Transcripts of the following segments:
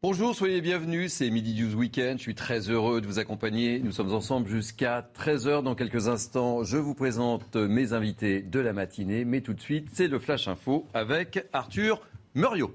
Bonjour, soyez bienvenus, c'est Midi News Weekend. Je suis très heureux de vous accompagner. Nous sommes ensemble jusqu'à 13h. Dans quelques instants, je vous présente mes invités de la matinée. Mais tout de suite, c'est le Flash Info avec Arthur Muriot.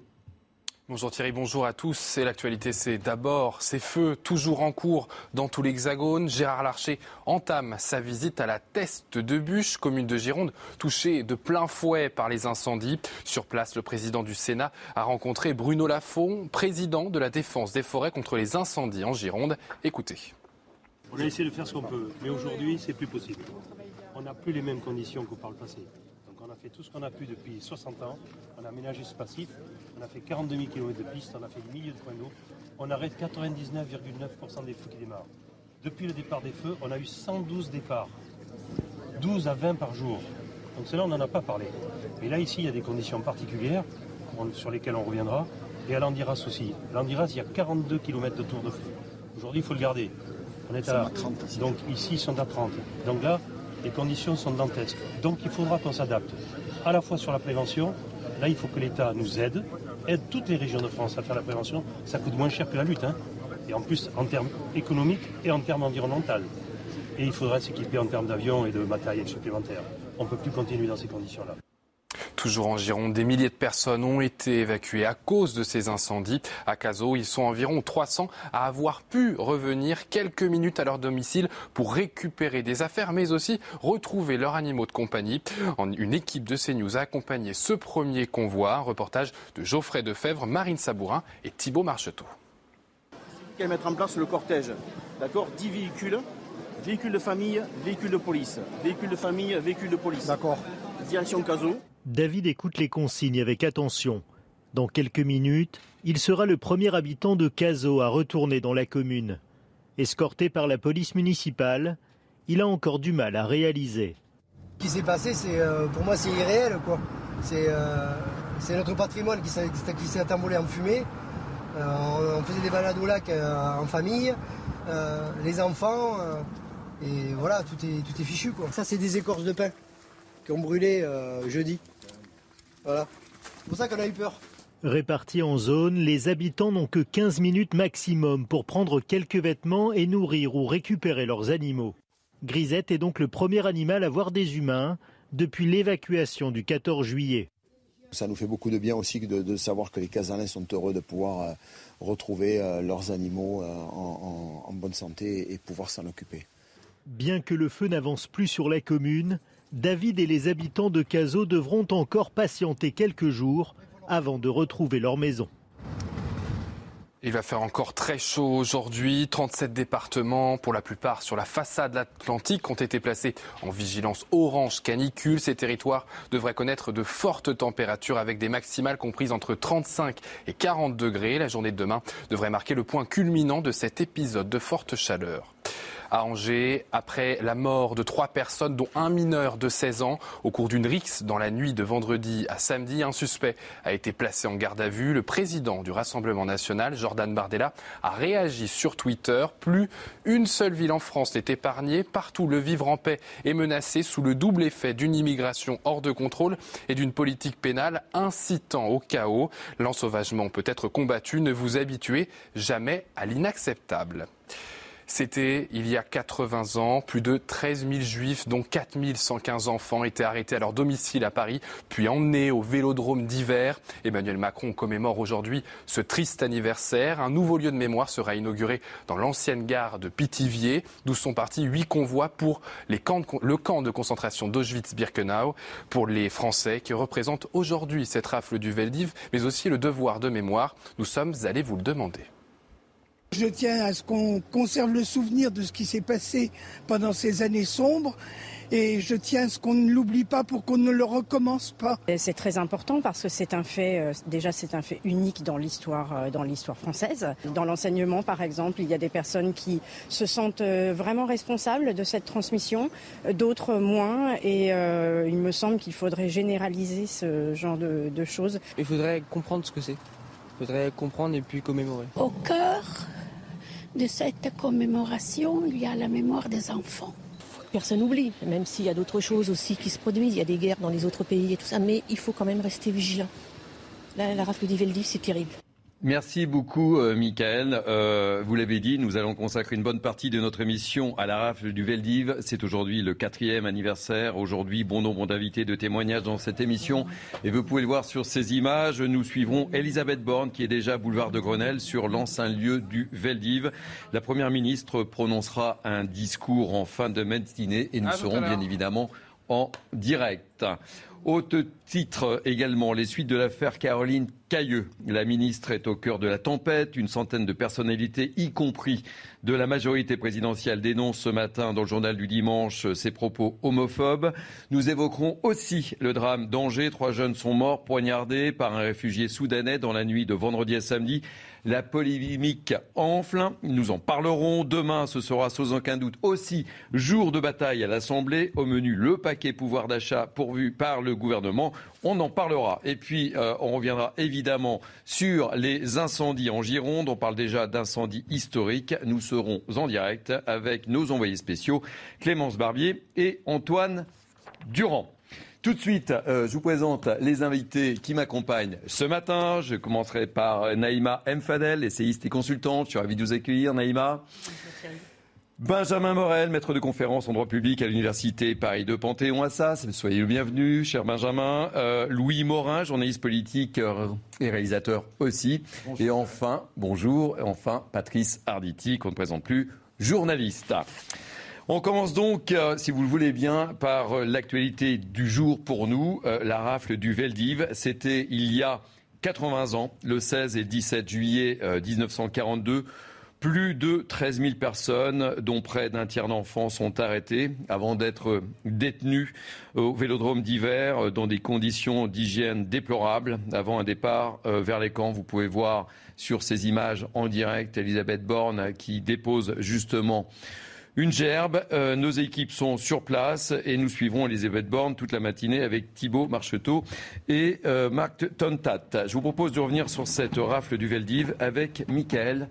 Bonjour Thierry, bonjour à tous. C'est l'actualité, c'est d'abord ces feux toujours en cours dans tout l'Hexagone. Gérard Larcher entame sa visite à la Teste de Bûche, commune de Gironde, touchée de plein fouet par les incendies. Sur place, le président du Sénat a rencontré Bruno Lafont, président de la défense des forêts contre les incendies en Gironde. Écoutez. On a essayé de faire ce qu'on peut, mais aujourd'hui, c'est plus possible. On n'a plus les mêmes conditions que par le passé. Fait tout ce qu'on a pu depuis 60 ans. On a aménagé ce passif. On a fait 42 000 km de pistes. On a fait des milliers de points d'eau. On arrête 99,9% des feux qui démarrent. Depuis le départ des feux, on a eu 112 départs. 12 à 20 par jour. Donc cela, on n'en a pas parlé. Mais là, ici, il y a des conditions particulières sur lesquelles on reviendra. Et à l'Andiras aussi. À L'Andiras, il y a 42 km de tour de feu. Aujourd'hui, il faut le garder. On est à, Donc ici, ils sont à 30. Donc là, les conditions sont dantesques. Donc il faudra qu'on s'adapte. À la fois sur la prévention, là, il faut que l'État nous aide, aide toutes les régions de France à faire la prévention. Ça coûte moins cher que la lutte. hein. Et en plus, en termes économiques et en termes environnementaux. Et il faudra s'équiper en termes d'avions et de matériel supplémentaire. On ne peut plus continuer dans ces conditions-là. Toujours en Gironde, des milliers de personnes ont été évacuées à cause de ces incendies. À Cazaux, ils sont environ 300 à avoir pu revenir quelques minutes à leur domicile pour récupérer des affaires, mais aussi retrouver leurs animaux de compagnie. Une équipe de CNews a accompagné ce premier convoi. Un reportage de Geoffrey Defebvre, Marine Sabourin et Thibault Marcheteau. qu'elle mettre en place le cortège? D'accord 10 véhicules, véhicules de famille, véhicules de police, véhicules de famille, véhicules de police. D'accord. Direction Cazaux. David écoute les consignes avec attention. Dans quelques minutes, il sera le premier habitant de Cazaux à retourner dans la commune. Escorté par la police municipale, il a encore du mal à réaliser. Ce qui s'est passé, euh, pour moi, c'est irréel. quoi. C'est euh, notre patrimoine qui s'est qui en fumée. Euh, on, faisait des balades au lac en famille, les enfants, et voilà, tout est, tout est fichu. Ça, c'est des écorces de pin qui ont brûlé jeudi. Voilà. C'est pour ça qu'on a eu peur. Répartis en zones, les habitants n'ont que 15 minutes maximum pour prendre quelques vêtements et nourrir ou récupérer leurs animaux. Grisette est donc le premier animal à voir des humains depuis l'évacuation du 14 juillet. Ça nous fait beaucoup de bien aussi de, de savoir que les Casalins sont heureux de pouvoir euh, retrouver euh, leurs animaux euh, en, en- en bonne santé et pouvoir s'en occuper. Bien que le feu n'avance plus sur la commune, David et les habitants de Cazaux devront encore patienter quelques jours avant de retrouver leur maison. Il va faire encore très chaud aujourd'hui. 37 départements, pour la plupart sur la façade atlantique, ont été placés en vigilance orange canicule. Ces territoires devraient connaître de fortes températures avec des maximales comprises entre 35 et 40 degrés. La journée de demain devrait marquer le point culminant de cet épisode de forte chaleur à Angers après la mort de trois personnes, dont un mineur de 16 ans, au cours d'une rixe dans la nuit de vendredi à samedi. Un suspect a été placé en garde à vue. Le président du Rassemblement national, Jordan Bardella, a réagi sur Twitter. Plus une seule ville en France n'est épargnée. Partout, le vivre en paix est menacé sous le double effet d'une immigration hors de contrôle et d'une politique pénale incitant au chaos. L'ensauvagement peut être combattu. Ne vous habituez jamais à l'inacceptable. C'était il y a 80 ans. Plus de 13 000 juifs, dont 4 115 enfants, étaient arrêtés à leur domicile à Paris, puis emmenés au vélodrome d'hiver. Emmanuel Macron commémore aujourd'hui ce triste anniversaire. Un nouveau lieu de mémoire sera inauguré dans l'ancienne gare de Pithiviers, d'où sont partis huit convois pour le camp de concentration d'Auschwitz-Birkenau. Pour les Français qui représentent aujourd'hui cette rafle du Veldiv, mais aussi le devoir de mémoire, nous sommes allés vous le demander. Je tiens à ce qu'on conserve le souvenir de ce qui s'est passé pendant ces années sombres et je tiens à ce qu'on ne l'oublie pas pour qu'on ne le recommence pas. C'est très important parce que c'est un fait, euh, déjà c'est un fait unique dans l'histoire, euh, dans l'histoire française. Dans l'enseignement, par exemple, il y a des personnes qui se sentent euh, vraiment responsables de cette transmission, d'autres moins, et il me semble qu'il faudrait généraliser ce genre de, de choses. Il faudrait comprendre ce que c'est. Il faudrait comprendre et puis commémorer. Au cœur de cette commémoration, il y a la mémoire des enfants personne n'oublie, même s'il y a d'autres choses aussi qui se produisent, il y a des guerres dans les autres pays et tout ça, mais il faut quand même rester vigilant. Là, la rafle d'Iveldiv, c'est terrible. Merci beaucoup, euh, Michael. Euh, vous l'avez dit, nous allons consacrer une bonne partie de notre émission à la rafle du Veldiv. C'est aujourd'hui le quatrième anniversaire. Aujourd'hui, bon nombre d'invités, de témoignages dans cette émission. Et vous pouvez le voir sur ces images. Nous suivrons Elisabeth Borne, qui est déjà boulevard de Grenelle, sur l'ancien lieu du Veldiv. La première ministre prononcera un discours en fin de matinée et nous serons bien évidemment en direct. Haute titre également, les suites de l'affaire Caroline Cailleux. La ministre est au cœur de la tempête. Une centaine de personnalités, y compris de la majorité présidentielle, dénoncent ce matin dans le journal du dimanche ses propos homophobes. Nous évoquerons aussi le drame d'Angers. Trois jeunes sont morts poignardés par un réfugié soudanais dans la nuit de vendredi à samedi. La polémique enfle. Nous en parlerons. Demain, ce sera sans aucun doute aussi jour de bataille à l'Assemblée. Au menu, le paquet pouvoir d'achat pourvu par le gouvernement. On en parlera. Et puis, euh, on reviendra évidemment sur les incendies en Gironde. On parle déjà d'incendies historiques. Nous serons en direct avec nos envoyés spéciaux Clémence Barbier et Antoine Durand. Tout de suite, euh, je vous présente les invités qui m'accompagnent ce matin. Je commencerai par Naïma Mfadel, essayiste et consultante. Je suis ravi de vous accueillir, Naïma. Benjamin Morel, maître de conférence en droit public à l'Université Paris de Panthéon-Assas. Soyez le bienvenu, cher Benjamin. Euh, Louis Morin, journaliste politique euh, et réalisateur aussi. Et enfin, bonjour, enfin Patrice Arditi, qu'on ne présente plus, journaliste. On commence donc, euh, si vous le voulez bien, par euh, l'actualité du jour pour nous, euh, la rafle du Veldiv. C'était il y a 80 ans, le 16 et 17 juillet 1942. Plus de 13 000 personnes, dont près d'un tiers d'enfants, sont arrêtés avant d'être détenus au vélodrome d'hiver dans des conditions d'hygiène déplorables avant un départ vers les camps. Vous pouvez voir sur ces images en direct Elisabeth Borne qui dépose justement une gerbe. Euh, nos équipes sont sur place et nous suivrons Elisabeth Borne toute la matinée avec Thibault Marcheteau et euh, Marc Tontat. Je vous propose de revenir sur cette rafle du Veldiv avec Michael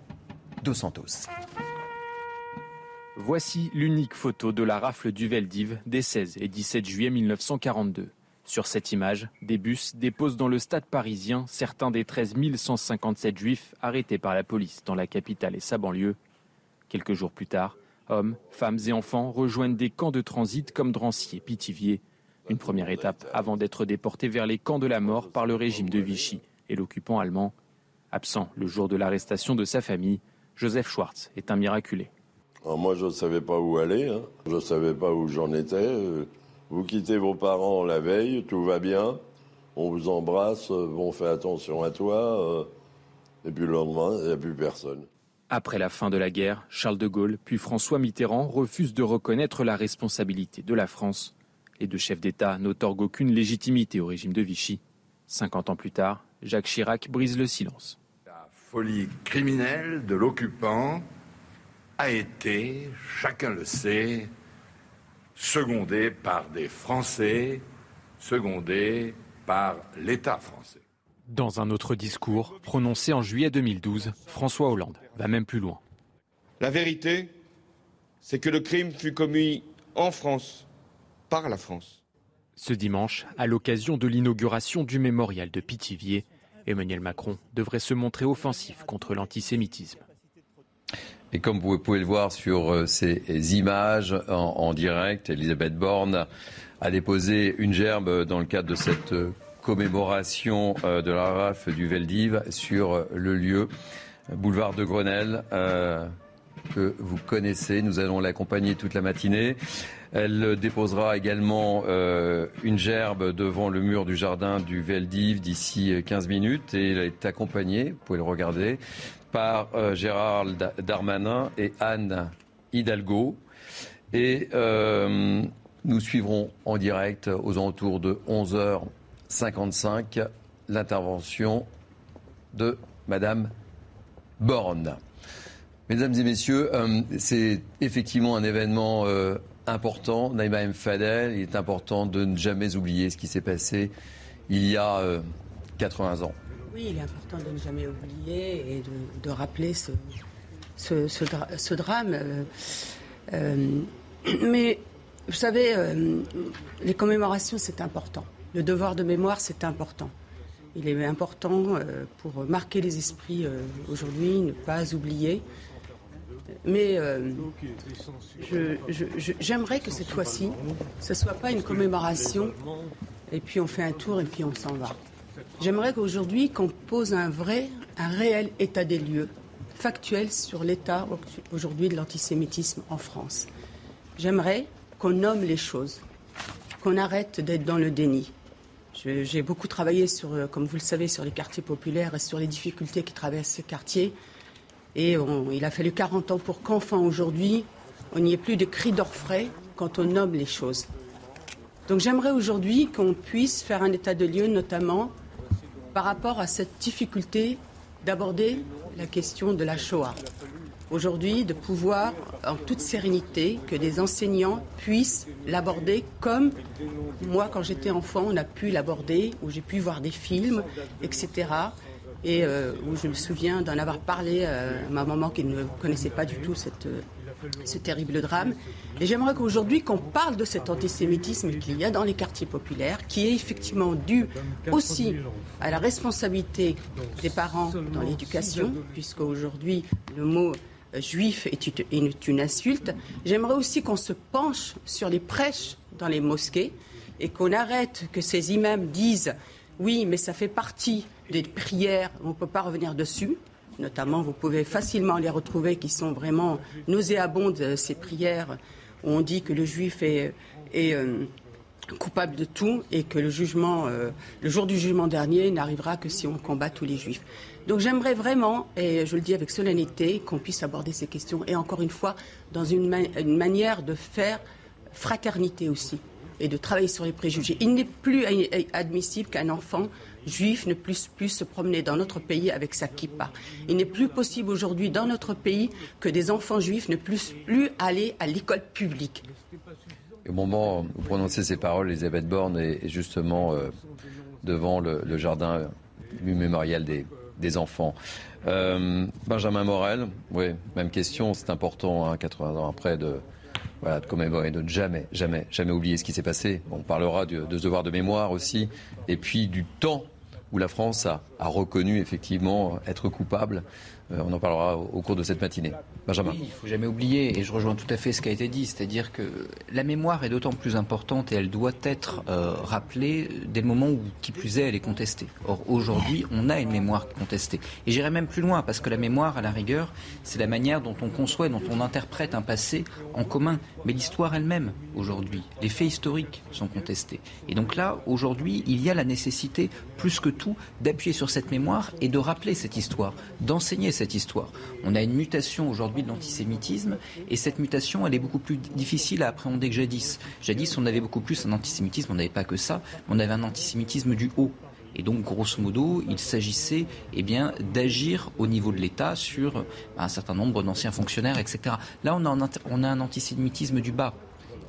Dos Santos. Voici l'unique photo de la rafle du Veldiv des 16 et 17 juillet 1942. Sur cette image, des bus déposent dans le stade parisien certains des 13 157 juifs arrêtés par la police dans la capitale et sa banlieue. Quelques jours plus tard, Hommes, femmes et enfants rejoignent des camps de transit comme Drancy et Pithiviers. Une première étape avant d'être déportés vers les camps de la mort par le régime de Vichy et l'occupant allemand. Absent le jour de l'arrestation de sa famille, Joseph Schwartz est un miraculé. moi, je ne savais pas où aller, hein. je ne savais pas où j'en étais. Vous quittez vos parents la veille, tout va bien, on vous embrasse, on fait attention à toi, euh, et puis le lendemain, il n'y a plus personne. Après la fin de la guerre, Charles de Gaulle puis François Mitterrand refusent de reconnaître la responsabilité de la France. Les deux chefs d'État n'autorguent aucune légitimité au régime de Vichy. 50 ans plus tard, Jacques Chirac brise le silence. La folie criminelle de l'occupant a été, chacun le sait, secondée par des Français, secondée par l'État français. Dans un autre discours prononcé en juillet 2012, François Hollande va même plus loin. La vérité, c'est que le crime fut commis en France, par la France. Ce dimanche, à l'occasion de l'inauguration du mémorial de Pithiviers, Emmanuel Macron devrait se montrer offensif contre l'antisémitisme. Et comme vous pouvez le voir sur euh, ces images en, direct, Elisabeth Borne a déposé une gerbe dans le cadre de cette euh, commémoration euh, de la RAF du Veldiv sur le lieu boulevard de Grenelle. Euh, que vous connaissez. Nous allons l'accompagner toute la matinée. Elle déposera également euh, une gerbe devant le mur du jardin du Veldiv d'ici 15 minutes et elle est accompagnée, vous pouvez le regarder, par euh, Gérard Darmanin et Anne Hidalgo. Et euh, nous suivrons en direct aux alentours de 11h55 l'intervention de Madame Borne. Mesdames et messieurs, c'est effectivement un événement important, Naïma M. Fadel, il est important de ne jamais oublier ce qui s'est passé il y a 80 euh, ans. Oui, il est important de ne jamais oublier et de, rappeler ce, drame. Euh, euh, mais vous savez, les commémorations, c'est important. Le devoir de mémoire, c'est important. Il est important pour marquer les esprits aujourd'hui, ne pas oublier. Mais euh, j'aimerais que cette fois-ci, ce ne soit pas une commémoration et puis on fait un tour et puis on s'en va. J'aimerais qu'aujourd'hui, qu'on pose un vrai, un réel état des lieux, factuel sur l'état aujourd'hui de l'antisémitisme en France. J'aimerais qu'on nomme les choses, qu'on arrête d'être dans le déni. J'ai beaucoup travaillé sur, euh, comme vous le savez, sur les quartiers populaires et sur les difficultés qui traversent ces quartiers. Et il a fallu 40 ans pour qu'enfin aujourd'hui, on n'y ait plus de cris d'orfraie quand on nomme les choses. Donc j'aimerais aujourd'hui qu'on puisse faire un état de lieu, notamment par rapport à cette difficulté d'aborder la question de la Shoah. Aujourd'hui, de pouvoir, en toute sérénité, que des enseignants puissent l'aborder comme moi, quand j'étais enfant, on a pu l'aborder, où j'ai pu voir des films, etc et euh, où je me souviens d'en avoir parlé euh, à ma maman qui ne connaissait pas du tout cette, euh, ce terrible drame. Et j'aimerais qu'aujourd'hui qu'on parle de cet antisémitisme qu'il y a dans les quartiers populaires, qui est effectivement dû aussi à la responsabilité des parents dans l'éducation, puisque aujourd'hui le mot juif est une insulte. J'aimerais aussi qu'on se penche sur les prêches dans les mosquées et qu'on arrête que ces imams disent oui, mais ça fait partie des prières, on ne peut pas revenir dessus. Notamment, vous pouvez facilement les retrouver qui sont vraiment nauséabondes, euh, ces prières où on dit que le juif est, euh, coupable de tout et que le jugement, euh, le jour du jugement dernier n'arrivera que si on combat tous les juifs. Donc j'aimerais vraiment, et je le dis avec solennité, qu'on puisse aborder ces questions et encore une fois dans une manière de faire fraternité aussi et de travailler sur les préjugés. Il n'est plus admissible qu'un enfant juif ne puisse plus se promener dans notre pays avec sa kippa. Il n'est plus possible aujourd'hui dans notre pays que des enfants juifs ne puissent plus aller à l'école publique. Au moment où vous prononcez ces paroles, Elisabeth Borne est justement euh, devant le, jardin du mémorial des, enfants. Euh, Benjamin Morel, oui, même question, c'est important, 80 hein, ans après, de, voilà, de commémorer, de ne jamais, jamais, jamais oublier ce qui s'est passé. On parlera de, de, ce devoir de mémoire aussi, et puis du temps où la France a, reconnu effectivement être coupable. Euh, on en parlera au, cours de cette matinée. Il ne faut jamais oublier, et je rejoins tout à fait ce qui a été dit, c'est-à-dire que la mémoire est d'autant plus importante et elle doit être euh, rappelée dès le moment où, qui plus est, elle est contestée. Or, aujourd'hui, on a une mémoire contestée. Et j'irai même plus loin, parce que la mémoire, à la rigueur, c'est la manière dont on conçoit, dont on interprète un passé en commun. Mais l'histoire elle-même, aujourd'hui, les faits historiques sont contestés. Et donc là, aujourd'hui, il y a la nécessité, plus que tout, d'appuyer sur cette mémoire et de rappeler cette histoire, d'enseigner cette histoire. On a une mutation aujourd'hui de l'antisémitisme et cette mutation, elle est beaucoup plus difficile à appréhender que jadis. Jadis, on avait beaucoup plus un antisémitisme, on n'avait pas que ça, on avait un antisémitisme du haut. Et donc, grosso modo, il s'agissait eh bien, d'agir au niveau de l'État sur un certain nombre d'anciens fonctionnaires, etc. Là, on a, on a un antisémitisme du bas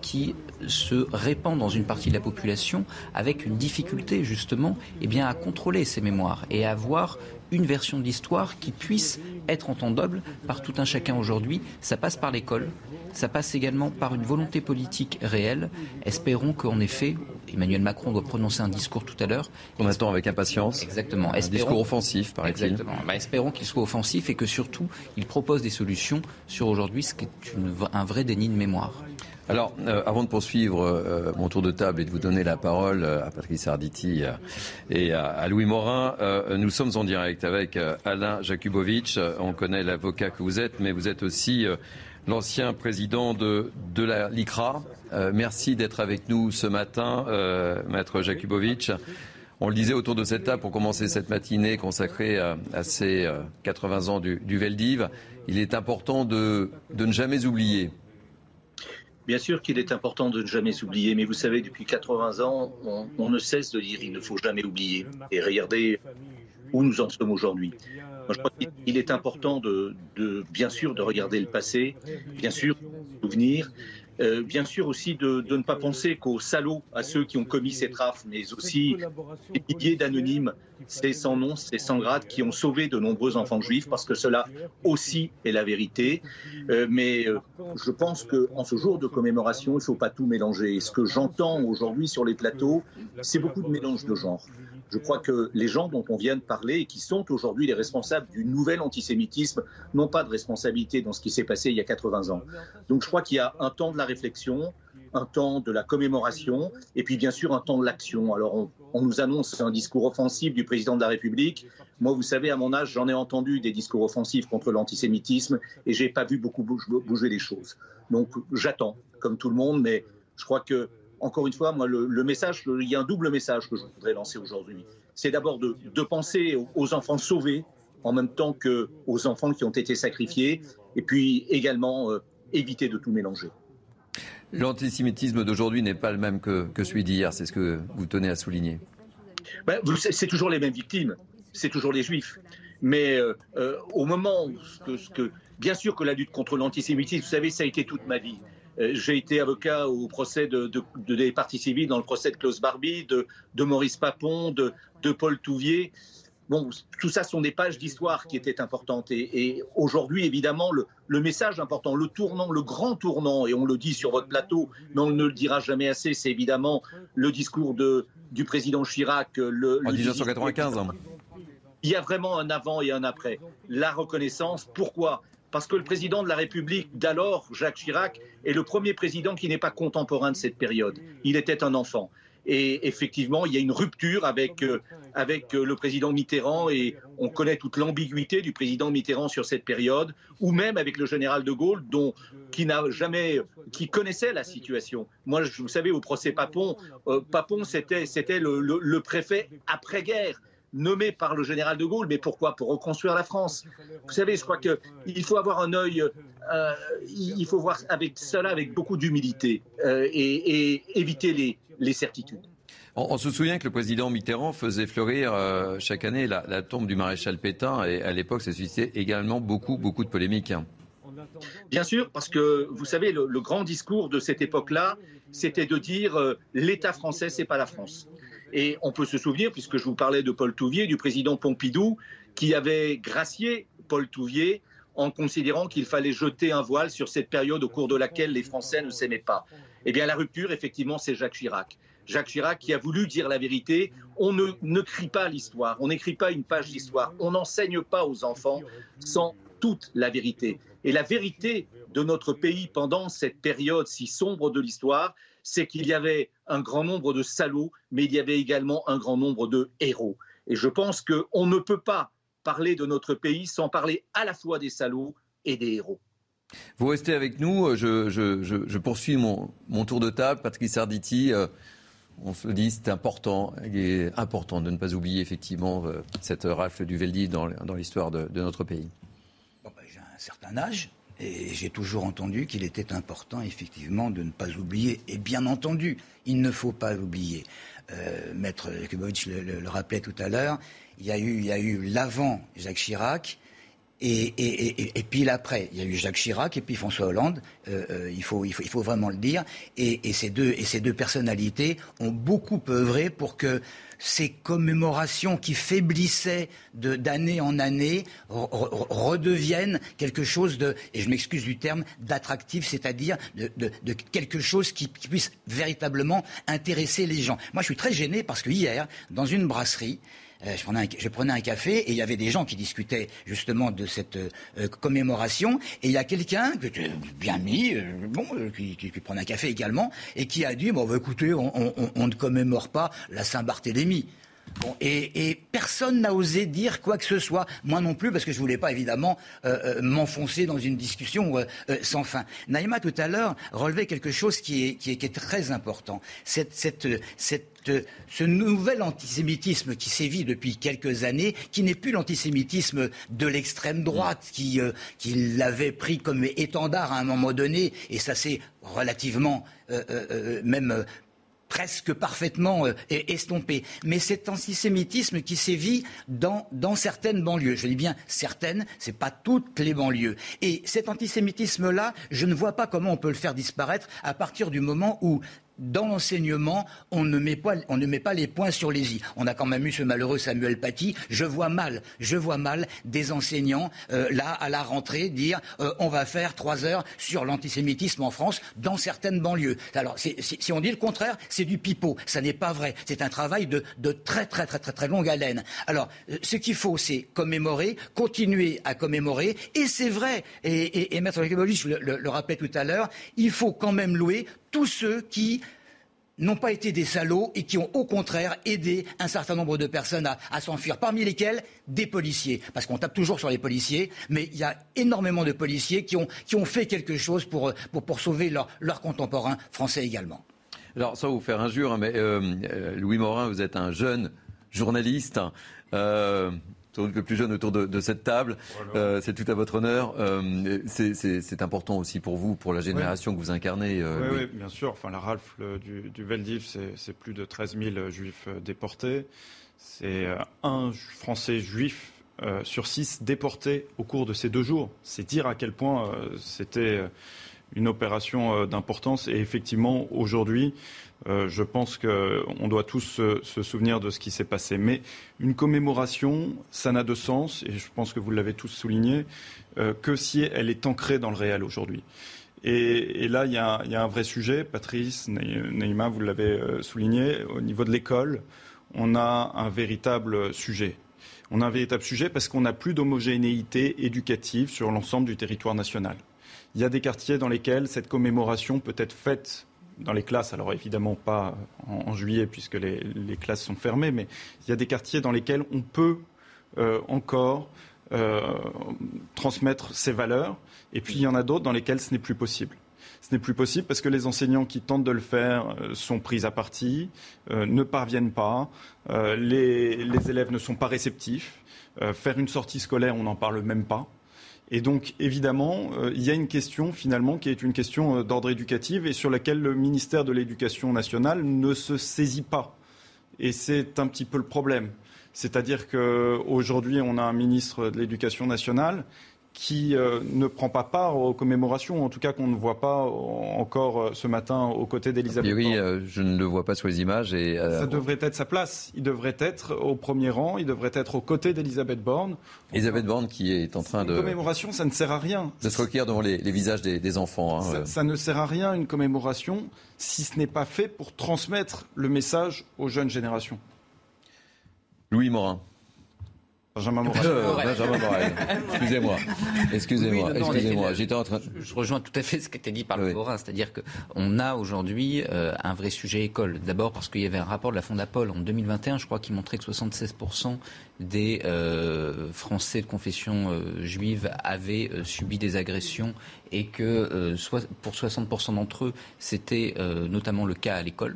qui se répand dans une partie de la population avec une difficulté justement eh bien, à contrôler ces mémoires et à avoir une version de l'histoire qui puisse être entendable par tout un chacun aujourd'hui. Ça passe par l'école, ça passe également par une volonté politique réelle. Espérons qu'en effet, Emmanuel Macron doit prononcer un discours tout à l'heure. Qu'on attend avec impatience. Exactement. Un discours offensif, paraît-il. Bah, espérons qu'il soit offensif et que surtout, il propose des solutions sur aujourd'hui ce qui est un vrai déni de mémoire. Alors, euh, avant de poursuivre euh, mon tour de table et de vous donner la parole euh, à Patrice Arditi et à, Louis Morin, nous sommes en direct avec Alain Jakubowicz. On connaît l'avocat que vous êtes, mais vous êtes aussi l'ancien président de, de la LICRA. merci d'être avec nous ce matin, maître Jakubowicz. On le disait autour de cette table pour commencer cette matinée consacrée à, ces 80 ans du, du Veldiv. Il est important de, de ne jamais oublier Bien sûr qu'il est important de ne jamais oublier, mais vous savez, depuis 80 ans, on, ne cesse de dire il ne faut jamais oublier. Et regardez où nous en sommes aujourd'hui. Je crois qu'il est important de, de, bien sûr, de regarder le passé, bien sûr, souvenir, euh, bien sûr aussi de, ne pas penser qu'aux salauds, à ceux qui ont commis cette rafle, mais aussi des milliers d'anonymes, c'est sans nom, c'est sans grade, qui ont sauvé de nombreux enfants juifs, parce que cela aussi est la vérité. Euh, mais euh, je pense qu'en ce jour de commémoration, il ne faut pas tout mélanger. ce que j'entends aujourd'hui sur les plateaux, c'est beaucoup de mélange de genres. Je crois que les gens dont on vient de parler et qui sont aujourd'hui les responsables du nouvel antisémitisme n'ont pas de responsabilité dans ce qui s'est passé il y a 80 ans. Donc je crois qu'il y a un temps de la réflexion, un temps de la commémoration et puis bien sûr un temps de l'action. Alors on, nous annonce un discours offensif du président de la République. Moi, vous savez, à mon âge, j'en ai entendu des discours offensifs contre l'antisémitisme et j'ai pas vu beaucoup bouger les choses. Donc j'attends, comme tout le monde, mais je crois que encore une fois, moi, le, message, il y a un double message que je voudrais lancer aujourd'hui. C'est d'abord de, penser aux enfants sauvés en même temps qu'aux enfants qui ont été sacrifiés, et puis également euh, éviter de tout mélanger. L'antisémitisme d'aujourd'hui n'est pas le même que, celui d'hier, c'est ce que vous tenez à souligner. Ben, c'est toujours les mêmes victimes, c'est toujours les juifs. Mais euh, euh, au moment où, que, bien sûr que la lutte contre l'antisémitisme, vous savez, ça a été toute ma vie. Euh, j'ai été avocat au procès de, des partis civils, dans le procès de Klaus Barbie, de, Maurice Papon, de, Paul Touvier. Bon, tout ça sont des pages d'histoire qui étaient importantes. Et, aujourd'hui, évidemment, le, message important, le tournant, le grand tournant, et on le dit sur votre plateau, mais on ne le dira jamais assez, c'est évidemment le discours du président Chirac. Le, en 1995. Il y a vraiment un avant et un après. La reconnaissance, pourquoi parce que le président de la République d'alors, Jacques Chirac, est le premier président qui n'est pas contemporain de cette période. Il était un enfant. Et effectivement, il y a une rupture avec, euh, avec euh, le président Mitterrand et on connaît toute l'ambiguïté du président Mitterrand sur cette période, ou même avec le général de Gaulle, dont, qui n'a jamais, qui connaissait la situation. Moi, vous savez, au procès Papon, euh, Papon, c'était, c'était le préfet après-guerre nommé par le général de Gaulle. Mais pourquoi? Pour reconstruire la France. Vous savez, je crois qu'il faut avoir un œil, euh, il faut voir avec cela avec beaucoup d'humilité euh, et, éviter les, les certitudes. On, se souvient que le président Mitterrand faisait fleurir euh, chaque année la, tombe du maréchal Pétain et à l'époque, ça suscitait également beaucoup, beaucoup de polémiques. Bien sûr, parce que vous savez, le, le grand discours de cette époque-là, c'était de dire l'État français, c'est pas la France. Et on peut se souvenir, puisque je vous parlais de Paul Touvier, du président Pompidou, qui avait gracié Paul Touvier en considérant qu'il fallait jeter un voile sur cette période au cours de laquelle les Français ne s'aimaient pas. Eh bien, la rupture, effectivement, c'est Jacques Chirac. Jacques Chirac qui a voulu dire la vérité. On ne, ne crie pas l'histoire, on n'écrit pas une page d'histoire, on n'enseigne pas aux enfants sans toute la vérité. Et la vérité de notre pays pendant cette période si sombre de l'histoire, c'est qu'il y avait un grand nombre de salauds, mais il y avait également un grand nombre de héros. Et je pense qu'on ne peut pas parler de notre pays sans parler à la fois des salauds et des héros. Vous restez avec nous. Je, poursuis mon, tour de table. Patrick Sarditi, euh, on se dit c'est important. Il est important de ne pas oublier effectivement euh, cette rafle du Veldi dans, l'histoire de, notre pays. Ben, j'ai un certain âge. Et j'ai toujours entendu qu'il était important, effectivement, de ne pas oublier. Et bien entendu, il ne faut pas oublier. Euh, Maître Kubovic le, rappelait tout à l'heure, il y a eu, eu l'avant Jacques Chirac, et, puis l'après, il y a eu Jacques Chirac et puis François Hollande, euh, euh, il, faut, il, faut, il, faut, vraiment le dire. Et, ces deux, et ces deux personnalités ont beaucoup œuvré pour que ces commémorations qui faiblissaient d'année en année redeviennent quelque chose de, et je m'excuse du terme, d'attractif, c'est-à-dire de, quelque chose qui, puisse véritablement intéresser les gens. Moi, je suis très gêné parce que hier, dans une brasserie, je, prenais un, je, prenais un, café et il y avait des gens qui discutaient justement de cette commémoration. Et il y a quelqu'un, bien mis, bon, qui, qui, qui, prenait un café également, et qui a dit, bon, bah, écoutez, on, on, on ne commémore pas la Saint-Barthélemy. Bon, et, personne n'a osé dire quoi que ce soit, moi non plus, parce que je voulais pas évidemment euh, euh, m'enfoncer dans une discussion euh, sans fin. Naïma tout à l'heure relevait quelque chose qui est, très important. Cette, cette, cette ce nouvel antisémitisme qui sévit depuis quelques années, qui n'est plus l'antisémitisme de l'extrême droite, qui, l'avait pris comme étendard à un moment donné, et ça s'est relativement même presque parfaitement euh, estompé. Mais cet antisémitisme qui sévit dans, dans certaines banlieues, je dis bien certaines, ce n'est pas toutes les banlieues. Et cet antisémitisme-là, je ne vois pas comment on peut le faire disparaître à partir du moment où dans l'enseignement, on ne met pas, les points sur les i. On a quand même eu ce malheureux Samuel Paty. Je vois mal, je vois mal des enseignants euh, là à la rentrée dire euh, on va faire trois heures sur l'antisémitisme en France dans certaines banlieues. Alors si, on dit le contraire, c'est du pipeau. Ça n'est pas vrai. C'est un travail de, de, très très très très très longue haleine. Alors euh, ce qu'il faut, c'est commémorer, continuer à commémorer. Et c'est vrai. Et, et, et Maître le, le, le rappelais tout à l'heure, il faut quand même louer tous ceux qui n'ont pas été des salauds et qui ont au contraire aidé un certain nombre de personnes à, s'enfuir, parmi lesquels des policiers. Parce qu'on tape toujours sur les policiers, mais il y a énormément de policiers qui ont, qui ont fait quelque chose pour, pour, sauver leurs leur contemporains français également. Alors, sans vous faire injure, hein, mais euh, Louis Morin, vous êtes un jeune journaliste. Euh, le plus jeune autour de, de cette table. Voilà. Euh, c'est tout à votre honneur. Euh, c'est important aussi pour vous, pour la génération oui. que vous incarnez. Euh, oui, oui, bien sûr. Enfin, la rafle du, du Veldiv, c'est plus de 13 000 juifs déportés. C'est un Français juif sur six déportés au cours de ces deux jours. C'est dire à quel point c'était une opération d'importance. Et effectivement, aujourd'hui, euh, je pense qu'on doit tous se, souvenir de ce qui s'est passé. Mais une commémoration, ça n'a de sens, et je pense que vous l'avez tous souligné, euh, que si elle est ancrée dans le réel aujourd'hui. Et, là, il y, a, il y, a un vrai sujet. Patrice, Neymar, vous l'avez euh, souligné. Au niveau de l'école, on a un véritable sujet. On a un véritable sujet parce qu'on n'a plus d'homogénéité éducative sur l'ensemble du territoire national. Il y a des quartiers dans lesquels cette commémoration peut être faite dans les classes, alors évidemment pas en, juillet puisque les, classes sont fermées, mais il y a des quartiers dans lesquels on peut euh, encore euh, transmettre ces valeurs, et puis il y en a d'autres dans lesquels ce n'est plus possible. Ce n'est plus possible parce que les enseignants qui tentent de le faire euh, sont pris à partie, ne parviennent pas, les, élèves ne sont pas réceptifs. faire une sortie scolaire, on n'en parle même pas. Et donc, évidemment, euh, il y a une question, finalement, qui est une question euh, d'ordre éducatif et sur laquelle le ministère de l'Éducation nationale ne se saisit pas. Et c'est un petit peu le problème. C'est-à-dire qu'aujourd'hui, on a un ministre de l'Éducation nationale qui euh, ne prend pas part aux commémorations, en tout cas qu'on ne voit pas encore euh, ce matin aux côtés d'Elisabeth. Oui, euh, je ne le vois pas sur les images. Et, euh, Ça devrait être sa place. Il devrait être au premier rang, il devrait être aux côtés d'Elisabeth Borne. Elisabeth Borne qui est en train de... Une commémoration, ça ne sert à rien. De se recueillir devant les, les visages des, des enfants. Hein, ça, ça ne sert à rien, une commémoration, si ce n'est pas fait pour transmettre le message aux jeunes générations. Louis Morin. Benjamin Morel. Euh, Benjamin Morel. Excusez-moi. Excusez-moi. Oui, Excusez-moi. J'étais en train. Je, je, rejoins tout à fait ce qui a été dit par le oui. Morin, c'est-à-dire qu'on a aujourd'hui euh, un vrai sujet école. D'abord parce qu'il y avait un rapport de la Fondapol en 2021, je crois, qui montrait que 76% des euh, Français de confession euh, juive avaient euh, subi des agressions et que euh, soit, pour 60% d'entre eux, c'était euh, notamment le cas à l'école.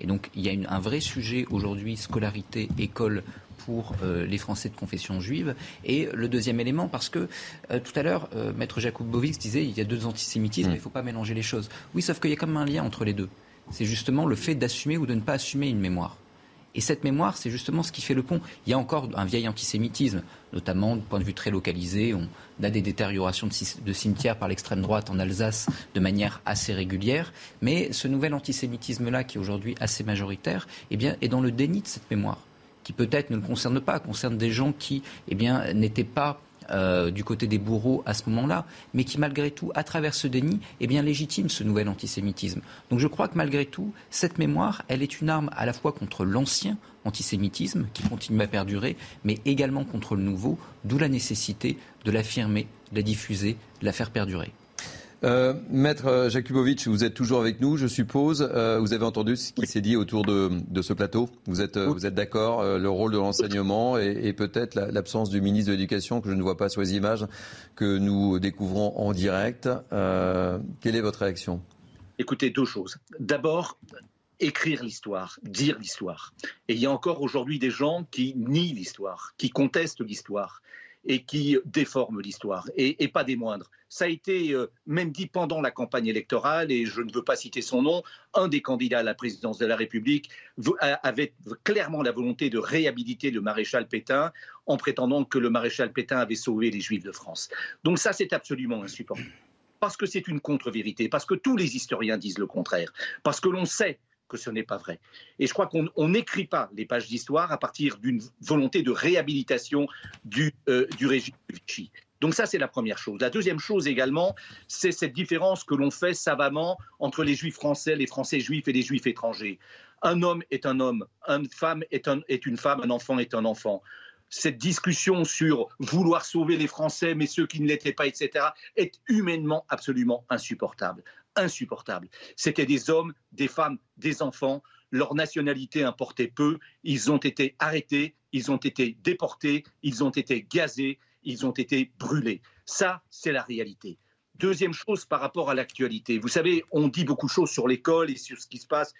Et donc il y a une, un vrai sujet aujourd'hui, scolarité, école, pour euh, les Français de confession juive. Et le deuxième élément, parce que euh, tout à l'heure, euh, Maître Jakubowicz disait il y a deux antisémitismes, mmh. il ne faut pas mélanger les choses. Oui, sauf qu'il y a quand même un lien entre les deux. C'est justement le fait d'assumer ou de ne pas assumer une mémoire. Et cette mémoire, c'est justement ce qui fait le pont. Il y a encore un vieil antisémitisme, notamment du point de vue très localisé. On a des détériorations de, cimetières par l'extrême droite en Alsace de manière assez régulière. Mais ce nouvel antisémitisme-là, qui est aujourd'hui assez majoritaire, eh bien, est dans le déni de cette mémoire qui peut-être ne le concerne pas, concerne des gens qui eh bien, n'étaient pas euh, du côté des bourreaux à ce moment-là, mais qui malgré tout, à travers ce déni, eh bien, légitime ce nouvel antisémitisme. Donc je crois que malgré tout, cette mémoire, elle est une arme à la fois contre l'ancien antisémitisme qui continue à perdurer, mais également contre le nouveau, d'où la nécessité de l'affirmer, de la diffuser, de la faire perdurer. Euh, Maître Jakubovic, vous êtes toujours avec nous, je suppose. Euh, vous avez entendu ce qui s'est dit autour de, ce plateau. Vous êtes, vous êtes d'accord euh, Le rôle de l'enseignement et, peut-être l'absence du ministre de l'Éducation que je ne vois pas sur les images que nous découvrons en direct. quelle est votre réaction? Écoutez, deux choses. D'abord, écrire l'histoire, dire l'histoire. Et il y a encore aujourd'hui des gens qui nient l'histoire, qui contestent l'histoire et qui déforment l'histoire, et, pas des moindres. Ça a été euh, même dit pendant la campagne électorale, et je ne veux pas citer son nom, un des candidats à la présidence de la République avait clairement la volonté de réhabiliter le maréchal Pétain en prétendant que le maréchal Pétain avait sauvé les Juifs de France. Donc ça, c'est absolument insupportable. Parce que c'est une contre-vérité, parce que tous les historiens disent le contraire, parce que l'on sait que ce n'est pas vrai. Et je crois qu'on n'écrit pas les pages d'histoire à partir d'une volonté de réhabilitation du, euh, du régime de Vichy. Donc ça, c'est la première chose. La deuxième chose également, c'est cette différence que l'on fait savamment entre les juifs français, les français juifs et les juifs étrangers. Un homme est un homme, une femme est, un, est une femme, un enfant est un enfant cette discussion sur vouloir sauver les Français, mais ceux qui ne l'étaient pas, etc., est humainement absolument insupportable insupportable. C'était des hommes, des femmes, des enfants. Leur nationalité importait peu. Ils ont été arrêtés, ils ont été déportés, ils ont été gazés, ils ont été brûlés. Ça, c'est la réalité. Deuxième chose par rapport à l'actualité. Vous savez, on dit beaucoup de choses sur l'école et sur ce qui se passe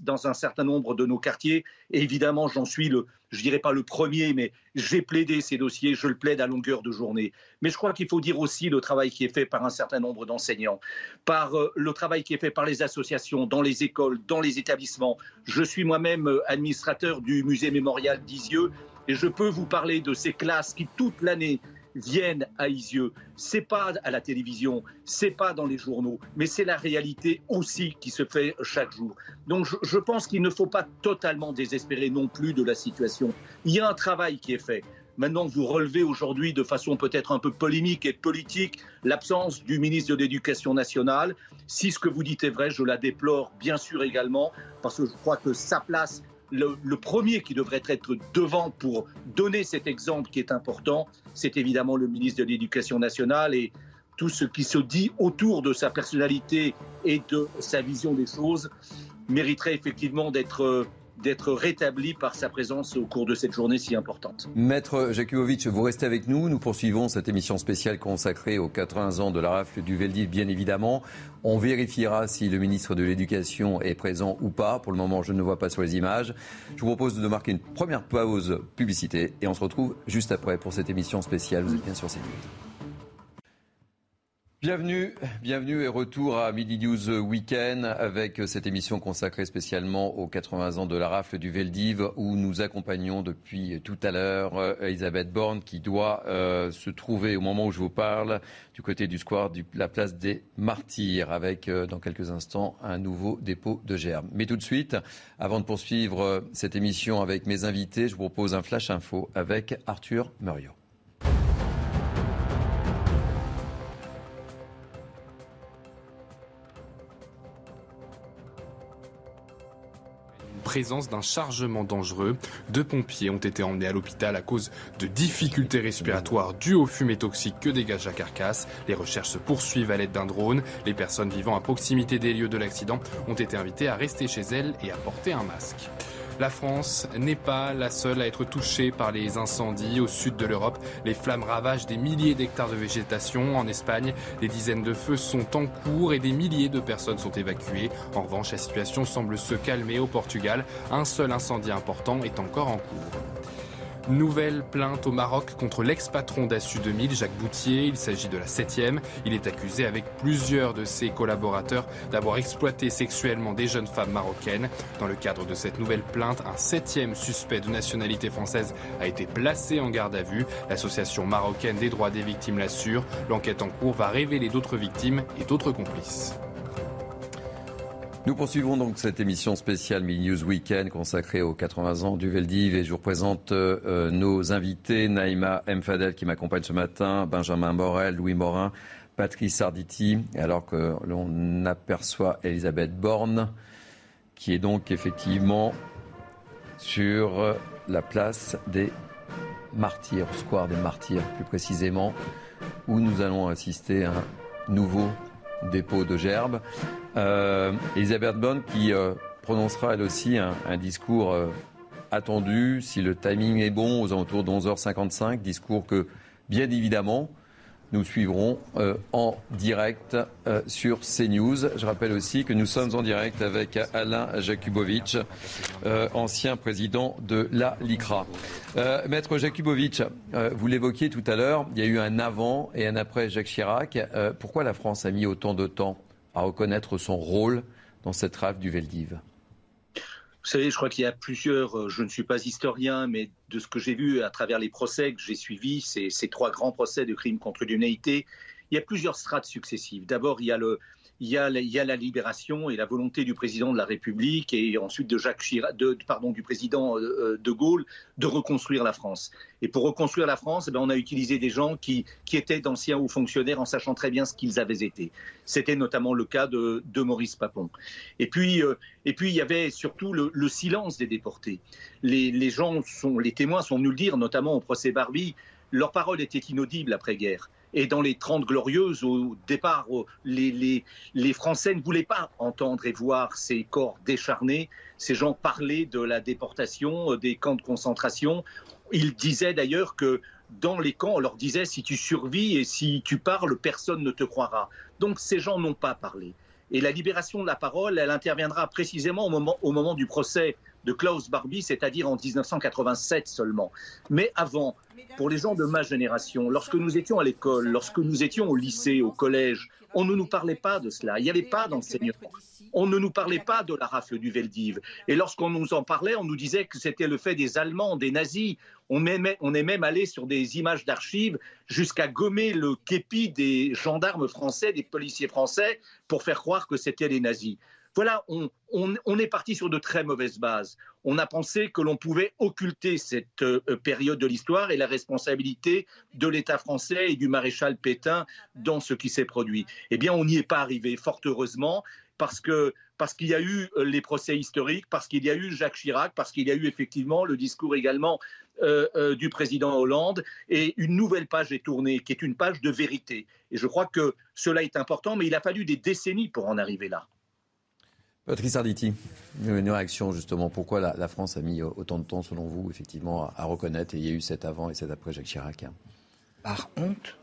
dans un certain nombre de nos quartiers. Évidemment, j'en suis le, je dirais pas le premier, mais j'ai plaidé ces dossiers, je le plaide à longueur de journée. Mais je crois qu'il faut dire aussi le travail qui est fait par un certain nombre d'enseignants, par euh, le travail qui est fait par les associations, dans les écoles, dans les établissements. Je suis moi-même euh, administrateur du musée mémorial d'Isieux et je peux vous parler de ces classes qui, toute l'année, viennent à Isieux. C'est pas à la télévision, c'est pas dans les journaux, mais c'est la réalité aussi qui se fait chaque jour. Donc je, pense qu'il ne faut pas totalement désespérer non plus de la situation. Il y a un travail qui est fait. Maintenant, vous relevez aujourd'hui de façon peut-être un peu polémique et politique l'absence du ministre de l'Éducation nationale. Si ce que vous dites est vrai, je la déplore bien sûr également, parce que je crois que sa place le, premier qui devrait être devant pour donner cet exemple qui est important, c'est évidemment le ministre de l'Éducation nationale et tout ce qui se dit autour de sa personnalité et de sa vision des choses mériterait effectivement d'être d'être rétabli par sa présence au cours de cette journée si importante. Maître Jakubovic, vous restez avec nous. Nous poursuivons cette émission spéciale consacrée aux 80 ans de la rafle du Veldiv, bien évidemment. On vérifiera si le ministre de l'Éducation est présent ou pas. Pour le moment, je ne vois pas sur les images. Je vous propose de marquer une première pause publicité et on se retrouve juste après pour cette émission spéciale. Vous êtes bien sur CNews. Bienvenue, bienvenue et retour à Midi News Weekend avec cette émission consacrée spécialement aux 80 ans de la rafle du Veldiv où nous accompagnons depuis tout à l'heure euh, Elisabeth Borne qui doit euh, se trouver au moment où je vous parle du côté du square de la place des Martyrs avec euh, dans quelques instants un nouveau dépôt de germes. Mais tout de suite, avant de poursuivre cette émission avec mes invités, je vous propose un flash info avec Arthur Muriot. Présence d'un chargement dangereux. Deux pompiers ont été emmenés à l'hôpital à cause de difficultés respiratoires dues aux fumées toxiques que dégage la carcasse. Les recherches se poursuivent à l'aide d'un drone. Les personnes vivant à proximité des lieux de l'accident ont été invitées à rester chez elles et à porter un masque. La France n'est pas la seule à être touchée par les incendies. Au sud de l'Europe, les flammes ravagent des milliers d'hectares de végétation. En Espagne, des dizaines de feux sont en cours et des milliers de personnes sont évacuées. En revanche, la situation semble se calmer au Portugal. Un seul incendie important est encore en cours. Nouvelle plainte au Maroc contre l'ex-patron d'Assu 2000, Jacques Boutier. Il s'agit de la septième. Il est accusé avec plusieurs de ses collaborateurs d'avoir exploité sexuellement des jeunes femmes marocaines. Dans le cadre de cette nouvelle plainte, un septième suspect de nationalité française a été placé en garde à vue. L'association marocaine des droits des victimes l'assure. L'enquête en cours va révéler d'autres victimes et d'autres complices. Nous poursuivons donc cette émission spéciale Mini News Weekend consacrée aux 80 ans du Veldiv. Et je vous présente euh, nos invités, Naïma Mfadel qui m'accompagne ce matin, Benjamin Morel, Louis Morin, Patrice Arditi, alors que l'on aperçoit Elisabeth Borne qui est donc effectivement sur la place des martyrs, square des martyrs plus précisément, où nous allons assister à un nouveau dépôt de gerbes. Euh, Elisabeth Borne qui euh, prononcera elle aussi un, discours euh, attendu, si le timing est bon, aux alentours de 11h55, discours que bien évidemment nous suivrons euh, en direct euh, sur CNews. Je rappelle aussi que nous sommes en direct avec Alain Jakubovic, euh, ancien président de la LICRA. Maître Jakubovic, vous l'évoquiez tout à l'heure, il y a eu un avant et un après Jacques Chirac. pourquoi la France a mis autant de temps à reconnaître son rôle dans cette rafle du Veldiv? Vous savez, je crois qu'il y a plusieurs, euh, je ne suis pas historien, mais de ce que j'ai vu à travers les procès que j'ai suivis, ces, ces trois grands procès de crimes contre l'humanité, il y a plusieurs strates successives. D'abord, il y a le, il y, a, la libération et la volonté du président de la République et ensuite de Jacques Chirac, de, pardon, du président euh, euh, de Gaulle de reconstruire la France. Et pour reconstruire la France, eh on a utilisé des gens qui, qui étaient d'anciens hauts fonctionnaires en sachant très bien ce qu'ils avaient été. C'était notamment le cas de, de Maurice Papon. Et puis, euh, et puis, il y avait surtout le, le silence des déportés. Les, les, gens sont, les témoins sont venus le dire, notamment au procès Barbie, leur parole était inaudible après-guerre. Et dans les Trente Glorieuses, au départ, les, Français ne voulaient pas entendre et voir ces corps décharnés. Ces gens parlaient de la déportation, euh, des camps de concentration. Ils disaient d'ailleurs que dans les camps, on leur disait si tu survis et si tu parles, personne ne te croira. Donc ces gens n'ont pas parlé. Et la libération de la parole, elle interviendra précisément au moment du procès de Klaus Barbie, c'est-à-dire en 1987 seulement. Mais avant, pour les gens de ma génération, lorsque nous étions à l'école, lorsque nous étions au lycée, au collège, on ne nous parlait pas de cela. Il n'y avait pas d'enseignement. On ne nous parlait pas de la rafle du Veldiv. Et lorsqu'on nous en parlait, on nous disait que c'était le fait des Allemands, des nazis. On, on est même allé sur des images d'archives jusqu'à gommer le képi des gendarmes français, des policiers français, pour faire croire que c'était les nazis. Voilà, on, est parti sur de très mauvaises bases. On a pensé que l'on pouvait occulter cette euh, période de l'histoire et la responsabilité de l'État français et du maréchal Pétain dans ce qui s'est produit. Eh bien, on n'y est pas arrivé, fort heureusement, parce qu'il y a eu euh, les procès historiques, parce qu'il y a eu Jacques Chirac, parce qu'il y a eu effectivement le discours également euh, du président Hollande, et une nouvelle page est tournée, qui est une page de vérité. Et je crois que cela est important, mais il a fallu des décennies pour en arriver là. Patrice Arditi, une réaction justement. Pourquoi la, France a mis autant de temps, selon vous, effectivement, à, reconnaître et il y a eu cet avant et cet après Jacques Chirac Par honte.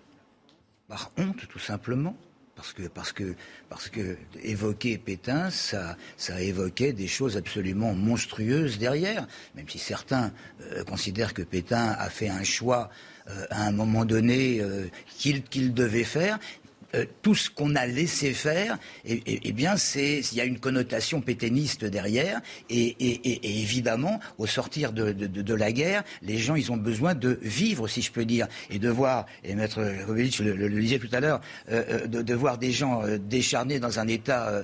Par honte, tout simplement. Parce que, parce que, parce que évoquer Pétain, ça, ça évoquait des choses absolument monstrueuses derrière. Même si certains euh, considèrent que Pétain a fait un choix euh, à un moment donné euh, qu'il devait faire. Euh, tout ce qu'on a laissé faire, eh, bien, c'est il y a une connotation pétainiste derrière, et, évidemment, au sortir de, la guerre, les gens, ils ont besoin de vivre, si je peux dire, et de voir, et Maître Rovelic le, disait tout à l'heure, euh, euh, de, voir des gens décharnés dans un état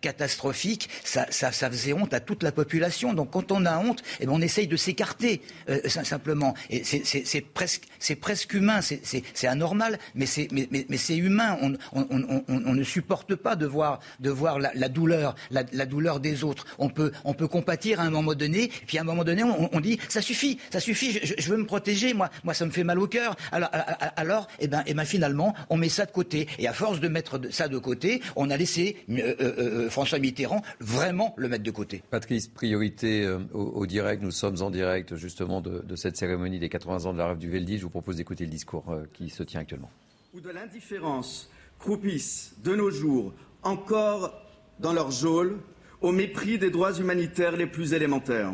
catastrophique, ça, faisait honte à toute la population. Donc, quand on a honte, eh bien, on essaye de s'écarter simplement. Et c'est presque, presque humain, c'est anormal, mais c'est mais, humain. On, ne supporte pas de voir, de voir la, douleur, la, douleur des autres. On peut, on peut compatir à un moment donné, puis à un moment donné, on, dit ça suffit, ça suffit. Je, veux me protéger. Moi, moi, ça me fait mal au cœur. Alors, alors, eh ben, eh ben, finalement, on met ça de côté. Et à force de mettre ça de côté, on a laissé euh, euh, euh, François Mitterrand vraiment le mettre de côté. Patrice, priorité au, direct. Nous sommes en direct justement de, cette cérémonie des 80 ans de la rêve du Veldi. Je vous propose d'écouter le discours qui se tient actuellement ou de l'indifférence croupissent de nos jours encore dans leur geôle au mépris des droits humanitaires les plus élémentaires.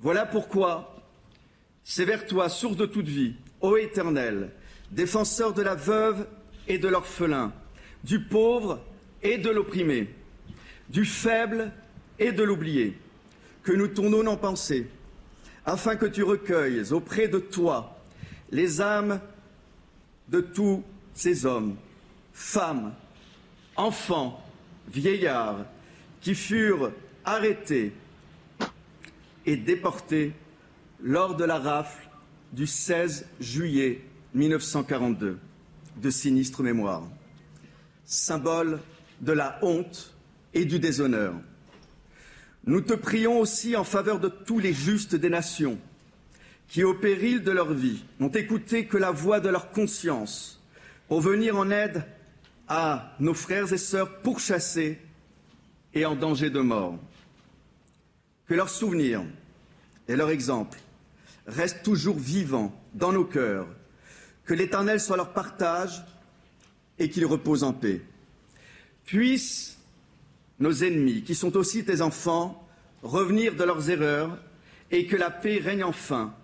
Voilà pourquoi c'est vers toi, source de toute vie, ô Éternel, défenseur de la veuve et de l'orphelin, du pauvre et de l'opprimé, du faible et de l'oublié, que nous tournons nos pensées, afin que tu recueilles auprès de toi les âmes de tous ces hommes, femmes, enfants, vieillards qui furent arrêtés et déportés lors de la rafle du 16 juillet 1942 de sinistre mémoire, symbole de la honte et du déshonneur. Nous te prions aussi en faveur de tous les justes des nations qui, au péril de leur vie, n'ont écouté que la voix de leur conscience pour venir en aide à nos frères et sœurs pourchassés et en danger de mort. Que leurs souvenirs et leur exemple restent toujours vivants dans nos cœurs, que l'Éternel soit leur partage et qu'ils reposent en paix. Puissent nos ennemis, qui sont aussi tes enfants, revenir de leurs erreurs et que la paix règne enfin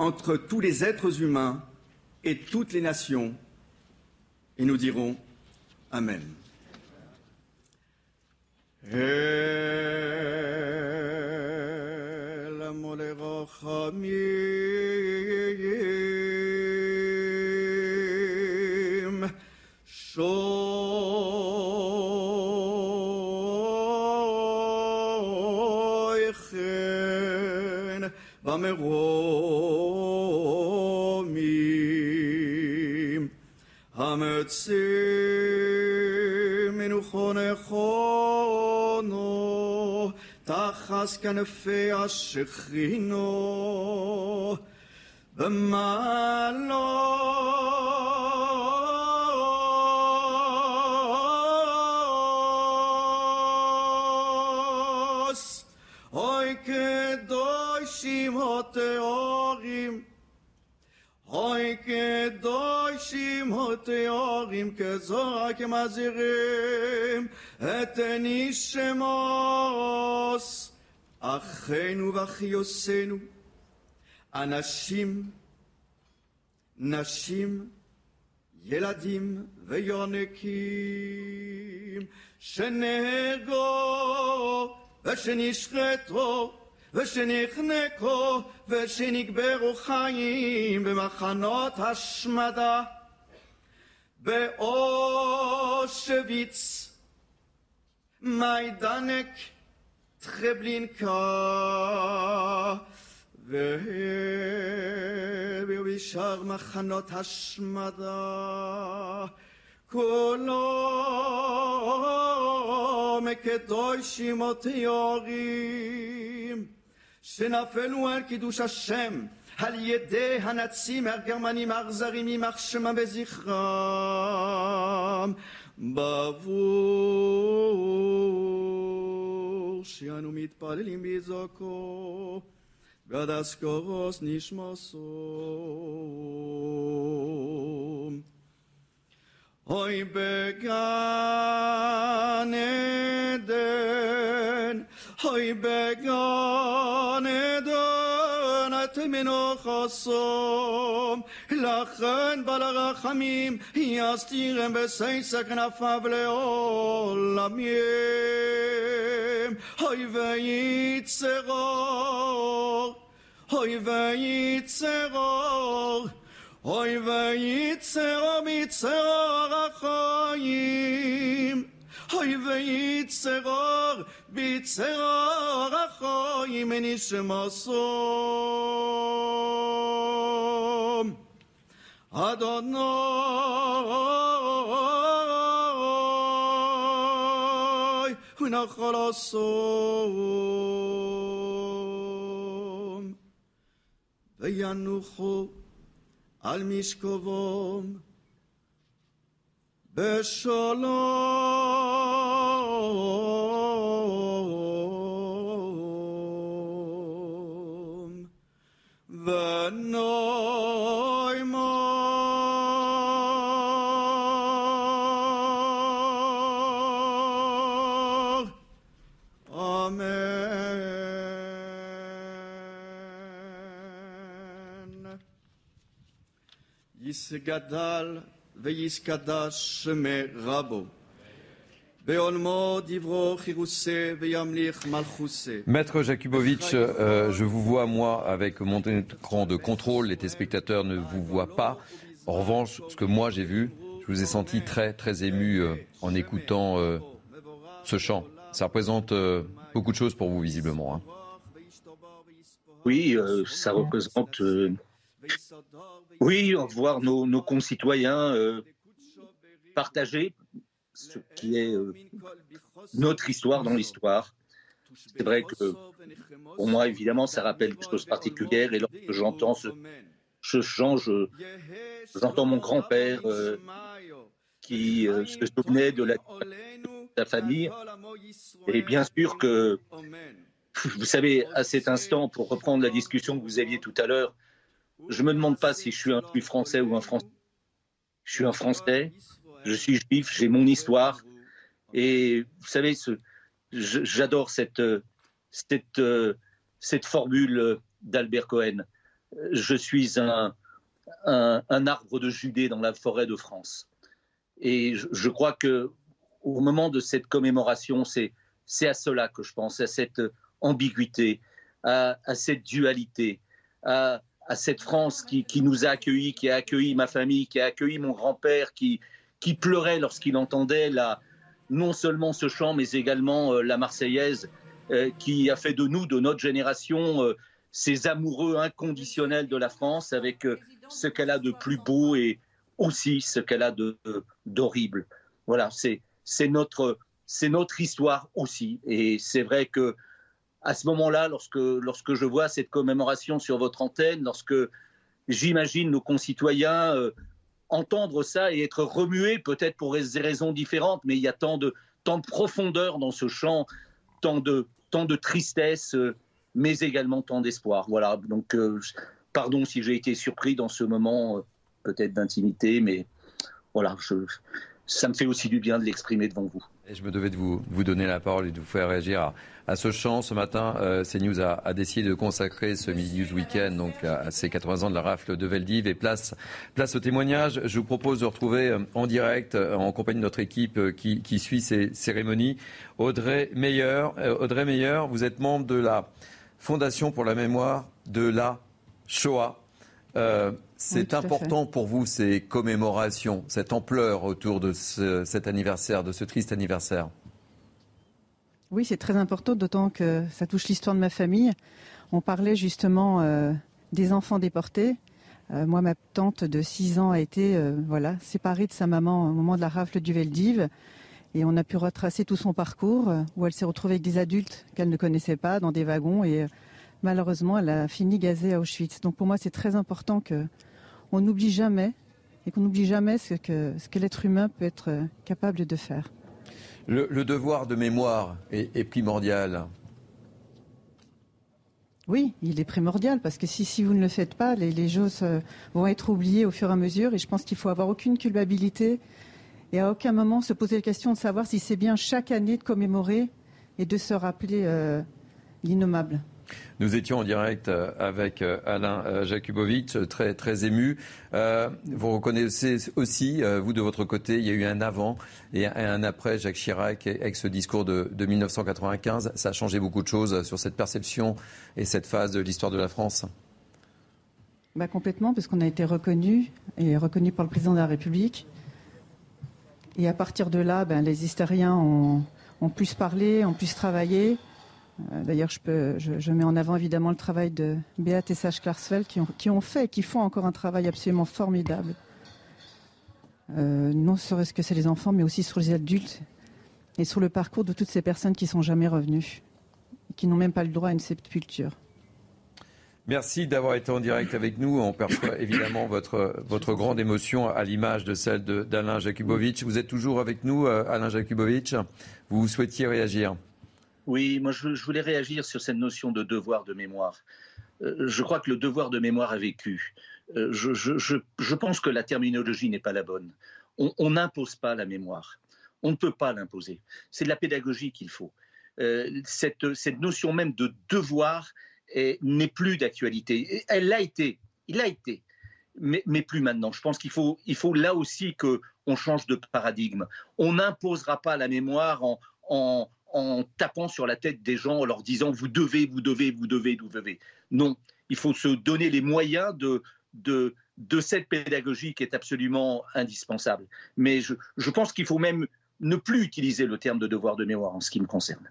entre tous les êtres humains et toutes les nations. Et nous dirons Amen. המציא מנוחו נכונו תחס כנפי השכינו במעלוס אוי קדושים התארים אוי קדושים התארים כזרע כמזהירים את נשמוס אחינו ואחיותינו אנשים נשים ילדים ויונקים שנהרגו ושנשחטו ושנחנקו ושנקברו חיים במחנות השמדה. באושוויץ, מיידנק, טרבלינקה ובשאר מחנות השמדה. כולו מקדושים וטהורים שנפלו על קידוש השם על ידי הנאצים הגרמנים האכזרים יימח שמם וזכרם בעבור שאנו מתפללים בזעקו ועד אזכרוס נשמסו אוי בגן עדן, های بگان دانت منو خاصم. لخن بلغ خمیم یستیغم به سیسک نفبل عالمیم های وید سقاق های وید سقاق های وید سقاق سقاق خواهیم. های وید سقاق בצרור החיים נשמסום אדוני ונחל הסום. וינוחו על משכבום. בשלום Adonai Amen. Yisgadal me rabo. Maître Jakubovic, euh, je vous vois, moi, avec mon écran de contrôle. Les téléspectateurs ne vous voient pas. En revanche, ce que moi j'ai vu, je vous ai senti très, très ému euh, en écoutant euh, ce chant. Ça représente euh, beaucoup de choses pour vous, visiblement. Hein. Oui, euh, ça représente. Euh, oui, voir nos, nos concitoyens partager ce qui est notre histoire dans l'histoire. C'est vrai que pour moi, évidemment, ça rappelle des choses particulières. Et lorsque j'entends ce, ce chant, j'entends mon grand-père qui se souvenait de la sa famille. Et bien sûr que, vous savez, à cet instant, pour reprendre la discussion que vous aviez tout à l'heure, je ne me demande pas si je suis un français ou un français. Je suis un français, je suis juif, j'ai mon histoire. Et vous savez, j'adore cette, cette, cette formule d'Albert Cohen. Je suis un, un, arbre de Judée dans la forêt de France. Et je, crois que au moment de cette commémoration, c'est à cela que je pense, à cette ambiguïté, à, cette dualité, à, cette France qui, nous a accueillis, qui a accueilli ma famille, qui a accueilli mon grand-père, qui, qui pleurait lorsqu'il entendait la, non seulement ce chant, mais également euh, la Marseillaise, euh, qui a fait de nous, de notre génération, euh, ces amoureux inconditionnels de la France, avec ce qu'elle a de plus beau et aussi ce qu'elle a d'horrible. Voilà, c'est notre, notre histoire aussi. Et c'est vrai que à ce moment-là, lorsque, lorsque je vois cette commémoration sur votre antenne, lorsque j'imagine nos concitoyens entendre ça et être remués, peut-être pour des raisons différentes, mais il y a tant de, tant de profondeur dans ce chant, tant de, tant de tristesse, euh, mais également tant d'espoir. Voilà, donc euh, pardon si j'ai été surpris dans ce moment peut-être d'intimité, mais voilà, ça me fait aussi du bien de l'exprimer devant vous. Je me devais de vous, donner la parole et de vous faire réagir à, ce chant. Ce matin, euh, CNews a, décidé de consacrer ce Midi News Weekend donc à, ces 80 ans de la rafle de Veldiv. Et place, au témoignage, je vous propose de retrouver euh, en direct, euh, en compagnie de notre équipe qui, suit ces cérémonies, Audrey Meyer. Audrey Meyer, vous êtes membre de la Fondation pour la mémoire de la Shoah. C'est important pour vous ces commémorations, cette ampleur autour de cet anniversaire, de ce triste anniversaire Oui, c'est très important, d'autant que ça touche l'histoire de ma famille. On parlait justement euh, des enfants déportés. Euh, moi, ma tante de 6 ans a été voilà, séparée de sa maman au moment de la rafle du Veldiv. Et on a pu retracer tout son parcours, où elle s'est retrouvée avec des adultes qu'elle ne connaissait pas, dans des wagons. Et malheureusement, elle a fini gazée à Auschwitz. Donc pour moi, c'est très important qu'on n'oublie jamais et qu'on n'oublie jamais ce que, ce que l'être humain peut être euh, capable de faire. Le, devoir de mémoire est, primordial. Oui, il est primordial parce que si, si vous ne le faites pas, les, les, choses euh, vont être oubliées au fur et à mesure. Et je pense qu'il faut avoir aucune culpabilité et à aucun moment se poser la question de savoir si c'est bien chaque année de commémorer et de se rappeler euh, l'innommable. Nous étions en direct euh, avec euh, Alain euh, Jakubowicz, très, très ému. vous reconnaissez aussi, vous de votre côté, il y a eu un avant et un après Jacques Chirac avec ce discours de, 1995. Ça a changé beaucoup de choses sur cette perception et cette phase de l'histoire de la France bah Complètement, parce qu'on a été reconnu et reconnu par le président de la République. Et à partir de là, ben, les historiens ont, ont plus parlé, ont plus travaillé. Euh, d'ailleurs, je, mets en avant évidemment le travail de Béat et Sage Klarsfeld qui ont, fait et qui font encore un travail absolument formidable. Euh, non serait-ce que c'est les enfants, mais aussi sur les adultes et sur le parcours de toutes ces personnes qui sont jamais revenues, qui n'ont même pas le droit à une sépulture. Merci d'avoir été en direct avec nous. On perçoit évidemment votre, votre grande émotion à l'image de celle d'Alain Jakubowicz. Vous êtes toujours avec nous, euh, Alain Jakubowicz. Vous souhaitiez réagir oui, moi je, voulais réagir sur cette notion de devoir de mémoire. Euh, je crois que le devoir de mémoire a vécu. Euh, je, pense que la terminologie n'est pas la bonne. On n'impose pas la mémoire. On ne peut pas l'imposer. C'est de la pédagogie qu'il faut. Euh, cette, notion même de devoir n'est plus d'actualité. Elle l'a été. Il l'a été. Mais, plus maintenant. Je pense qu'il faut, il faut là aussi qu'on change de paradigme. On n'imposera pas la mémoire en tapant sur la tête des gens, en leur disant vous devez, vous devez, vous devez, vous devez. Non, il faut se donner les moyens de, de, cette pédagogie qui est absolument indispensable. Mais je pense qu'il faut même ne plus utiliser le terme de devoir de mémoire en ce qui me concerne.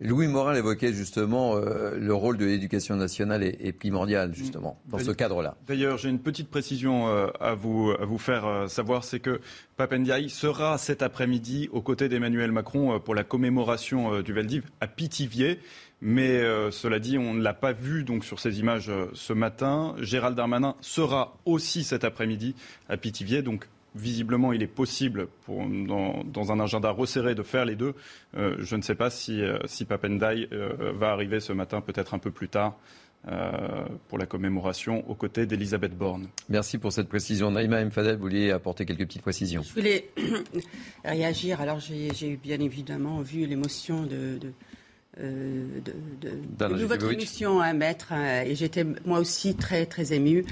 Louis Morin évoquait justement euh, le rôle de l'éducation nationale est, primordial justement dans ce cadre-là. D'ailleurs, j'ai une petite précision euh, à, vous, à vous faire euh, savoir, c'est que Papendiaï sera cet après-midi aux côtés d'Emmanuel Macron pour la commémoration du Veldiv à Pithiviers. Mais cela dit, on ne l'a pas vu donc sur ces images ce matin. Gérald Darmanin sera aussi cet après-midi à Pithiviers, donc visiblement, il est possible, pour, dans, un agenda resserré, de faire les deux. Euh, je ne sais pas si, euh, si Papendai euh, va arriver ce matin, peut-être un peu plus tard. pour la commémoration aux côtés d'Elisabeth Borne. Merci pour cette précision. Naïma Mfadel, vous vouliez apporter quelques petites précisions. Je voulais réagir. Alors, j'ai bien évidemment vu l'émotion de, de votre émission à mettre et j'étais moi aussi très très émue.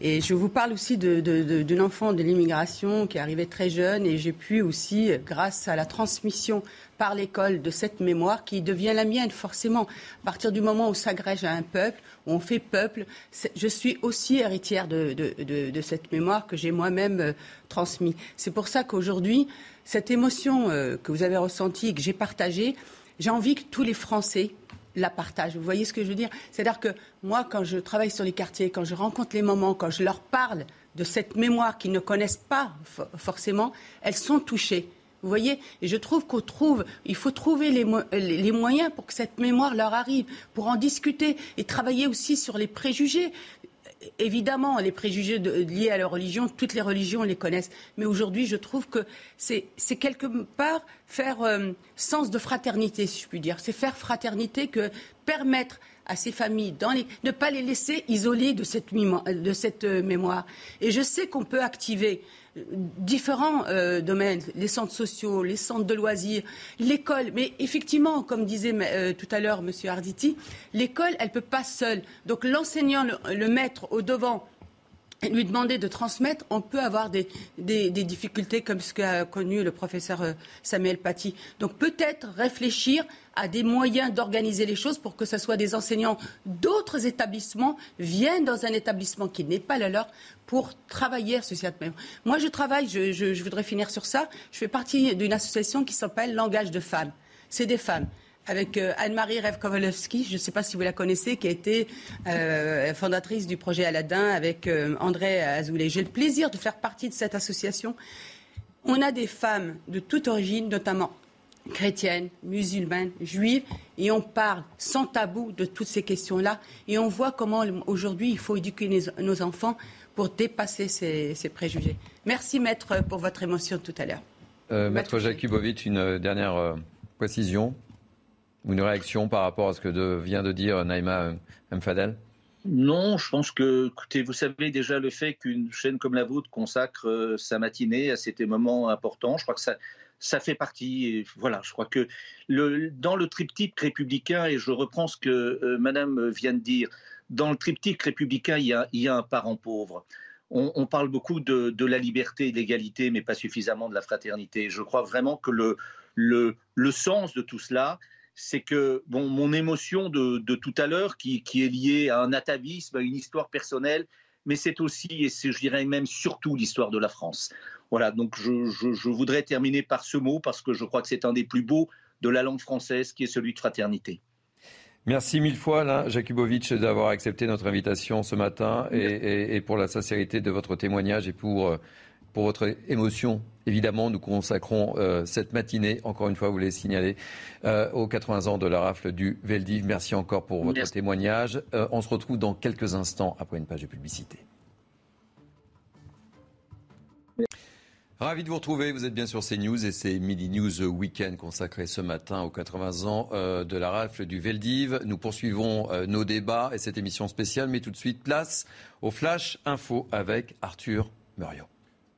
Et je vous parle aussi d'une enfant de l'immigration qui est très jeune et j'ai pu aussi, grâce à la transmission par l'école de cette mémoire qui devient la mienne forcément, à partir du moment où s'agrège à un peuple, où on fait peuple, je suis aussi héritière de, cette mémoire que j'ai moi-même euh, transmise. C'est pour ça qu'aujourd'hui, cette émotion euh, que vous avez ressentie et que j'ai partagée, j'ai envie que tous les Français la partage. Vous voyez ce que je veux dire? C'est-à-dire que moi, quand je travaille sur les quartiers, quand je rencontre les mamans, quand je leur parle de cette mémoire qu'ils ne connaissent pas forcément, elles sont touchées. Vous voyez? Et je trouve qu'on trouve, il faut trouver les, moyens pour que cette mémoire leur arrive, pour en discuter et travailler aussi sur les préjugés évidemment, les préjugés liés à la religion, toutes les religions les connaissent. Mais aujourd'hui, je trouve que c'est quelque part faire euh, sens de fraternité, si je puis dire. C'est faire fraternité que permettre à ces familles, dans ne pas les laisser isolées de cette, de cette euh, mémoire. Et je sais qu'on peut activer différents euh, domaines, les centres sociaux, les centres de loisirs, l'école. Mais effectivement, comme disait euh, tout à l'heure M. Arditi, l'école, elle ne peut pas seule. Donc l'enseignant, le, mettre au devant lui demander de transmettre, on peut avoir des, difficultés comme ce qu'a connu le professeur euh, Samuel Paty. Donc peut-être réfléchir à des moyens d'organiser les choses pour que ce soit des enseignants d'autres établissements viennent dans un établissement qui n'est pas le leur pour travailler sur cette même. Moi, je travaille, je, voudrais finir sur ça. Je fais partie d'une association qui s'appelle Langage de femmes. C'est des femmes avec euh, Anne-Marie Rev-Kowalewski, je ne sais pas si vous la connaissez, qui a été euh, fondatrice du projet Aladdin avec euh, André Azoulay. J'ai le plaisir de faire partie de cette association. On a des femmes de toute origine, notamment chrétiennes, musulmanes, juives, et on parle sans tabou de toutes ces questions-là. Et on voit comment aujourd'hui il faut éduquer nos enfants pour dépasser ces, préjugés. Merci, maître, pour votre émotion tout à l'heure. Euh, maître Jakubovic, une dernière précision une réaction par rapport à ce que vient de dire Naïma Mfadel? Non, je pense que, écoutez, vous savez déjà le fait qu'une chaîne comme la vôtre consacre sa matinée à ces moments importants. Je crois que ça, ça fait partie. Voilà, je crois que dans le triptyque républicain, et je reprends ce que Madame vient de dire, dans le triptyque républicain, il y a, un parent pauvre. On, parle beaucoup de, la liberté et de l'égalité, mais pas suffisamment de la fraternité. Je crois vraiment que le, sens de tout cela, c'est que bon, mon émotion de, tout à l'heure, qui, est liée à un atavisme, à une histoire personnelle, mais c'est aussi, et je dirais même surtout, l'histoire de la France. Voilà, donc je, je, voudrais terminer par ce mot, parce que je crois que c'est un des plus beaux de la langue française, qui est celui de fraternité. Merci mille fois, là, Jakubovic, d'avoir accepté notre invitation ce matin et, pour la sincérité de votre témoignage et pour, euh, pour votre émotion. Évidemment, nous consacrons euh, cette matinée, encore une fois, vous l'avez signalé, euh, aux 80 ans de la rafle du Veldiv. Merci encore pour votre témoignage. on se retrouve dans quelques instants après une page de publicité. Ravi de vous retrouver, vous êtes bien sur CNews et c'est Midi News Weekend consacré ce matin aux 80 ans euh, de la rafle du Veldiv. Nous poursuivons euh, nos débats et cette émission spéciale, mais tout de suite place au Flash Info avec Arthur Muriot.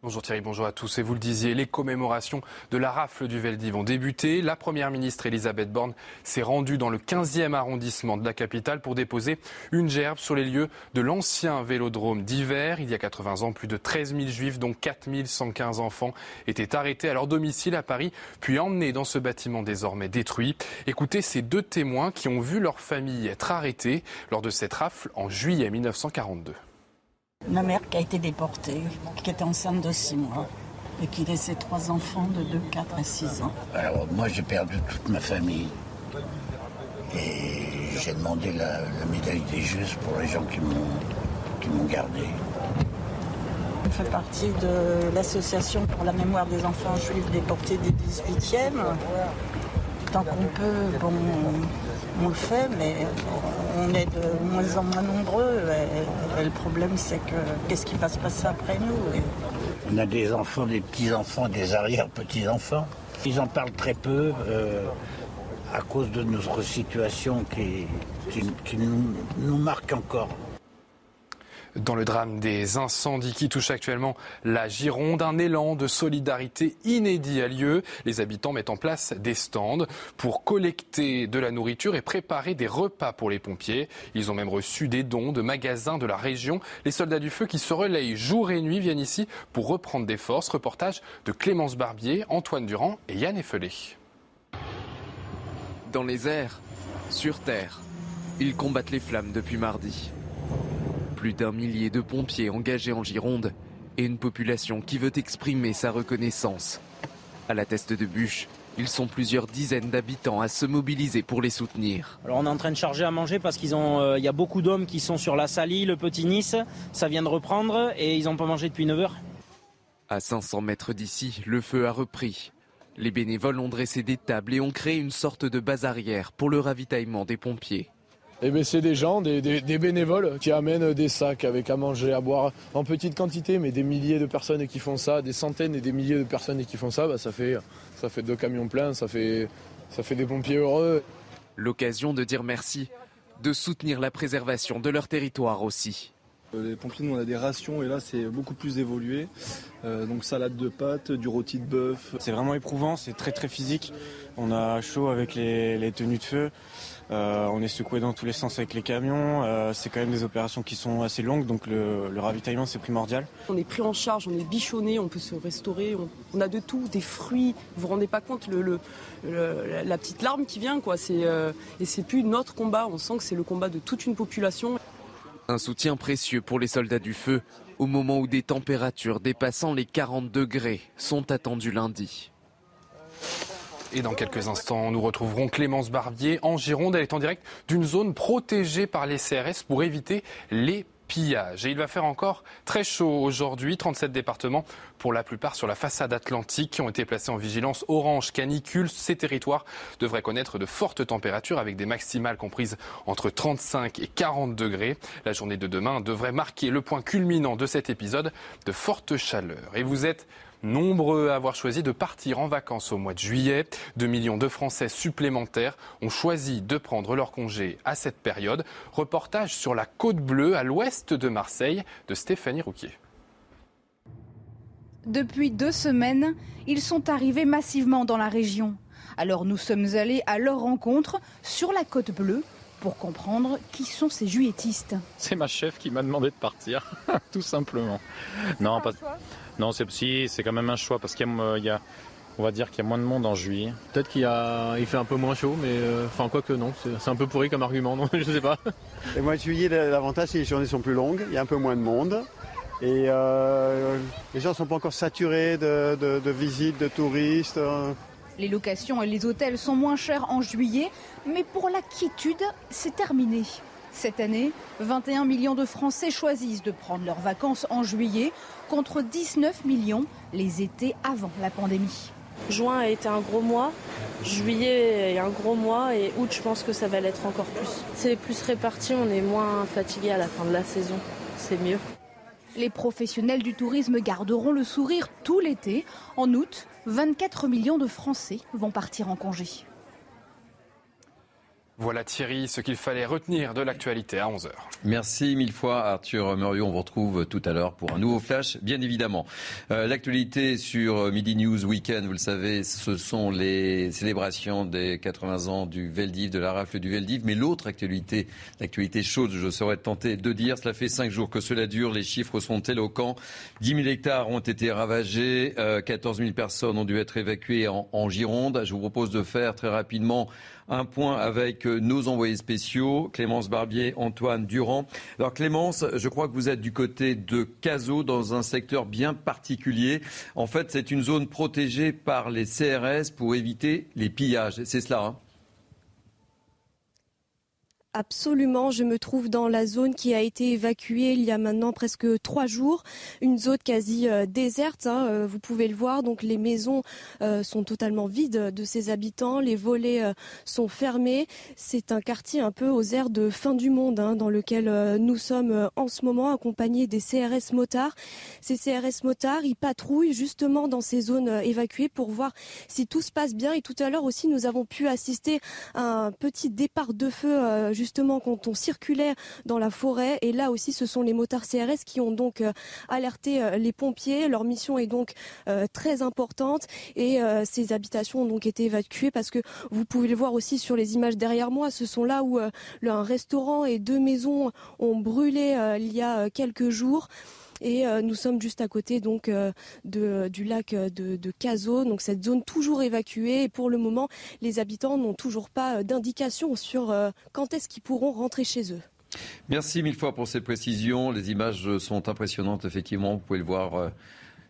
Bonjour Thierry, bonjour à tous. Et vous le disiez, les commémorations de la rafle du Veldiv ont débuté. La première ministre Elisabeth Borne s'est rendue dans le 15e arrondissement de la capitale pour déposer une gerbe sur les lieux de l'ancien vélodrome d'hiver. Il y a 80 ans, plus de 13 000 juifs, dont 4 115 enfants, étaient arrêtés à leur domicile à Paris, puis emmenés dans ce bâtiment désormais détruit. Écoutez ces deux témoins qui ont vu leur famille être arrêtée lors de cette rafle en juillet 1942. Ma mère qui a été déportée, qui était enceinte de six mois. et qui laissait trois enfants de 2, 4 et 6 ans. Alors moi j'ai perdu toute ma famille et j'ai demandé la, la médaille des justes pour les gens qui m'ont gardé. Je fais partie de l'association pour la mémoire des enfants juifs déportés du 18e. Tant qu'on peut, bon, on, le fait, mais on est de moins en moins nombreux. Le problème, c'est que qu'est-ce qui va se passer après nous? On a des enfants, des petits-enfants, des arrière-petits-enfants. Ils en parlent très peu euh, à cause de notre situation qui, qui- nous marque encore. Dans le drame des incendies qui touchent actuellement la Gironde, un élan de solidarité inédit a lieu. Les habitants mettent en place des stands pour collecter de la nourriture et préparer des repas pour les pompiers. Ils ont même reçu des dons de magasins de la région. Les soldats du feu qui se relayent jour et nuit viennent ici pour reprendre des forces. Reportage de Clémence Barbier, Antoine Durand et Yann Effelé. Dans les airs, sur terre, ils combattent les flammes depuis mardi. Plus d'un millier de pompiers engagés en Gironde et une population qui veut exprimer sa reconnaissance. À la teste de bûche, ils sont plusieurs dizaines d'habitants à se mobiliser pour les soutenir. Alors on est en train de charger à manger parce qu'ils ont, euh, il y a beaucoup d'hommes qui sont sur la Salie, le Petit Nice, ça vient de reprendre et ils n'ont pas mangé depuis 9 heures. À 500 mètres d'ici, le feu a repris. Les bénévoles ont dressé des tables et ont créé une sorte de base arrière pour le ravitaillement des pompiers. Eh ben, c'est des gens, des, des- des bénévoles qui amènent des sacs avec à manger, à boire en petite quantité, mais des milliers de personnes qui font ça, des centaines et des milliers de personnes qui font ça, bah, ça, fait, ça fait deux camions pleins, ça fait, ça fait des pompiers heureux. L'occasion de dire merci, de soutenir la préservation de leur territoire aussi. Les pompiers, nous, on a des rations et là, c'est beaucoup plus évolué. Euh, donc salade de pâtes, du rôti de bœuf. C'est vraiment éprouvant, c'est très très physique. On a chaud avec les, les tenues de feu. Euh, on est secoué dans tous les sens avec les camions. Euh, c'est quand même des opérations qui sont assez longues, donc le, le ravitaillement c'est primordial. On est pris en charge, on est bichonné, on peut se restaurer, on, on a de tout, des fruits. Vous vous rendez pas compte le, le- le- la- la petite larme qui vient, quoi. C'est euh, et c'est plus notre combat. On sent que c'est le combat de toute une population. Un soutien précieux pour les soldats du feu au moment où des températures dépassant les 40 degrés sont attendues lundi. Et dans quelques instants, nous retrouverons Clémence Barbier en Gironde. Elle est en direct d'une zone protégée par les CRS pour éviter les pillages. Et il va faire encore très chaud aujourd'hui. 37 départements, pour la plupart sur la façade atlantique, qui ont été placés en vigilance orange canicule. Ces territoires devraient connaître de fortes températures avec des maximales comprises entre 35 et 40 degrés. La journée de demain devrait marquer le point culminant de cet épisode de forte chaleur. Et vous êtes Nombreux à avoir choisi de partir en vacances au mois de juillet. 2 millions de Français supplémentaires ont choisi de prendre leur congé à cette période. Reportage sur la côte bleue à l'ouest de Marseille de Stéphanie Rouquier. Depuis deux semaines, ils sont arrivés massivement dans la région. Alors nous sommes allés à leur rencontre sur la côte bleue pour comprendre qui sont ces juilletistes. C'est ma chef qui m'a demandé de partir, tout simplement. Non, pas... non, c'est si, c'est quand même un choix parce qu'il y a, euh, y a- on va dire qu'il y a moins de monde en juillet. Peut-être qu'il y a- il fait un peu moins chaud, mais euh, enfin quoi que non, c'est un peu pourri comme argument, non Je sais pas. Le mois de juillet, l'avantage, c'est que les journées sont plus longues, il y a un peu moins de monde. Et euh, les gens ne sont pas encore saturés de, de- de visites, de touristes. Les locations et les hôtels sont moins chers en juillet, mais pour la quiétude, c'est terminé. Cette année, 21 millions de Français choisissent de prendre leurs vacances en juillet contre 19 millions les étés avant la pandémie. Juin a été un gros mois, juillet est un gros mois et août je pense que ça va l'être encore plus. C'est plus réparti, on est moins fatigué à la fin de la saison, c'est mieux. Les professionnels du tourisme garderont le sourire tout l'été. En août, 24 millions de Français vont partir en congé. Voilà Thierry, ce qu'il fallait retenir de l'actualité à 11h. Merci mille fois Arthur Muriot. On vous retrouve tout à l'heure pour un nouveau flash, bien évidemment. Euh, L'actualité sur Midi News Weekend, vous le savez, ce sont les célébrations des 80 ans du Veldiv, de la rafle du Veldiv. Mais l'autre actualité, l'actualité chaude, je serais tenté de dire, cela fait cinq jours que cela dure, les chiffres sont éloquents. 10 000 hectares ont été ravagés, euh, 14 000 personnes ont dû être évacuées en Gironde. Je vous propose de faire très rapidement un point avec nos envoyés spéciaux, Clémence Barbier, Antoine Durand. Alors Clémence, je crois que vous êtes du côté de Cazaux, dans un secteur bien particulier. En fait, c'est une zone protégée par les CRS pour éviter les pillages. C'est cela hein? Absolument, je me trouve dans la zone qui a été évacuée il y a maintenant presque trois jours, une zone quasi euh, déserte. Hein, euh, vous pouvez le voir, donc les maisons euh, sont totalement vides de ses habitants, les volets sont fermés. C'est un quartier un peu aux airs de fin du monde hein, dans lequel nous sommes en ce moment accompagnés des CRS motards. Ces CRS motards, ils patrouillent justement dans ces zones évacuées pour voir si tout se passe bien. Et tout à l'heure aussi, nous avons pu assister à un petit départ de feu quand on circulait dans la forêt. Et là aussi, ce sont les motards CRS qui ont donc euh, alerté euh, les pompiers. Leur mission est donc euh, très importante et ces habitations ont donc été évacuées parce que vous pouvez le voir aussi sur les images derrière moi. Ce sont là où un restaurant et deux maisons ont brûlé il y a quelques jours. Et euh, nous sommes juste à côté donc euh, du lac de, de Cazo, donc cette zone toujours évacuée. Et pour le moment, les habitants n'ont toujours pas d'indication sur euh, quand est-ce qu'ils pourront rentrer chez eux. Merci mille fois pour ces précisions. Les images sont impressionnantes, effectivement. Vous pouvez le voir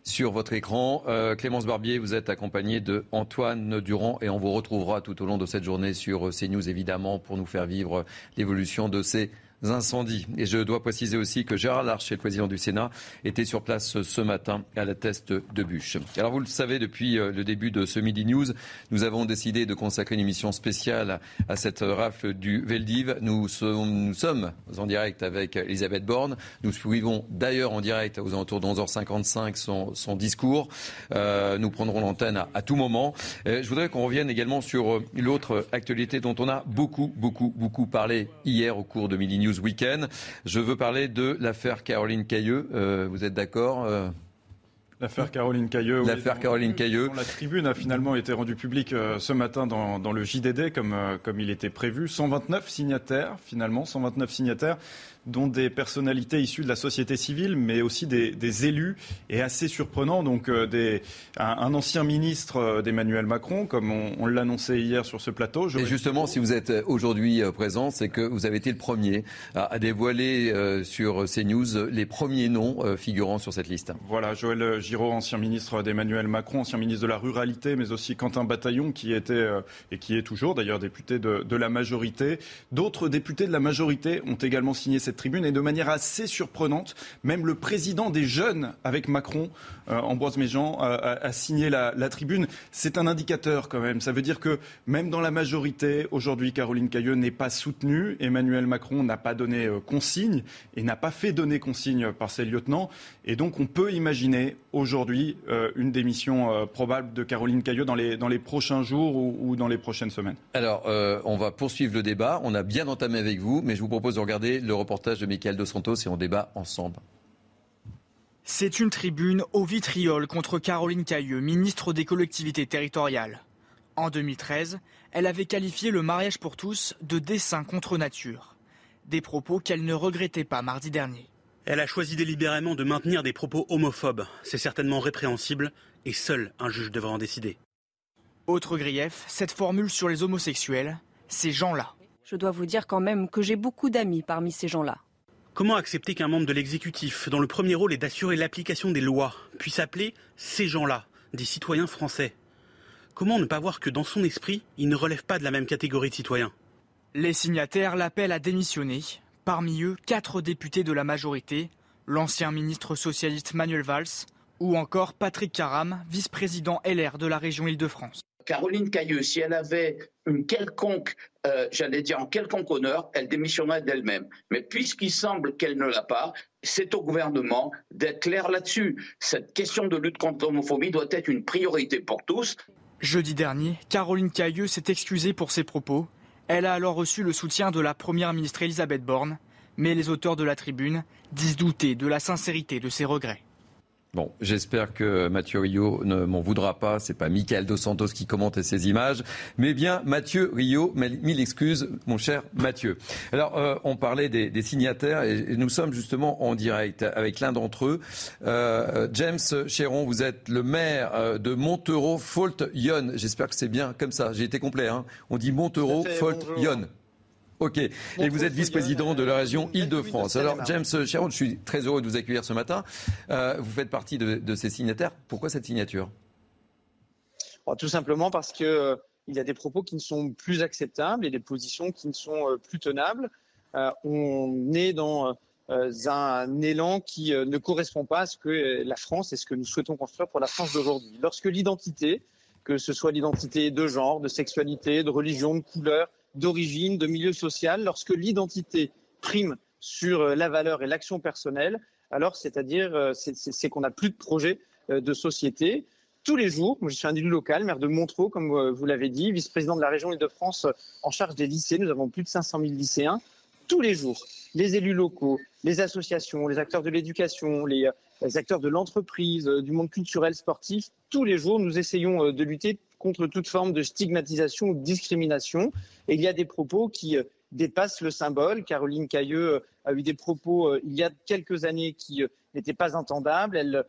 sur votre écran. Clémence Barbier, vous êtes accompagnée de Antoine Durand et on vous retrouvera tout au long de cette journée sur CNews, évidemment, pour nous faire vivre l'évolution de ces incendies. Et je dois préciser aussi que Gérard Larcher, le président du Sénat, était sur place ce matin à la teste de bûche. Alors vous le savez, depuis euh, le début de ce Midi News, nous avons décidé de consacrer une émission spéciale à cette rafle du Veldiv. Nous sommes, en direct avec Elisabeth Borne. Nous suivons d'ailleurs en direct aux alentours de 11h55 son, discours. Euh, nous prendrons l'antenne à, tout moment. Euh, je voudrais qu'on revienne également sur l'autre actualité dont on a beaucoup, beaucoup, beaucoup parlé hier au cours de Midi News Weekend. Je veux parler de l'affaire Caroline Cailleux. Euh, vous êtes d'accord euh? L'affaire Caroline Cailleux. L'affaire Caroline Cailleux. La tribune a finalement été rendue publique euh, ce matin dans, dans le JDD comme, comme il était prévu. 129 signataires, finalement, 129 signataires dont des personnalités issues de la société civile, mais aussi des, élus, et assez surprenant. Donc, euh, des, un, ancien ministre euh, d'Emmanuel Macron, comme on, l'annonçait hier sur ce plateau. Et justement, si vous êtes aujourd'hui euh, présent, c'est que vous avez été le premier à, dévoiler sur CNews les premiers noms figurant sur cette liste. Voilà, Joël Giraud, ancien ministre d'Emmanuel Macron, ancien ministre de la Ruralité, mais aussi Quentin Bataillon, qui était et qui est toujours d'ailleurs député de, de la majorité. D'autres députés de la majorité ont également signé cette tribune et de manière assez surprenante, même le président des jeunes avec Macron, euh, Ambroise Méjean, a, signé la, tribune. C'est un indicateur quand même. Ça veut dire que même dans la majorité, aujourd'hui, Caroline Cailleux n'est pas soutenue. Emmanuel Macron n'a pas donné euh, consigne et n'a pas fait donner consigne par ses lieutenants. Et donc on peut imaginer aujourd'hui euh, une démission probable de Caroline Cailleux dans les, dans les prochains jours ou, dans les prochaines semaines. Alors, on va poursuivre le débat. On a bien entamé avec vous, mais je vous propose de regarder le reportage de Michael Dos Santos et on débat ensemble. C'est une tribune au vitriol contre Caroline Cailleux, ministre des collectivités territoriales. En 2013, elle avait qualifié le mariage pour tous de dessin contre nature. Des propos qu'elle ne regrettait pas mardi dernier. Elle a choisi délibérément de maintenir des propos homophobes. C'est certainement répréhensible et seul un juge devrait en décider. Autre grief, cette formule sur les homosexuels, ces gens-là. Je dois vous dire quand même que j'ai beaucoup d'amis parmi ces gens-là. Comment accepter qu'un membre de l'exécutif, dont le premier rôle est d'assurer l'application des lois, puisse appeler ces gens-là des citoyens français? Comment ne pas voir que dans son esprit, il ne relève pas de la même catégorie de citoyens? Les signataires l'appellent à démissionner. Parmi eux, quatre députés de la majorité, l'ancien ministre socialiste Manuel Valls, ou encore Patrick Caram, vice-président LR de la région Île-de-France. Caroline Cailleux, si elle avait une quelconque, euh, j'allais dire en quelconque honneur, elle démissionnerait d'elle-même. Mais puisqu'il semble qu'elle ne l'a pas, c'est au gouvernement d'être clair là-dessus. Cette question de lutte contre l'homophobie doit être une priorité pour tous. Jeudi dernier, Caroline Cailleux s'est excusée pour ses propos. Elle a alors reçu le soutien de la première ministre Elisabeth Borne, mais les auteurs de la tribune disent douter de la sincérité de ses regrets. Bon, j'espère que Mathieu Rio ne m'en voudra pas. C'est pas Michael Dos Santos qui commente ces images, mais bien Mathieu Rio. Mille excuses, mon cher Mathieu. Alors, euh, on parlait des, signataires et, nous sommes justement en direct avec l'un d'entre eux. Euh, James Chéron, vous êtes le maire euh, de Montereau, Fault Yon. J'espère que c'est bien comme ça. J'ai été complet. Hein. On dit Montereau, Fault Yon. Ok. Et vous êtes vice-président de la région Île-de-France. Alors, James Sharon, je suis très heureux de vous accueillir ce matin. Euh, vous faites partie de, ces signataires. Pourquoi cette signature? Tout simplement parce qu'il euh, y a des propos qui ne sont plus acceptables et des positions qui ne sont euh, plus tenables. on est dans un élan qui ne correspond pas à ce que la France et ce que nous souhaitons construire pour la France d'aujourd'hui. Lorsque l'identité, que ce soit l'identité de genre, de sexualité, de religion, de couleur, d'origine, de milieu social, lorsque l'identité prime sur euh, la valeur et l'action personnelle, alors c'est-à-dire euh, c'est qu'on n'a plus de projet euh, de société. Tous les jours, je suis un élu local, maire de Montreux, comme vous l'avez dit, vice-président de la région Île-de-France en charge des lycées. Nous avons plus de 500 000 lycéens. Tous les jours, les élus locaux, les associations, les acteurs de l'éducation, les, les, acteurs de l'entreprise, du monde culturel, sportif, tous les jours, nous essayons de lutter contre toute forme de stigmatisation ou de discrimination. Et il y a des propos qui euh, dépassent le symbole. Caroline Cailleux euh, a eu des propos euh, il y a quelques années qui n'étaient pas entendables. Elle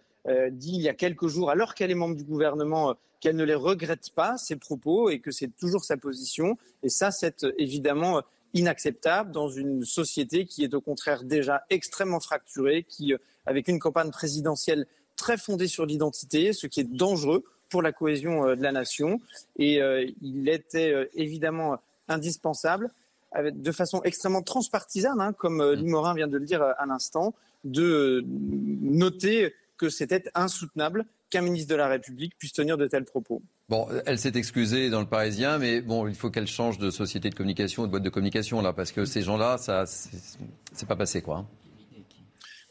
dit il y a quelques jours, alors qu'elle est membre du gouvernement, qu'elle ne les regrette pas, ces propos, et que c'est toujours sa position. Et ça, c'est évidemment inacceptable dans une société qui est au contraire déjà extrêmement fracturée, qui, avec une campagne présidentielle très fondée sur l'identité, ce qui est dangereux pour la cohésion euh, de la nation. Et euh, il était euh, évidemment indispensable, de façon extrêmement transpartisane, hein, comme mmh. Morin vient de le dire à l'instant, de noter que c'était insoutenable qu'un ministre de la République puisse tenir de tels propos. Bon, elle s'est excusée dans le Parisien, mais bon, il faut qu'elle change de société de communication, de boîte de communication là, parce que ces gens-là, ça, c'est pas passé quoi.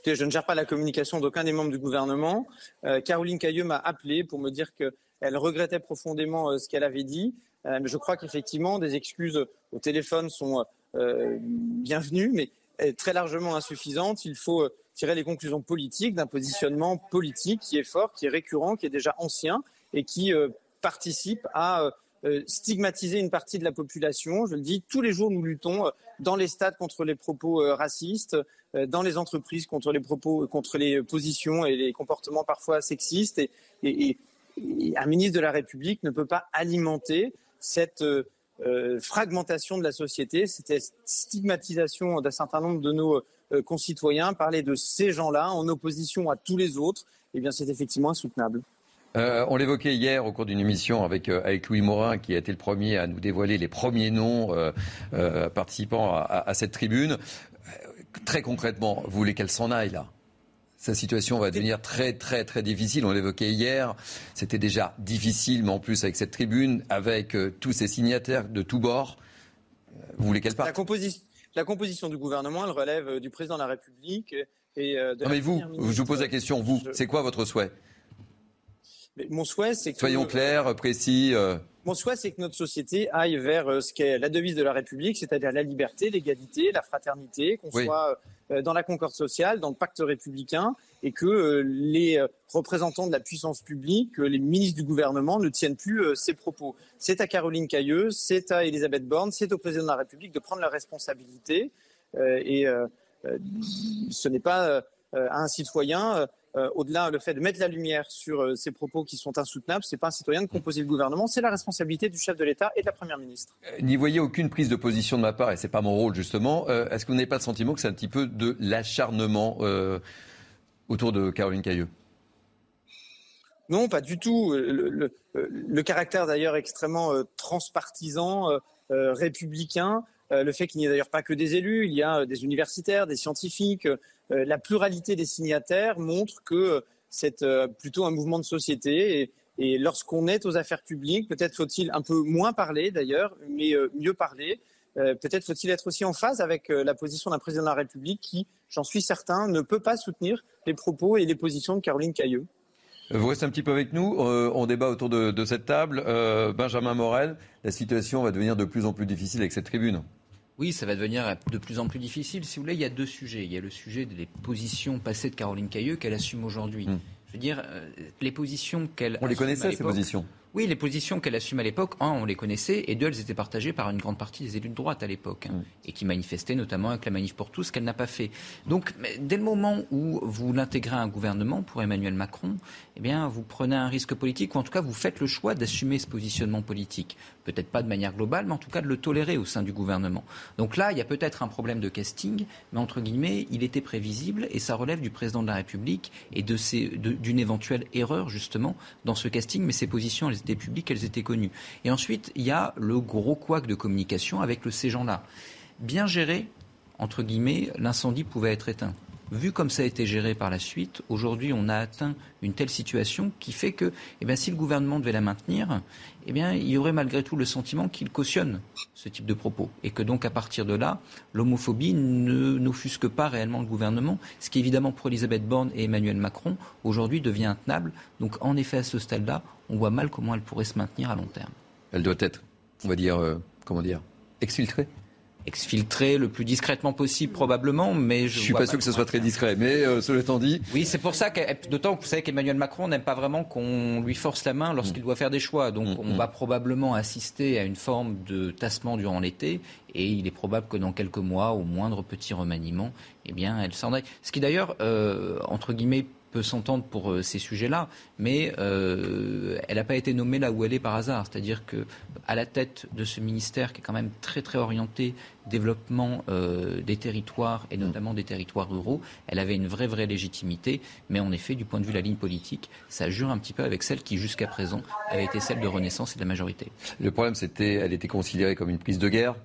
Je ne gère pas la communication d'aucun des membres du gouvernement. Euh, Caroline Cailleux m'a appelé pour me dire qu'elle regrettait profondément euh, ce qu'elle avait dit. Euh, mais je crois qu'effectivement, des excuses au téléphone sont bienvenues, mais très largement insuffisantes. Il faut tirer les conclusions politiques d'un positionnement politique qui est fort, qui est récurrent, qui est déjà ancien et qui participe à stigmatiser une partie de la population. Je le dis, tous les jours, nous luttons euh, dans les stades contre les propos euh, racistes, dans les entreprises contre les propos, contre les positions et les comportements parfois sexistes. Et, un ministre de la République ne peut pas alimenter cette fragmentation de la société, cette stigmatisation d'un certain nombre de nos concitoyens, parler de ces gens-là en opposition à tous les autres. Eh bien, c'est effectivement insoutenable. Euh, on l'évoquait hier au cours d'une émission avec, euh, avec Louis Morin, qui a été le premier à nous dévoiler les premiers noms euh, participant à, cette tribune. Très concrètement, vous voulez qu'elle s'en aille là? Sa situation va devenir très très très difficile. On l'évoquait hier. C'était déjà difficile, mais en plus avec cette tribune, avec tous ces signataires de tous bords. Vous voulez qu'elle parte? La, composition du gouvernement, elle relève du président de la République. Et non, mais vous, je vous pose la question, vous, c'est quoi votre souhait? Mon souhait, c'est que. Soyons clairs, précis. Euh. Mon souhait, c'est que notre société aille vers euh, ce qu'est la devise de la République, c'est-à-dire la liberté, l'égalité, la fraternité, qu'on soit euh, dans la concorde sociale, dans le pacte républicain, et que les représentants de la puissance publique, les ministres du gouvernement ne tiennent plus ces propos. C'est à Caroline Cailleux, c'est à Elisabeth Borne, c'est au président de la République de prendre leurs responsabilités. et ce n'est pas à un citoyen euh, au-delà le fait de mettre la lumière sur euh, ces propos qui sont insoutenables, c'est pas un citoyen de composer le gouvernement, c'est la responsabilité du chef de l'État et de la première ministre. Euh, n'y voyez aucune prise de position de ma part, et c'est pas mon rôle justement. Est-ce que vous n'avez pas le sentiment que c'est un petit peu de l'acharnement autour de Caroline Cailleux non, pas du tout. Le, caractère d'ailleurs extrêmement transpartisan, républicain, le fait qu'il n'y ait d'ailleurs pas que des élus, il y a des universitaires, des scientifiques, euh, la pluralité des signataires montre que euh, c'est euh, plutôt un mouvement de société. Et, lorsqu'on est aux affaires publiques, peut-être faut-il un peu moins parler d'ailleurs, mais mieux parler. peut-être faut-il être aussi en phase avec la position d'un président de la République qui, j'en suis certain, ne peut pas soutenir les propos et les positions de Caroline Cailleux. Vous restez un petit peu avec nous. on débat autour de cette table. Benjamin Morel, la situation va devenir de plus en plus difficile avec cette tribune. Oui, ça va devenir de plus en plus difficile. Si vous voulez, il y a deux sujets. Il y a le sujet des positions passées de Caroline Cailleux qu'elle assume aujourd'hui. Hmm. Je veux dire, euh, les positions qu'elle. On les connaissait, ces positions? Oui, les positions qu'elle assume à l'époque, un, on les connaissait, et deux, elles étaient partagées par une grande partie des élus de droite à l'époque, hein, et qui manifestaient notamment avec la manif pour tous, qu'elle n'a pas fait. Donc, dès le moment où vous l'intégrez à un gouvernement pour Emmanuel Macron, eh bien, vous prenez un risque politique, ou en tout cas, vous faites le choix d'assumer ce positionnement politique. Peut-être pas de manière globale, mais en tout cas de le tolérer au sein du gouvernement. Donc là, il y a peut-être un problème de casting, mais entre guillemets, il était prévisible, et ça relève du président de la République et d'une éventuelle erreur, justement, dans ce casting, mais ces positions, elles étaient publiques, elles étaient connues. Et ensuite, il y a le gros couac de communication avec ces gens-là. Bien géré, entre guillemets, l'incendie pouvait être éteint. Vu comme ça a été géré par la suite, aujourd'hui on a atteint une telle situation qui fait que eh bien, si le gouvernement devait la maintenir, eh bien, il y aurait malgré tout le sentiment qu'il cautionne ce type de propos. Et que donc à partir de là, l'homophobie ne n'offusque pas réellement le gouvernement, ce qui évidemment pour Elisabeth Borne et Emmanuel Macron aujourd'hui devient intenable. Donc en effet à ce stade-là, on voit mal comment elle pourrait se maintenir à long terme. Elle doit être, on va dire, euh, comment dire, exfiltrée exfiltrer le plus discrètement possible probablement, mais je ne suis pas, sûr que ce soit très discret, mais euh, cela étant dit. Oui, c'est pour ça que, d'autant que vous savez qu'Emmanuel Macron n'aime pas vraiment qu'on lui force la main lorsqu'il mm. doit faire des choix. Donc mm, on mm. va probablement assister à une forme de tassement durant l'été, et il est probable que dans quelques mois, au moindre petit remaniement, eh bien, elle s'en aille. Ce qui d'ailleurs, euh, entre guillemets, peut s'entendre pour euh, ces sujets-là, mais euh, elle n'a pas été nommée là où elle est par hasard. C'est-à-dire que à la tête de ce ministère qui est quand même très très orienté développement euh, des territoires et notamment des territoires ruraux, elle avait une vraie vraie légitimité. Mais en effet, du point de vue de la ligne politique, ça jure un petit peu avec celle qui jusqu'à présent avait été celle de Renaissance et de la majorité. Le problème, c'était, elle était considérée comme une prise de guerre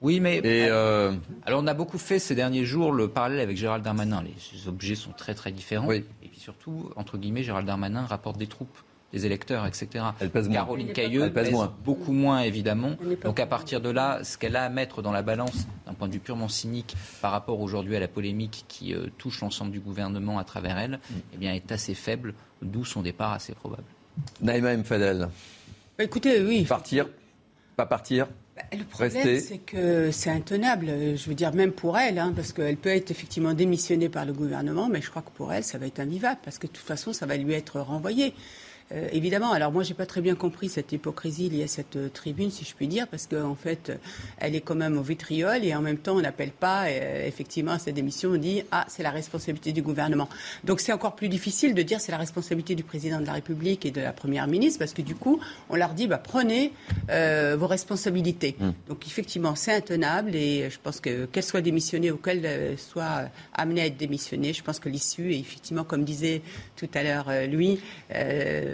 oui. mais euh, alors on a beaucoup fait ces derniers jours le parallèle avec Gérald Darmanin. Les objets sont très très différents. Et puis surtout, entre guillemets, Gérald Darmanin rapporte des troupes, des électeurs, etc. Elle pèse Caroline Cailleux pèse, moins. beaucoup moins évidemment. Donc à partir de là, ce qu'elle a à mettre dans la balance, d'un point de vue purement cynique, par rapport aujourd'hui à la polémique qui euh, touche l'ensemble du gouvernement à travers elle, mm. eh bien, est assez faible. D'où son départ assez probable. Naïma Mfadel. Bah, écoutez, oui. Partir, pas partir. Bah, le problème, c'est que c'est intenable. Je veux dire, même pour elle, hein, parce qu'elle peut être effectivement démissionnée par le gouvernement, mais je crois que pour elle, ça va être invivable, parce que de toute façon, ça va lui être renvoyé. Euh, évidemment, alors moi, j'ai pas très bien compris cette hypocrisie liée à cette euh, tribune, si je puis dire, parce qu'en en fait, elle est quand même au vitriol et en même temps, on n'appelle pas euh, effectivement à cette démission, on dit ah c'est la responsabilité du gouvernement. Donc c'est encore plus difficile de dire c'est la responsabilité du président de la République et de la première ministre, parce que du coup, on leur dit bah, prenez vos responsabilités. Mmh. Donc effectivement, c'est intenable et je pense que qu'elle soit démissionnée ou qu'elle soit amenée à être démissionnée, je pense que l'issue est effectivement, comme disait tout à l'heure lui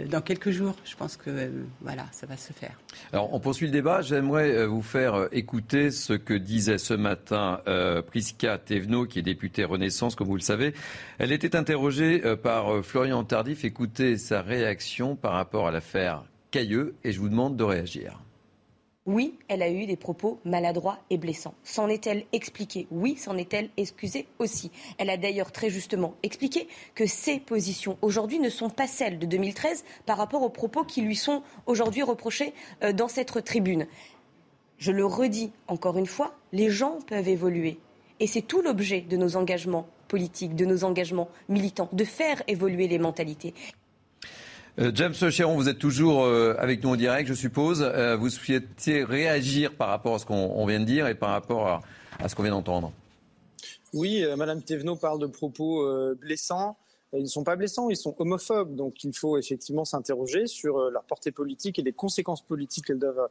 dans quelques jours. Je pense que euh, voilà, ça va se faire. Alors, on poursuit le débat. J'aimerais euh, vous faire euh, écouter ce que disait ce matin euh, Prisca Thévenot, qui est députée Renaissance, comme vous le savez. Elle était interrogée par Florian Tardif. Écoutez sa réaction par rapport à l'affaire Cailleux et je vous demande de réagir. Oui, elle a eu des propos maladroits et blessants. S'en est-elle expliquée Oui, s'en est-elle excusée aussi. Elle a d'ailleurs très justement expliqué que ses positions aujourd'hui ne sont pas celles de 2013 par rapport aux propos qui lui sont aujourd'hui reprochés euh, dans cette tribune. Je le redis encore une fois, les gens peuvent évoluer. Et c'est tout l'objet de nos engagements politiques, de nos engagements militants, de faire évoluer les mentalités. Euh, James Chéron, vous êtes toujours euh, avec nous en direct, je suppose. Euh, vous souhaitez réagir par rapport à ce qu'on vient de dire et par rapport à, ce qu'on vient d'entendre Oui, Madame Thévenot parle de propos blessants. Ils ne sont pas blessants, ils sont homophobes. Donc il faut effectivement s'interroger sur leur portée politique et les conséquences politiques qu'elles doivent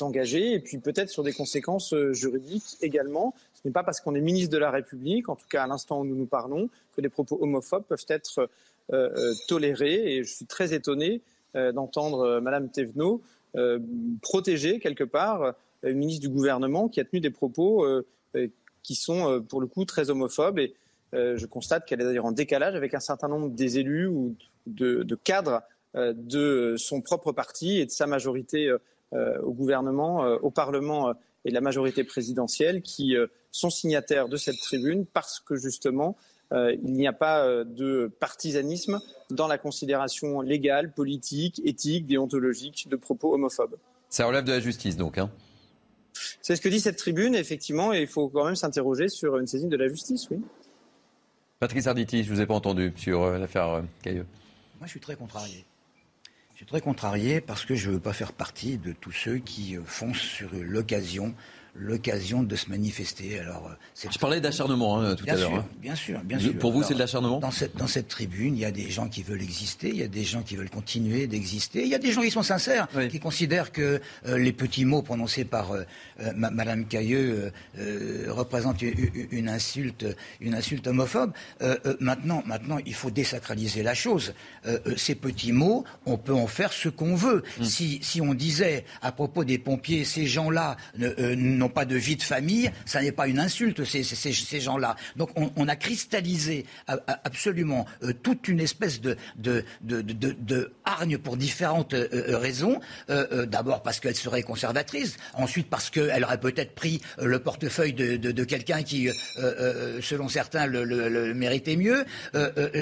engager, et puis peut-être sur des conséquences juridiques également. Ce n'est pas parce qu'on est ministre de la République, en tout cas à l'instant où nous nous parlons, que des propos homophobes peuvent être euh, euh, toléré. Et je suis très étonné euh, d'entendre Madame Thévenot protéger quelque part une ministre du gouvernement qui a tenu des propos qui sont pour le coup très homophobes. Et je constate qu'elle est d'ailleurs en décalage avec un certain nombre des élus ou de, cadres de son propre parti et de sa majorité au gouvernement, au Parlement et de la majorité présidentielle qui sont signataires de cette tribune parce que justement il n'y a pas euh, de partisanisme dans la considération légale, politique, éthique, déontologique de propos homophobes. Ça relève de la justice donc. Hein C'est ce que dit cette tribune, effectivement, et il faut quand même s'interroger sur une saisine de la justice, oui. Patrice Arditi, je ne vous ai pas entendu sur euh, l'affaire Cailleux. Moi, je suis très contrarié. Je suis très contrarié parce que je ne veux pas faire partie de tous ceux qui foncent sur l'occasion l'occasion de se manifester. Alors, euh, Je parlais d'acharnement hein, tout à l'heure. Hein. Bien sûr, bien sûr. Pour vous, c'est de l'acharnement dans cette, dans cette tribune, il y a des gens qui veulent exister, il y a des gens qui veulent continuer d'exister, il y a des gens qui sont sincères, qui considèrent que euh, les petits mots prononcés par euh, Madame Cailleux représentent une, insulte, une insulte homophobe. maintenant, maintenant, il faut désacraliser la chose. ces petits mots, on peut en faire ce qu'on veut. Mm. Si, si on disait à propos des pompiers, ces gens-là n'ont pas de vie de famille, ça n'est pas une insulte, ces, ces, gens-là. Donc on, a cristallisé absolument euh, toute une espèce de, de, de, de, hargne pour différentes euh, euh, raisons. D'abord parce qu'elle serait conservatrice, ensuite parce qu'elle aurait peut-être pris le portefeuille de, quelqu'un qui, selon certains, le, méritait mieux.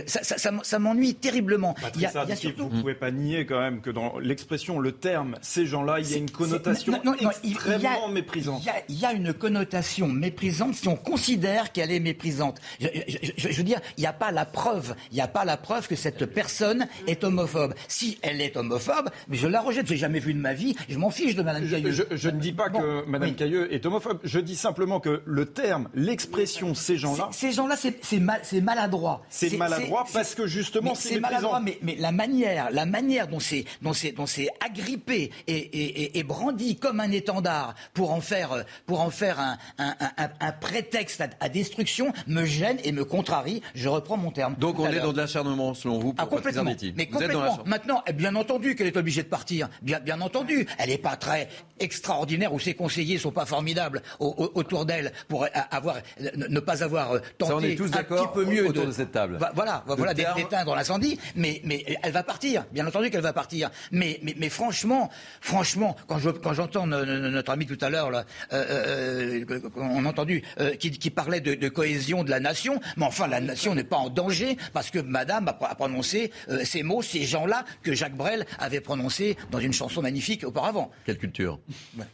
ça, ça, ça, m'ennuie terriblement. il y a, Vous ne pouvez pas nier quand même que dans l'expression, le terme, ces gens-là, il y a une connotation extrêmement méprisante il y a une connotation méprisante si on considère qu'elle est méprisante. Je, veux dire, il n'y a pas la preuve, il n'y a pas la preuve que cette personne est homophobe. Si elle est homophobe, mais je la rejette. J'ai jamais vu de ma vie. Je m'en fiche de Madame Cailleux. Je, ne dis pas que Madame Cailleux est homophobe. Je dis simplement que le terme, l'expression, ces gens-là, ces gens-là, c'est mal, maladroit. C'est maladroit parce que justement, c'est maladroit. Mais, mais, la manière, la manière dont c'est dont c'est dont c'est agrippé et, et, et brandi comme un étendard pour en faire euh, pour en faire un, un, prétexte à, destruction me gêne et me contrarie. Je reprends mon terme. Donc on est dans de l'acharnement, selon vous, pour ah, complètement. Mais complètement. Maintenant, eh, bien entendu qu'elle est obligée de partir. Bien, bien entendu. Elle n'est pas très extraordinaire ou ses conseillers ne sont pas formidables autour d'elle pour avoir, ne pas avoir euh, tenté on est tous un petit peu mieux autour de, cette table. Voilà, voilà d'éteindre l'incendie. Mais, mais elle va partir. Bien entendu qu'elle va partir. Mais, mais, mais franchement, franchement, quand je, quand j'entends notre ami tout à l'heure là, euh, euh, on a entendu, euh, qui, parlait de, cohésion de la nation. Mais enfin, la nation n'est pas en danger parce que Madame a, prononcé euh, ces mots, ces gens-là que Jacques Brel avait prononcés dans une chanson magnifique auparavant. Quelle culture.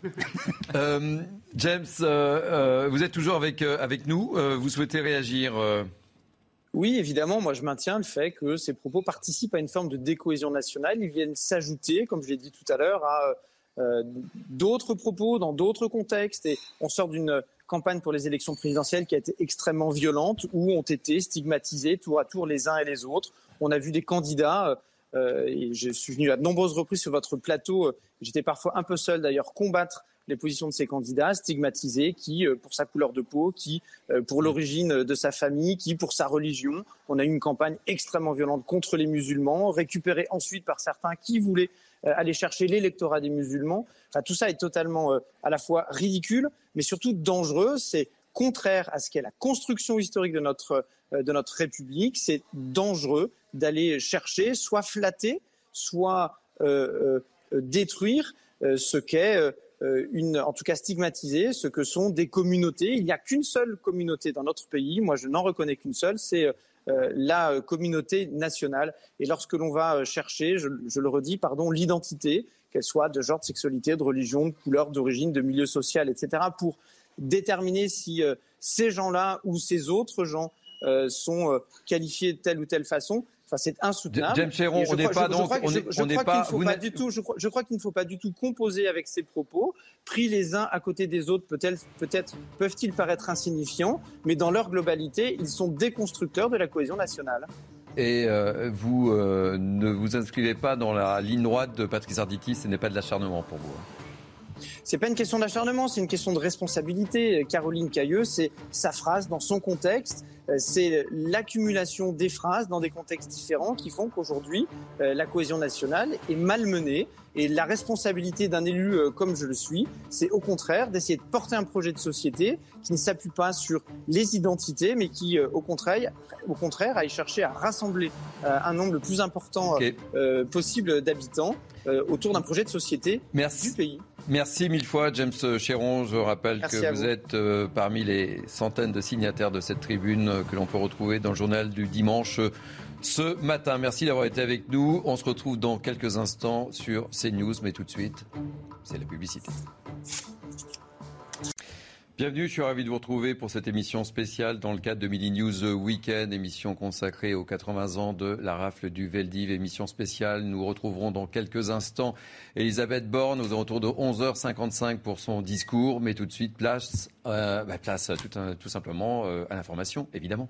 James, vous êtes toujours avec, avec nous. vous souhaitez réagir oui, évidemment, moi je maintiens le fait que ces propos participent à une forme de décohésion nationale. Ils viennent s'ajouter, comme je l'ai dit tout à l'heure, à euh, d'autres propos dans d'autres contextes. Et on sort d'une campagne pour les élections présidentielles qui a été extrêmement violente, où ont été stigmatisés tour à tour les uns et les autres. On a vu des candidats, euh, et je suis venu à de nombreuses reprises sur votre plateau, euh, j'étais parfois un peu seul d'ailleurs, combattre les positions de ces candidats stigmatisés qui, pour sa couleur de peau, qui, pour l'origine de sa famille, qui, pour sa religion. On a eu une campagne extrêmement violente contre les musulmans, récupérée ensuite par certains qui voulaient euh, aller chercher l'électorat des musulmans. Enfin, tout ça est totalement euh, à la fois ridicule, mais surtout dangereux. C'est contraire à ce qu'est la construction historique de notre, euh, de notre République. C'est dangereux d'aller chercher, soit flatter, soit détruire ce qu'est une, en tout cas stigmatiser ce que sont des communautés. Il n'y a qu'une seule communauté dans notre pays. Moi, je n'en reconnais qu'une seule. C'est euh, la euh, communauté nationale. Et lorsque l'on va euh, chercher, je, le redis, pardon, l'identité, qu'elle soit de genre, de sexualité, de religion, de couleur, d'origine, de milieu social, etc., pour déterminer si ces gens-là ou ces autres gens sont qualifiés de telle ou telle façon, c'est insoutenable. James Chéron, on n'est pas donc, on n'est pas. du tout. Je crois, qu'il ne faut pas du tout composer avec ces propos, pris les uns à côté des autres. Peut-être, peut-être peuvent-ils paraître insignifiants, mais dans leur globalité, ils sont déconstructeurs de la cohésion nationale. Et euh, vous euh, ne vous inscrivez pas dans la ligne droite de Patrice Arditi, ce n'est pas de l'acharnement pour vous. C'est pas une question d'acharnement, c'est une question de responsabilité. Caroline Cailleux, c'est sa phrase dans son contexte. Euh, c'est l'accumulation des phrases dans des contextes différents qui font qu'aujourd'hui, euh, la cohésion nationale est malmenée. Et la responsabilité d'un élu euh, comme je le suis, c'est au contraire d'essayer de porter un projet de société qui ne s'appuie pas sur les identités, mais qui, au contraire, au contraire, aille chercher à rassembler un nombre le plus important possible d'habitants autour d'un projet de société du pays. Merci mille fois, James Chéron. Je rappelle que vous, êtes euh, parmi les centaines de signataires de cette tribune euh, que l'on peut retrouver dans le journal du dimanche euh, ce matin. Merci d'avoir été avec nous. On se retrouve dans quelques instants sur CNews, mais tout de suite, c'est la publicité. Bienvenue, je suis ravi de vous retrouver pour cette émission spéciale dans le cadre de Midi News Weekend, émission consacrée aux 80 ans de la rafle du Veldiv, émission spéciale. Nous retrouverons dans quelques instants Elisabeth Borne aux alentours de 11h55 pour son discours, mais tout de suite place, euh, bah, place tout, tout simplement euh, à l'information, évidemment.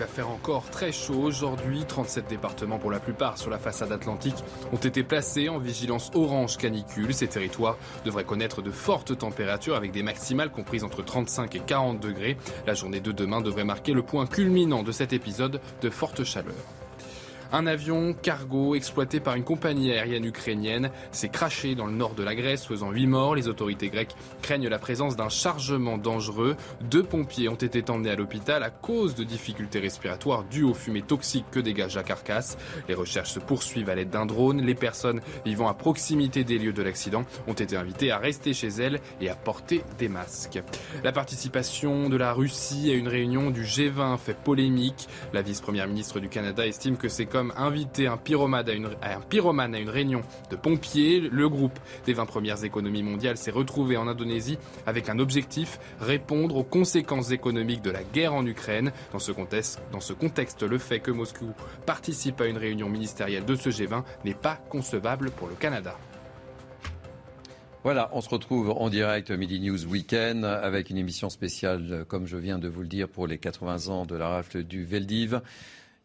Va faire encore très chaud aujourd'hui. 37 départements pour la plupart sur la façade atlantique ont été placés en vigilance orange canicule. Ces territoires devraient connaître de fortes températures avec des maximales comprises entre 35 et 40 degrés. La journée de demain devrait marquer le point culminant de cet épisode de forte chaleur. Un avion cargo exploité par une compagnie aérienne ukrainienne s'est craché dans le nord de la Grèce, faisant 8 morts. Les autorités grecques craignent la présence d'un chargement dangereux. Deux pompiers ont été emmenés à l'hôpital à cause de difficultés respiratoires dues aux fumées toxiques que dégage la carcasse. Les recherches se poursuivent à l'aide d'un drone. Les personnes vivant à proximité des lieux de l'accident ont été invitées à rester chez elles et à porter des masques. La participation de la Russie à une réunion du G20 fait polémique. La vice-première ministre du Canada estime que c'est comme inviter un pyromane, à une, réunion de pompiers. Le groupe des 20 premières économies mondiales s'est retrouvé en Indonésie avec un objectif, répondre aux conséquences économiques de la guerre en Ukraine. Dans ce contexte, dans ce contexte le fait que Moscou participe à une réunion ministérielle de ce G20 n'est pas concevable pour le Canada. Voilà, on se retrouve en direct Midi News Weekend avec une émission spéciale, comme je viens de vous le dire, pour les 80 ans de la rafle du Veldiv.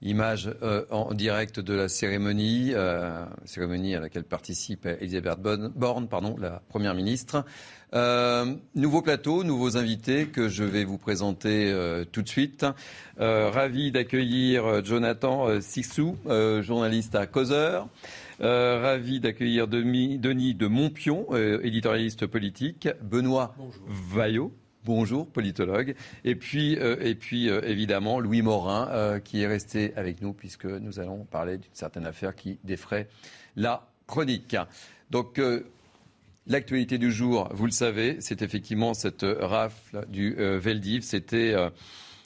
Image euh, en direct de la cérémonie, euh, cérémonie à laquelle participe Elisabeth Borne, pardon, la Première ministre. Euh, nouveau plateau, nouveaux invités que je vais vous présenter tout de suite. ravi d'accueillir Jonathan Sixou, journaliste à Causeur. ravi d'accueillir Denis de Montpion, éditorialiste politique. Benoît Vaillot, Bonjour, politologue. Et puis, euh, et puis euh, évidemment, Louis Morin, euh, qui est resté avec nous, puisque nous allons parler d'une certaine affaire qui défraie la chronique. Donc, l'actualité du jour, vous le savez, c'est effectivement cette rafle du Veldiv. C'était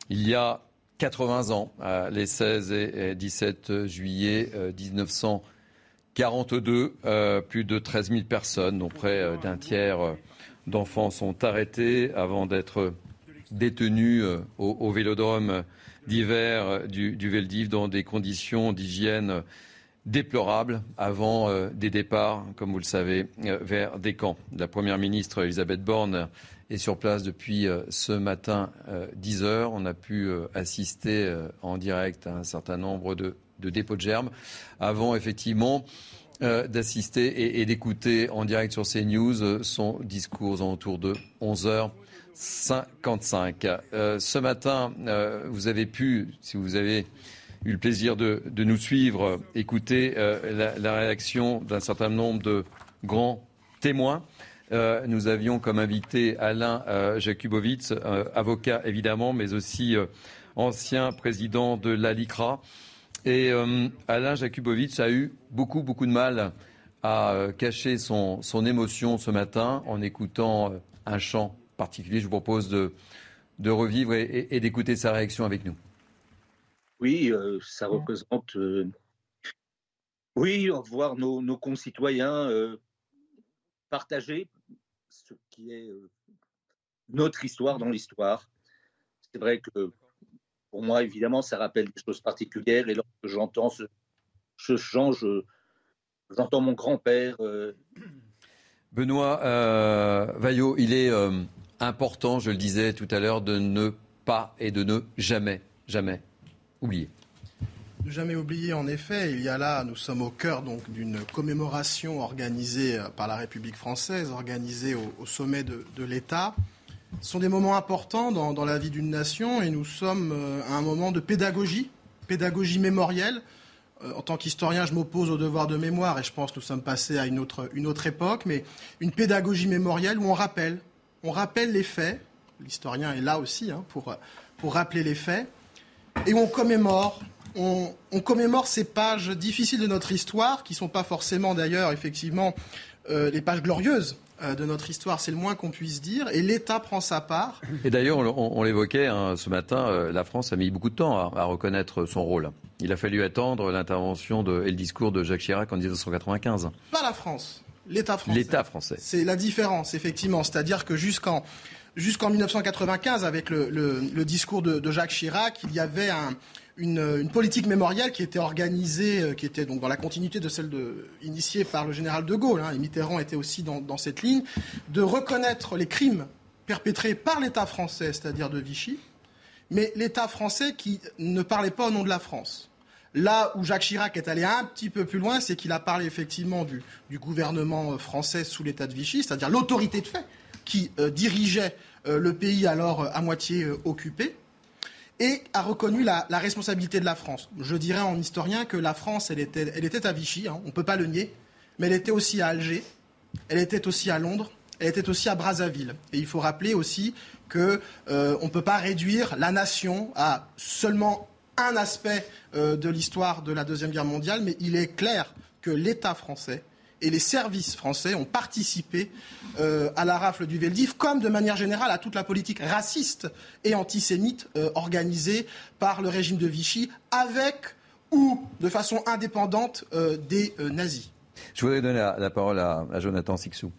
il y a 80 ans, les 16 et 17 juillet 1942. plus de 13 000 personnes, dont près d'un tiers d'enfants sont arrêtés avant d'être détenus euh, au, vélodrome d'hiver du, du Veldiv dans des conditions d'hygiène déplorables avant euh, des départs, comme vous le savez, euh, vers des camps. La Première ministre Elisabeth Borne est sur place depuis ce matin 10 heures. On a pu assister en direct à un certain nombre de dépôts de germes avant effectivement euh, d'assister et, d'écouter en direct sur CNews euh, son discours autour de 11h55. Euh, ce matin, vous avez pu, si vous avez eu le plaisir de, nous suivre, écouter la, réaction d'un certain nombre de grands témoins. nous avions comme invité Alain Jakubowicz, avocat évidemment, mais aussi ancien président de l'ALICRA. Et euh, Alain Jakubowicz a eu beaucoup, beaucoup de mal à euh, cacher son, émotion ce matin en écoutant euh, un chant particulier. Je vous propose de, de revivre et, d'écouter sa réaction avec nous. Oui, ça représente. oui, voir nos, nos concitoyens partager ce qui est notre histoire dans l'histoire. C'est vrai que pour moi, évidemment, ça rappelle des choses particulières. Et lorsque j'entends ce, ce chant, j'entends mon grand-père. Euh, Benoît euh, Vaillot, il est euh, important, je le disais tout à l'heure, de ne pas et de ne jamais, jamais oublier. Ne jamais oublier, en effet, il y a là, nous sommes au cœur donc d'une commémoration organisée par la République française, organisée au, sommet de, de l'État. Ce sont des moments importants dans, la vie d'une nation et nous sommes euh, à un moment de pédagogie, pédagogie mémorielle. Euh, en tant qu'historien, je m'oppose au devoir de mémoire et je pense que nous sommes passés à une autre, époque, mais une pédagogie mémorielle où on rappelle, on rappelle les faits. L'historien est là aussi hein, pour, rappeler les faits et où on commémore. On, commémore ces pages difficiles de notre histoire, qui ne sont pas forcément d'ailleurs effectivement euh, les pages glorieuses euh, de notre histoire, c'est le moins qu'on puisse dire, et l'État prend sa part. Et d'ailleurs, on, l'évoquait hein, ce matin, euh, la France a mis beaucoup de temps à, reconnaître son rôle. Il a fallu attendre l'intervention et le discours de Jacques Chirac en 1995. Pas la France. L'État français. L'État français. C'est la différence, effectivement. C'est-à-dire que jusqu'en jusqu'en 1995, avec le, discours de, Jacques Chirac, il y avait une, politique mémorielle qui était organisée, euh, qui était donc dans la continuité de celle initiée par le général de Gaulle, hein, et Mitterrand était aussi dans, cette ligne, de reconnaître les crimes perpétrés par l'État français, c'est-à-dire de Vichy, mais l'État français qui ne parlait pas au nom de la France. Là où Jacques Chirac est allé un petit peu plus loin, c'est qu'il a parlé effectivement du, gouvernement euh, français sous l'État de Vichy, c'est-à-dire l'autorité de fait qui euh, dirigeait le pays alors à moitié occupé, et a reconnu la, responsabilité de la France. Je dirais en historien que la France, elle était, elle était à Vichy, hein, on ne peut pas le nier, mais elle était aussi à Alger, elle était aussi à Londres, elle était aussi à Brazzaville. Et il faut rappeler aussi qu'on ne peut pas réduire la nation à seulement un aspect euh, de l'histoire de la Deuxième Guerre mondiale, mais il est clair que l'État français et les services français ont participé euh, à la rafle du Veldiv, comme de manière générale à toute la politique raciste et antisémite euh, organisée par le régime de Vichy, avec ou de façon indépendante des nazis. Je voudrais donner la, parole à, à Jonathan Sixou.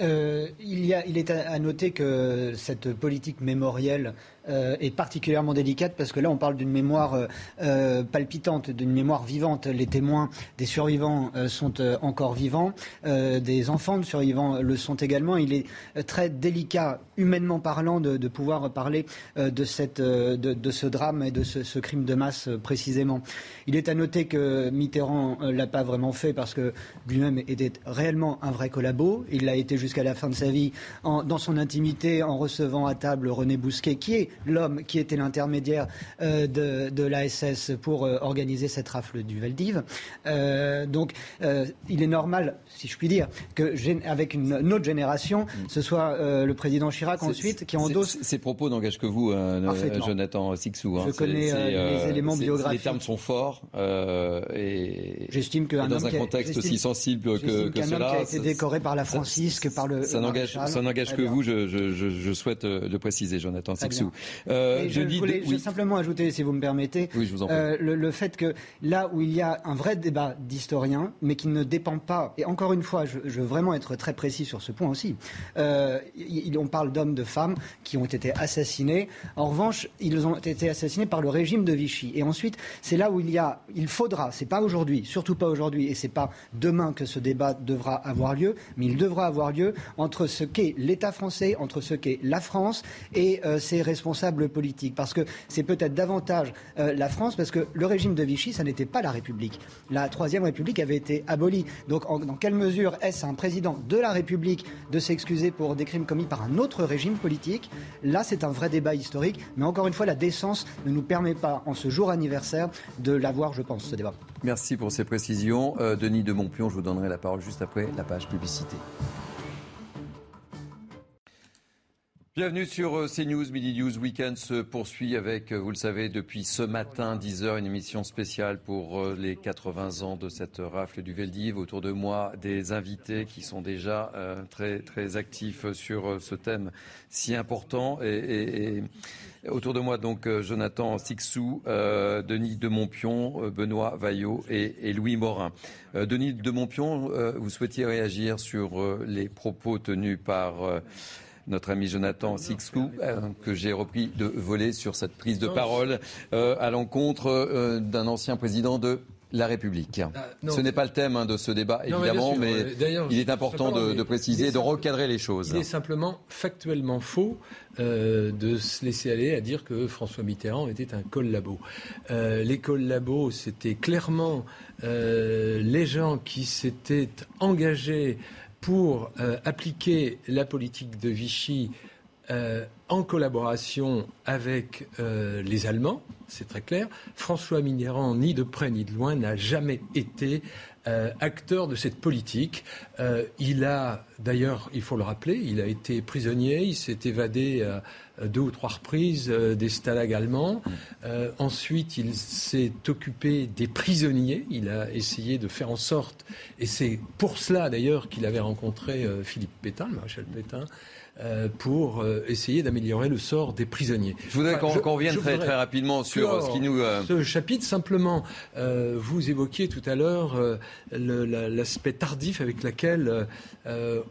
il, y a, il, est à noter que cette politique mémorielle euh, est particulièrement délicate parce que là, on parle d'une mémoire euh, euh, palpitante, d'une mémoire vivante. Les témoins des survivants sont encore vivants, des enfants de survivants le sont également. Il est très délicat, humainement parlant, de, pouvoir parler de, cette, de, ce drame et de ce, crime de masse précisément. Il est à noter que Mitterrand l'a pas vraiment fait parce que lui-même était réellement un vrai collabo. Il l'a été jusqu'à la fin de sa vie dans son intimité en recevant à table René Bousquet, qui est l'homme qui était l'intermédiaire euh, de, de l'ASS pour euh, organiser cette rafle du Valdiv. Euh, donc, il est normal, si je puis dire, que avec une, autre génération, mm. ce soit le président Chirac ensuite qui endosse. Ces propos n'engagent que vous, Jonathan Sixou. Hein. Je connais les éléments biographiques. Les termes sont forts et. J'estime que dans un contexte aussi sensible que, que cela. Homme qui a été décoré par la Francisque, par le. Ça n'engage que vous. Je, je, je, souhaite le préciser, Jonathan Sixou. Euh, je, voulais simplement ajouter, si vous me permettez, euh, le, fait que là où il y a un vrai débat d'historiens, mais qui ne dépend pas, et encore une fois, je, veux vraiment être très précis sur ce point aussi, euh, on parle d'hommes, de femmes qui ont été assassinés. En revanche, ils ont été assassinés par le régime de Vichy. Et ensuite, c'est là où il y a, il faudra, c'est pas aujourd'hui, surtout pas aujourd'hui, et c'est pas demain que ce débat devra avoir lieu, mais il devra avoir lieu entre ce qu'est l'État français, entre ce qu'est la France et ses responsables politique. Parce que c'est peut-être davantage euh, la France, parce que le régime de Vichy, ça n'était pas la République. La Troisième République avait été abolie. Donc, dans quelle mesure est-ce un président de la République de s'excuser pour des crimes commis par un autre régime politique? Là, c'est un vrai débat historique. Mais encore une fois, la décence ne nous permet pas, en ce jour anniversaire, de l'avoir, je pense, ce débat. Merci pour ces précisions. Euh, Denis de Montpion, je vous donnerai la parole juste après la page publicité. Bienvenue sur euh, CNews. Midi News Weekend se poursuit avec, euh, vous le savez, depuis ce matin, 10h, une émission spéciale pour euh, les 80 ans de cette rafle du Veldiv. Autour de moi, des invités qui sont déjà très, très actifs sur ce thème si important. Et, autour de moi, donc, Jonathan Sixou, Denis de Montpion, Benoît Vaillot et, Louis Morin. Denis de Montpion, vous souhaitiez réagir sur les propos tenus par notre ami Jonathan Sixou, euh, que j'ai repris de voler sur cette prise de parole euh, à l'encontre euh, d'un ancien président de la République. Ah, ce n'est pas le thème hein, de ce débat, évidemment, mais, il est important de, préciser, de recadrer les choses. Il est simplement factuellement faux de se laisser aller à dire que François Mitterrand était un collabo. Euh, les collabos, c'était clairement les gens qui s'étaient engagés pour euh, appliquer la politique de Vichy euh, en collaboration avec euh, les Allemands, c'est très clair. François Mitterrand, ni de près ni de loin, n'a jamais été acteur de cette politique. il a, d'ailleurs, il faut le rappeler, il a été prisonnier, il s'est évadé deux ou trois reprises euh, des stalags allemands. Euh, ensuite, il s'est occupé des prisonniers. Il a essayé de faire en sorte, et c'est pour cela d'ailleurs qu'il avait rencontré euh, Philippe Pétain, le maréchal Pétain, pour essayer améliorer le sort des prisonniers. Je voudrais qu'on revienne très, très rapidement sur ce qui nous... Ce chapitre, simplement, vous évoquiez tout à l'heure l'aspect tardif avec lequel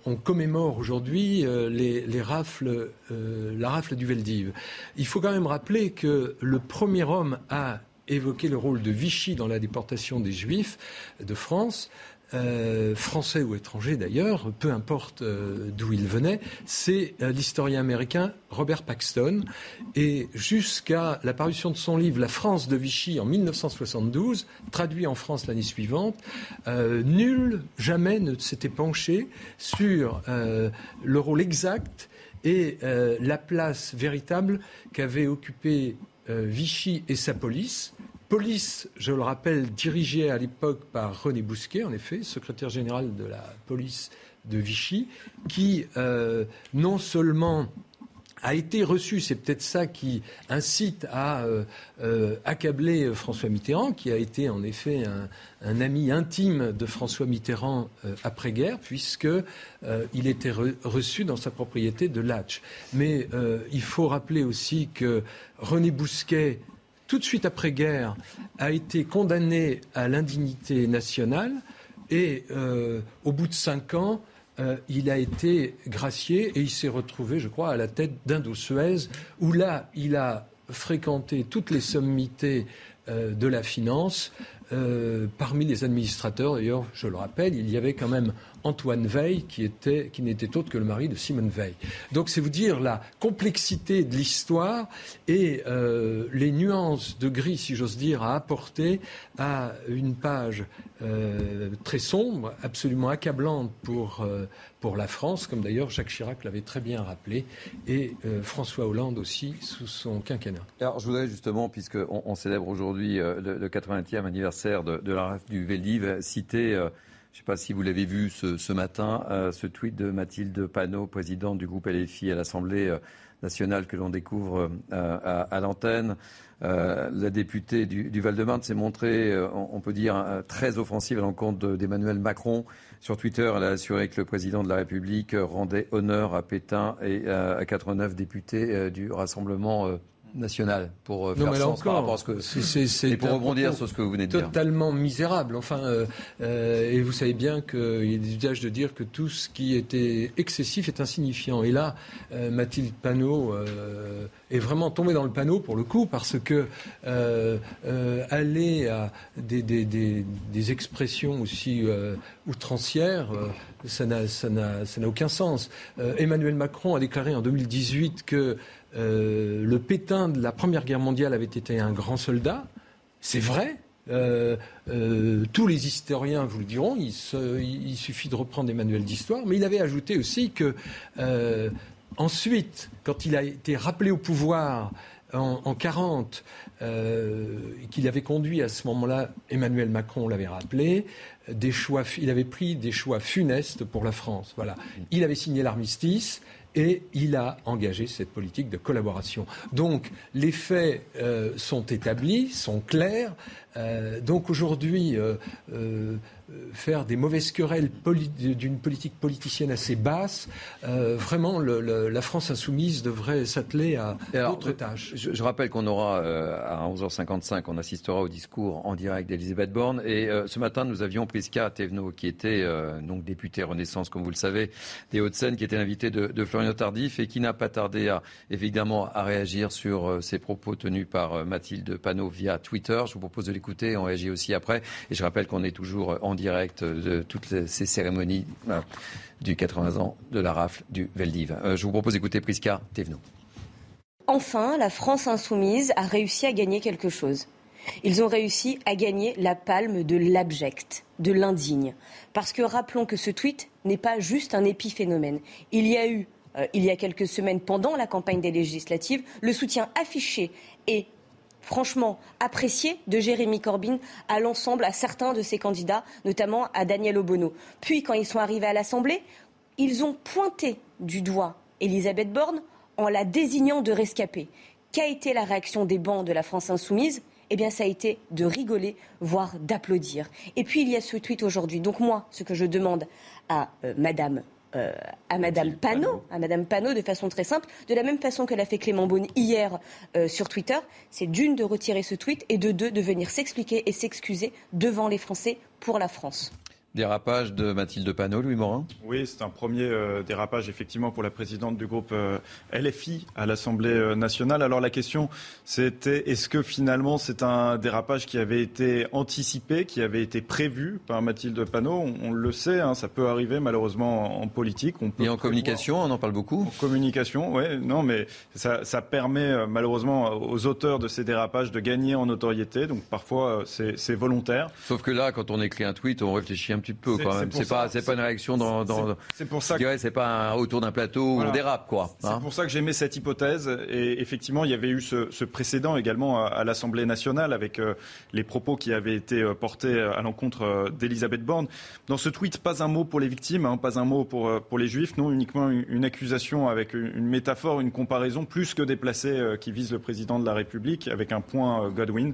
on commémore aujourd'hui les, les, rafles, la rafle du Veldiv. Il faut quand même rappeler que le premier homme à évoquer le rôle de Vichy dans la déportation des Juifs de France, euh, français ou étranger d'ailleurs, peu importe euh, d'où il venait, c'est euh, l'historien américain Robert Paxton. Et jusqu'à la parution de son livre La France de Vichy en 1972, traduit en France l'année suivante, nul jamais ne s'était penché sur le rôle exact et la place véritable qu'avait occupé Vichy et sa police Police, je le rappelle, dirigée à l'époque par René Bousquet, en effet, secrétaire général de la police de Vichy, qui euh, non seulement a été reçu, c'est peut-être ça qui incite à euh, euh, accabler François Mitterrand, qui a été en effet un, ami intime de François Mitterrand après-guerre, puisqu'il il était reçu dans sa propriété de Latch. Mais il faut rappeler aussi que René Bousquet tout de suite après-guerre, a été condamné à l'indignité nationale et euh, au bout de cinq ans, euh, il a été gracié et il s'est retrouvé, je crois, à la tête d'Indo-Suez, où là, il a fréquenté toutes les sommités euh, de la finance. parmi les administrateurs, d'ailleurs, je le rappelle, il y avait quand même Antoine Veil, qui, qui n'était autre que le mari de Simone Veil. Donc c'est vous dire la complexité de l'histoire et euh, les nuances de gris, si j'ose dire, à apporter à une page euh, très sombre, absolument accablante pour, euh, pour la France, comme d'ailleurs Jacques Chirac l'avait très bien rappelé, et François Hollande aussi sous son quinquennat. Alors je voudrais justement, puisqu'on on célèbre aujourd'hui le, 80e anniversaire de, la du Veldiv, citer je ne sais pas si vous l'avez vu ce, matin, euh, ce tweet de Mathilde Panot, présidente du groupe LFI à l'Assemblée euh, nationale que l'on découvre euh, à, l'antenne. la députée du, Val-de-Marne s'est montrée, on, peut dire, très offensive à l'encontre d'Emmanuel Macron. Sur Twitter, elle a assuré que le président de la République rendait honneur à Pétain et à 89 députés du Rassemblement nationale pour euh, faire sens par rapport à ce que c'est et pour rebondir sur ce que vous venez de dire. Totalement misérable. Enfin, euh, euh, et vous savez bien qu'il y a des usages de dire que tout ce qui était excessif est insignifiant. Et là, Mathilde Panot est vraiment tombée dans le panneau pour le coup parce que aller à des, des, des, des expressions aussi outrancières, ça n'a aucun sens. Emmanuel Macron a déclaré en 2018 que euh, le Pétain de la Première Guerre mondiale avait été un grand soldat. C'est vrai. Euh, euh, tous les historiens vous le diront, il, suffit de reprendre des manuels d'histoire, mais il avait ajouté aussi que ensuite, quand il a été rappelé au pouvoir en, 1940, qu'il avait conduit à ce moment-là, Emmanuel Macron l'avait rappelé, des choix, il avait pris des choix funestes pour la France. Voilà. Il avait signé l'armistice, et il a engagé cette politique de collaboration. Donc les faits euh, sont établis, sont clairs. Euh, donc aujourd'hui, euh, faire des mauvaises querelles d'une politique politicienne assez basse, vraiment la France insoumise devrait s'atteler à d'autres tâches. Je, rappelle qu'on aura à 11h55, on assistera au discours en direct d'Elisabeth Borne. Et ce matin, nous avions Prisca Thévenot, qui était donc députée Renaissance, comme vous le savez, des Hauts-de-Seine, qui était l'invité de, de Florian Tardif et qui n'a pas tardé à, évidemment à réagir sur ces propos tenus par Mathilde Panot via Twitter. Je vous propose de l'écouter. On réagit aussi après. Et je rappelle qu'on est toujours en direct de toutes ces cérémonies euh, du 80 ans de la rafle du Veldiv. Euh, je vous propose d'écouter Prisca Thévenot. Enfin, la France insoumise a réussi à gagner quelque chose. Ils ont réussi à gagner la palme de l'abject, de l'indigne. Parce que rappelons que ce tweet n'est pas juste un épiphénomène. Il y a eu, euh, il y a quelques semaines, pendant la campagne des législatives, le soutien affiché et franchement apprécié de Jérémy Corbyn à l'ensemble, à certains de ses candidats, notamment à Daniel Obono. Puis, quand ils sont arrivés à l'Assemblée, ils ont pointé du doigt Elisabeth Borne en la désignant de rescapée. Qu'a été la réaction des bancs de la France insoumise? Eh bien, ça a été de rigoler, voire d'applaudir. Et puis, il y a ce tweet aujourd'hui. Donc, moi, ce que je demande à euh, Madame euh, à Madame Panot, à Madame Panot de façon très simple, de la même façon que l'a fait Clément Beaune hier euh, sur Twitter, c'est d'une de retirer ce tweet et de deux de venir s'expliquer et s'excuser devant les Français pour la France. Dérapage de Mathilde Panot, Louis Morin Oui, c'est un premier euh, dérapage effectivement pour la présidente du groupe euh, LFI à l'Assemblée euh, nationale. Alors la question c'était est-ce que finalement c'est un dérapage qui avait été anticipé, qui avait été prévu par Mathilde Panot? On, le sait, hein, ça peut arriver malheureusement en, politique. On peut Et en communication, on en parle beaucoup En communication, oui, non mais ça, ça, permet malheureusement aux auteurs de ces dérapages de gagner en notoriété, donc parfois c'est volontaire. Sauf que là, quand on écrit un tweet, on réfléchit un petit peu quand même. C'est pas, c'est pas une réaction dans. c'est pour ça. Que... c'est pas autour d'un plateau où on dérape, quoi. c'est hein. pour ça que j'aimais cette hypothèse. Et effectivement, il y avait eu ce, ce précédent également à, l'Assemblée nationale avec euh, les propos qui avaient été euh, portés à l'encontre euh, d'Elisabeth Borne. Dans ce tweet, pas un mot pour les victimes, hein, pas un mot pour pour les juifs, non uniquement une, accusation avec une, une, métaphore, une comparaison plus que déplacée qui vise le président de la République avec un point Godwin.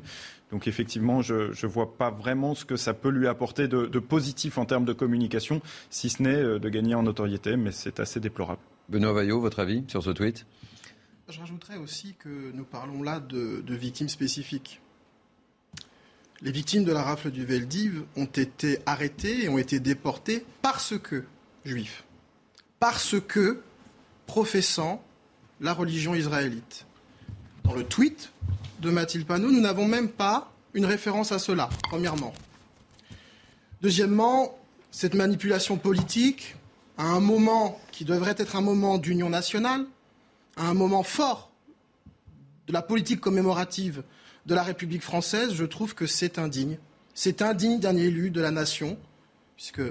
Donc effectivement, je ne vois pas vraiment ce que ça peut lui apporter de, positif en termes de communication, si ce n'est euh, de gagner en notoriété, mais c'est assez déplorable. Benoît Vaillot, votre avis sur ce tweet? Je rajouterais aussi que nous parlons là de, victimes spécifiques. Les victimes de la rafle du Veldiv ont été arrêtées et ont été déportées parce que juifs, parce que professant la religion israélite. Dans le tweet, de Mathilde Panot, nous n'avons même pas une référence à cela, premièrement. Deuxièmement, cette manipulation politique, à un moment qui devrait être un moment d'union nationale, à un moment fort de la politique commémorative de la République française, je trouve que c'est indigne. C'est indigne d'un élu de la nation, puisque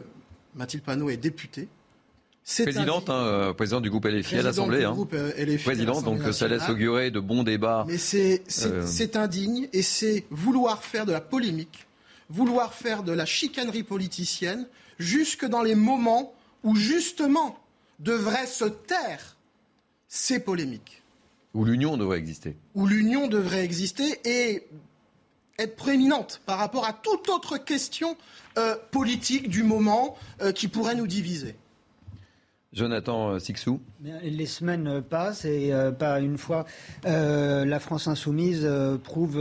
Mathilde Panot est députée, Présidente, hein, euh, présidente du groupe LFI à l'Assemblée. Hein. Euh, présidente, donc ça laisse augurer de bons débats. Mais c'est euh, indigne et c'est vouloir faire de la polémique, vouloir faire de la chicanerie politicienne, jusque dans les moments où justement devraient se taire ces polémiques. Où l'union devrait exister. Où l'union devrait exister et être prééminente par rapport à toute autre question politique du moment qui pourrait nous diviser. Jonathan Sixou. Les semaines passent et euh, pas une fois euh, la France insoumise euh,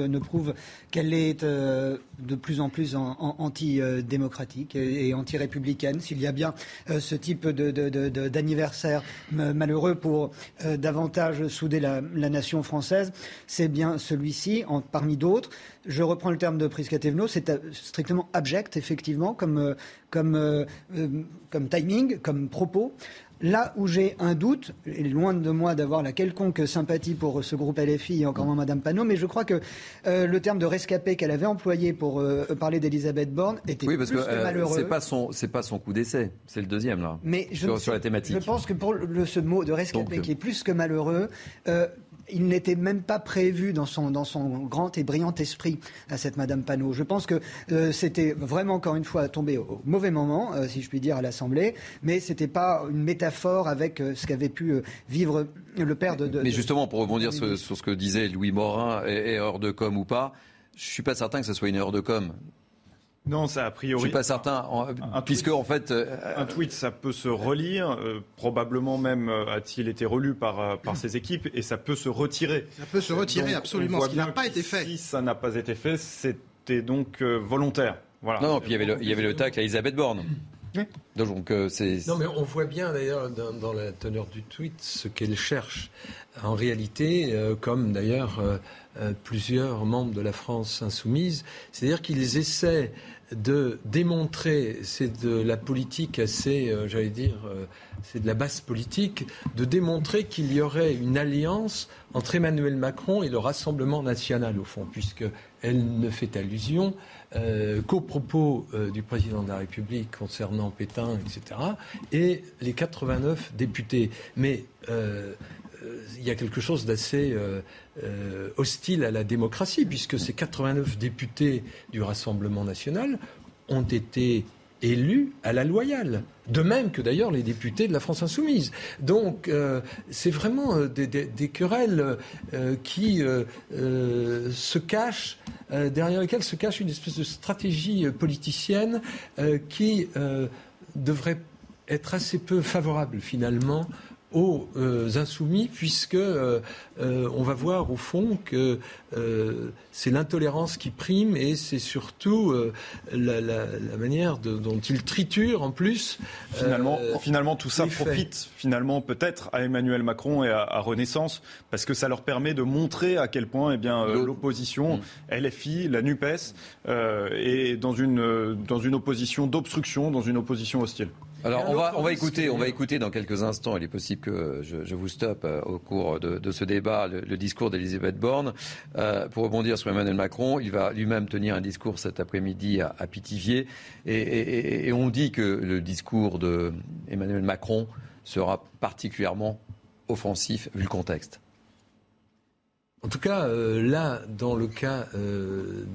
ne prouve qu'elle est de plus en plus anti-démocratique et, anti-républicaine. S'il y a bien ce type d'anniversaire malheureux pour davantage souder la, nation française, c'est bien celui-ci, parmi d'autres. Je reprends le terme de Priscatevno, c'est strictement abject, effectivement, comme, comme, comme timing, comme propos. Là où j'ai un doute, et loin de moi d'avoir la quelconque sympathie pour ce groupe LFI et encore moins Madame Panot, mais je crois que euh, le terme de rescapé qu'elle avait employé pour euh, parler d'Elisabeth Borne était oui, parce plus que, euh, malheureux. C'est pas son, c'est pas son coup d'essai, c'est le deuxième là. Mais sur, sur, la thématique. Je pense que pour le, ce mot de rescapé qui est plus que malheureux, il n'était même pas prévu dans son, dans son grand et brillant esprit à cette Madame Panot. Je pense que euh, c'était vraiment, encore une fois, tombé au, mauvais moment, euh, si je puis dire, à l'Assemblée, mais ce n'était pas une métaphore avec euh, ce qu'avait pu vivre le père de... mais justement, pour rebondir sur, ce que disait Louis Morin, erreur de com ou pas, je ne suis pas certain que ce soit une erreur de com. Non, ça a priori. Je suis pas certain, puisque en fait. Euh, un tweet, ça peut se relire, euh, probablement même euh, a-t-il été relu par, par ses équipes, et ça peut se retirer. Ça peut se retirer, absolument, ce qui n'a pas été fait. Si ça n'a pas été fait, c'était donc volontaire. Voilà. Non, puis il y avait le, il y avait le tacle à Elisabeth Borne. Donc, c'est... Non, mais on voit bien d'ailleurs dans, la teneur du tweet ce qu'elle cherche. En réalité, comme d'ailleurs plusieurs membres de la France insoumise, c'est-à-dire qu'ils essaient de démontrer, c'est de la politique assez, euh, j'allais dire, euh, c'est de la basse politique, de démontrer qu'il y aurait une alliance entre Emmanuel Macron et le Rassemblement national, au fond, puisqu'elle ne fait allusion euh, qu'aux propos du président de la République concernant Pétain, etc., et les 89 députés. Mais il y a quelque chose d'assez euh, hostile à la démocratie, puisque ces 89 députés du Rassemblement national ont été élus à la loyale. De même que d'ailleurs les députés de la France insoumise. Donc euh, c'est vraiment euh, des, querelles qui se cachent, derrière lesquelles se cache une espèce de stratégie politicienne qui devrait être assez peu favorable finalement aux euh, insoumis, puisque euh, euh, on va voir au fond que c'est l'intolérance qui prime et c'est surtout la, manière dont ils triturent en plus. Finalement, finalement tout ça profite finalement peut-être à Emmanuel Macron et à, Renaissance, parce que ça leur permet de montrer à quel point eh bien l'opposition, mm. LFI, la Nupes, est dans une dans une opposition d'obstruction, dans une opposition hostile. Alors on va, on va écouter, on va écouter dans quelques instants. Il est possible que je, vous stoppe euh, au cours de, ce débat le, discours d'Elisabeth Borne euh, pour rebondir sur Emmanuel Macron. Il va lui-même tenir un discours cet après-midi à, Pithiviers et, on dit que le discours d'Emmanuel Macron sera particulièrement offensif vu le contexte. En tout cas, euh, là, dans le cas euh,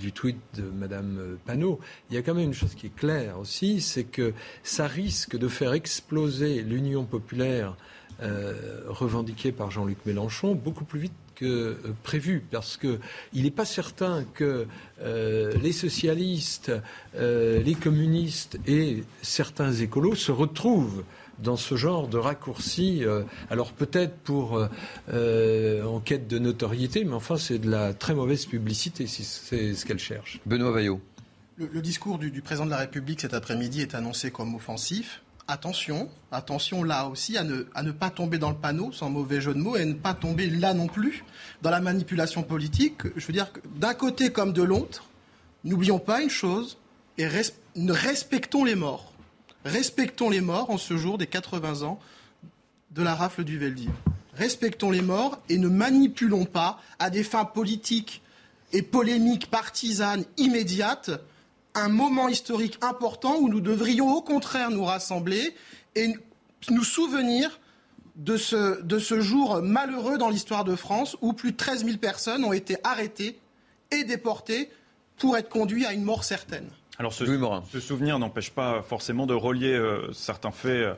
du tweet de Mme Panot, il y a quand même une chose qui est claire aussi, c'est que ça risque de faire exploser l'union populaire euh, revendiquée par Jean-Luc Mélenchon beaucoup plus vite que prévu, parce qu'il n'est pas certain que les socialistes, les communistes et certains écolos se retrouvent dans ce genre de raccourci. Euh, alors peut-être pour euh, euh, en quête de notoriété, mais enfin c'est de la très mauvaise publicité si c'est ce qu'elle cherche. Benoît Vaillot. Le, discours du, président de la République cet après-midi est annoncé comme offensif. Attention, attention là aussi à ne, à ne pas tomber dans le panneau, sans mauvais jeu de mots, et ne pas tomber là non plus dans la manipulation politique. Je veux dire que d'un côté comme de l'autre, n'oublions pas une chose, et respectons les morts. Respectons les morts en ce jour des 80 ans de la rafle du Veldiv. Respectons les morts et ne manipulons pas à des fins politiques et polémiques partisanes immédiates un moment historique important où nous devrions au contraire nous rassembler et nous souvenir de ce, de ce jour malheureux dans l'histoire de France où plus de 13 000 personnes ont été arrêtées et déportées pour être conduites à une mort certaine. Alors ce, ce souvenir n'empêche pas forcément de relier euh, certains faits euh,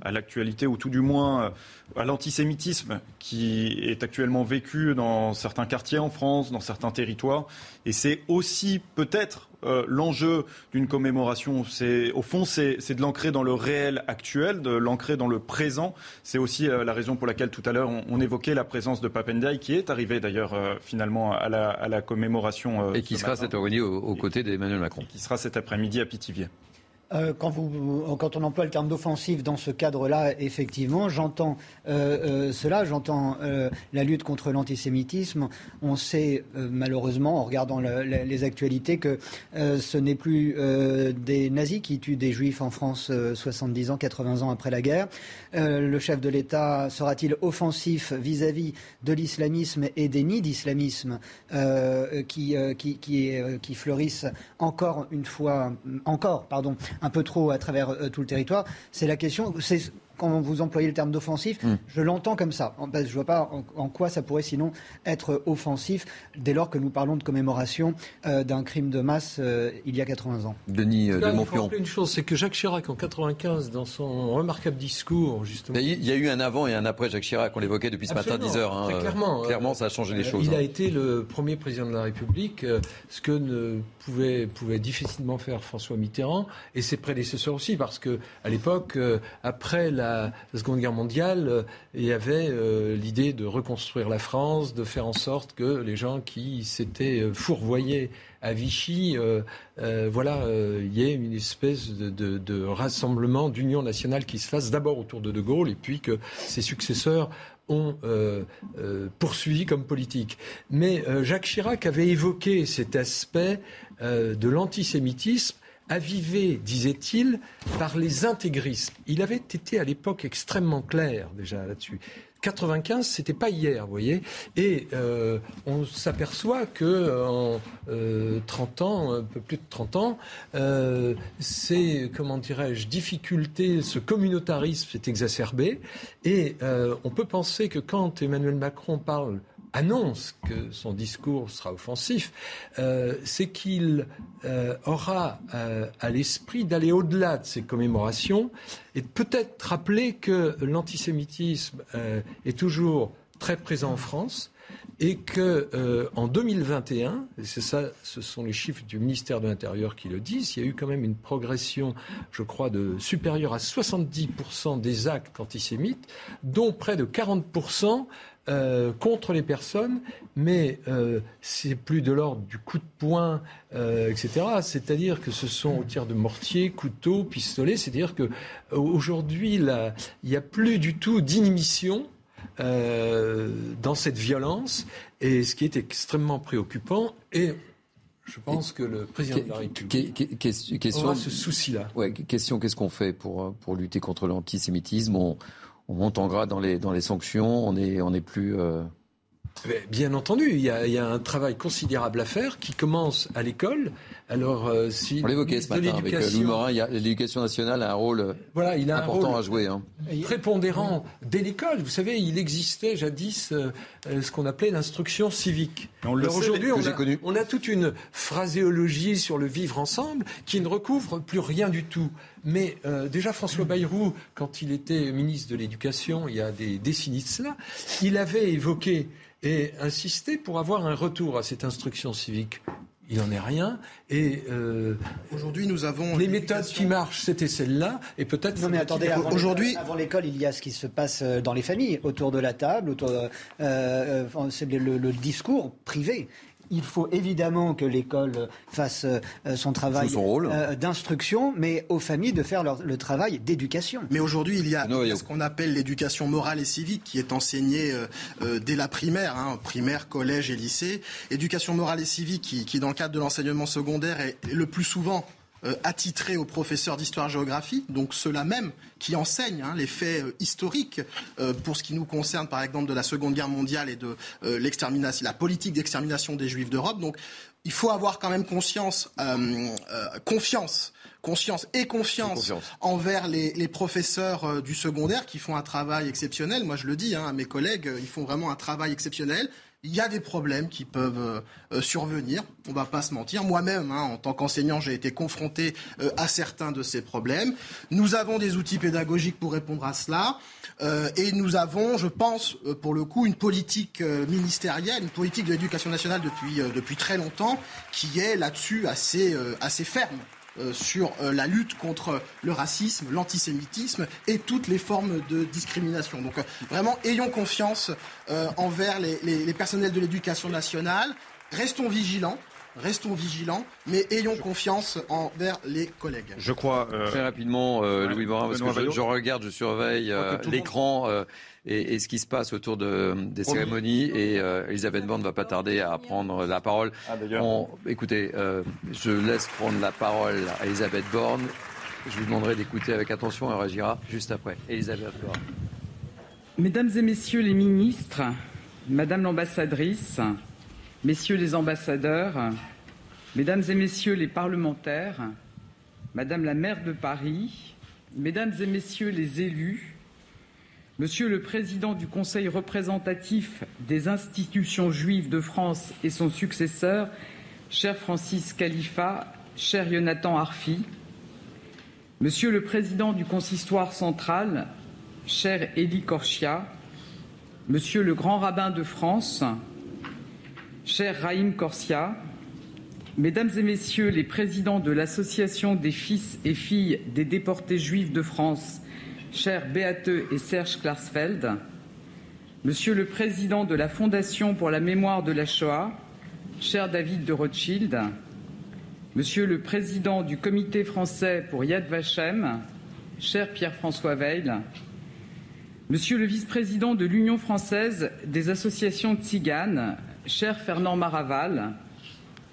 à l'actualité ou tout du moins euh, à l'antisémitisme qui est actuellement vécu dans certains quartiers en France, dans certains territoires. Et c'est aussi peut-être euh, l'enjeu d'une commémoration. C'est, au fond, c'est, de l'ancrer dans le réel actuel, de l'ancrer dans le présent. C'est aussi euh, la raison pour laquelle tout à l'heure on, évoquait la présence de Papendiaï, qui est arrivé d'ailleurs finalement à la, commémoration. et qui sera cet après-midi aux, côtés d'Emmanuel Macron. qui sera cet après-midi à Pithiviers. Euh, quand, on emploie le terme d'offensive dans ce cadre-là, effectivement, j'entends euh, euh, cela, j'entends la lutte contre l'antisémitisme. On sait malheureusement, en regardant les actualités, que ce n'est plus des nazis qui tuent des juifs en France 70 ans, 80 ans après la guerre. le chef de l'État sera-t-il offensif vis-à-vis de l'islamisme et des nids d'islamisme qui, qui fleurissent encore une fois, encore, pardon, un peu trop à travers euh, tout le territoire. C'est la question quand vous employez le terme d'offensif, hmm. je l'entends comme ça. Je ne vois pas en, quoi ça pourrait sinon être offensif dès lors que nous parlons de commémoration euh, d'un crime de masse euh, il y a 80 ans. Denis euh, de Montpion. une chose, c'est que Jacques Chirac en 95, dans son remarquable discours, justement. Il y a eu un avant et un après Jacques Chirac, on l'évoquait depuis ce matin 10 heures. Hein, clairement. clairement, ça a changé les choses. Il a hein. été le premier président de la République, ce que ne pouvait, pouvait difficilement faire François Mitterrand et ses prédécesseurs aussi, parce que à l'époque, après la la Seconde Guerre mondiale, euh, il y avait euh, l'idée de reconstruire la France, de faire en sorte que les gens qui s'étaient euh, fourvoyés à Vichy, voilà, il y ait une espèce de, rassemblement, d'union nationale qui se fasse d'abord autour de De Gaulle et puis que ses successeurs ont poursuivi comme politique. Mais Jacques Chirac avait évoqué cet aspect de l'antisémitisme avivé, disait-il, par les intégrismes. Il avait été à l'époque extrêmement clair déjà là-dessus. 95, c'était pas hier, vous voyez. Et euh, on s'aperçoit que en 30 euh, ans, un peu plus de 30 ans, euh, ces, comment dirais-je, difficultés, ce communautarisme s'est exacerbé. Et on peut penser que quand Emmanuel Macron parle annonce que son discours sera offensif, euh, c'est qu'il euh, aura euh, à l'esprit d'aller au-delà de ces commémorations et peut-être rappeler que l'antisémitisme est toujours très présent en France et que euh, en 2021, et c'est ça, ce sont les chiffres du ministère de l'Intérieur qui le disent, il y a eu quand même une progression, je crois, de supérieure à 70% des actes antisémites, dont près de 40% euh, contre les personnes, mais euh, c'est plus de l'ordre du coup de poing, euh, etc. C'est-à-dire que ce sont au tir de mortier, couteau, pistolet. C'est-à-dire que aujourd'hui, il n'y a plus du tout d'inhibition. dans cette violence, et ce qui est extrêmement préoccupant, et je pense que le président de la République question, aura ce souci-là. Ouais, question, qu'est-ce qu'on fait pour, pour lutter contre l'antisémitisme? On monte en gras dans les, dans les sanctions, on n'est on est plus... Euh, Bien entendu, il y, a, il y, a, un travail considérable à faire qui commence à l'école. Alors, euh, si on l'évoquait ce matin avec euh, Louis Morin, l'éducation nationale a un rôle euh, voilà, il a important un rôle à jouer. Hein. Prépondérant dès l'école. Vous savez, il existait jadis ce qu'on appelait l'instruction civique. Aujourd'hui, on, a, on a toute une phraséologie sur le vivre ensemble qui ne recouvre plus rien du tout. Mais déjà, François Bayrou, quand il était ministre de l'Éducation, il y a des décennies de cela, il avait évoqué et insister pour avoir un retour à cette instruction civique. Il n'en est rien. Et euh, aujourd'hui, nous avons les méthodes qui marchent, c'était celle-là, et peut-être. Non, mais attendez. Aujourd'hui, avant l'école, il y a ce qui se passe euh, dans les familles, autour de la table, autour. De, euh, c'est le, discours privé il faut évidemment que l'école fasse euh, son travail euh, d'instruction, mais aux familles de faire le travail d'éducation. Mais aujourd'hui, il y a, ce qu'on appelle l'éducation morale et civique qui est enseignée euh, dès la primaire, hein, primaire, collège et lycée. Éducation morale et civique qui, qui dans le cadre de l'enseignement secondaire, est le plus souvent euh, attitrés aux professeurs d'histoire-géographie, donc ceux-là même qui enseignent hein, les faits euh, historiques euh, pour ce qui nous concerne, par exemple, de la Seconde Guerre mondiale et de l'extermination, la politique d'extermination des Juifs d'Europe. Donc, il faut avoir quand même conscience, confiance conscience et confiance, envers les, professeurs du secondaire qui font un travail exceptionnel. Moi, je le dis hein, à mes collègues, ils font vraiment un travail exceptionnel. Il y a des problèmes qui peuvent euh, euh, survenir, on va pas se mentir. Moi-même, hein, en tant qu'enseignant, j'ai été confronté euh, à certains de ces problèmes. Nous avons des outils pédagogiques pour répondre à cela. et nous avons, je pense, pour le coup, une politique ministérielle, une politique de l'éducation nationale depuis, depuis très longtemps, qui est là-dessus assez, assez ferme. Euh, sur euh, la lutte contre le racisme, l'antisémitisme et toutes les formes de discrimination. Donc euh, vraiment, ayons confiance envers les, personnels de l'éducation nationale, restons vigilants. Restons vigilants, mais ayons confiance envers les collègues. Je crois. Très rapidement, Louis Morin, parce que je, regarde, je surveille l'écran et, ce qui se passe autour de, des cérémonies. Et euh, Elisabeth Borne ne va pas tarder à prendre la parole. Ah, écoutez, euh, je laisse prendre la parole à Elisabeth Borne. Je vous demanderai d'écouter avec attention et réagira juste après. Elisabeth Borne. Mesdames et messieurs les ministres, Madame l'ambassadrice, Messieurs les ambassadeurs, Mesdames et messieurs les parlementaires, Madame la maire de Paris, Mesdames et messieurs les élus, Monsieur le Président du Conseil représentatif des institutions juives de France et son successeur, cher Francis Khalifa, cher Jonathan Arfi, Monsieur le Président du Consistoire central, cher Élie Korchia, Monsieur le Grand Rabbin de France, cher Raïm Korsia, Mesdames et Messieurs les présidents de l'Association des fils et filles des déportés juifs de France chers Beate et Serge Klarsfeld, Monsieur le Président de la Fondation pour la mémoire de la Shoah, cher David de Rothschild, Monsieur le Président du Comité français pour Yad Vashem, cher Pierre-François Veil, Monsieur le Vice-président de l'Union française des associations tziganes, cher Fernand Maraval,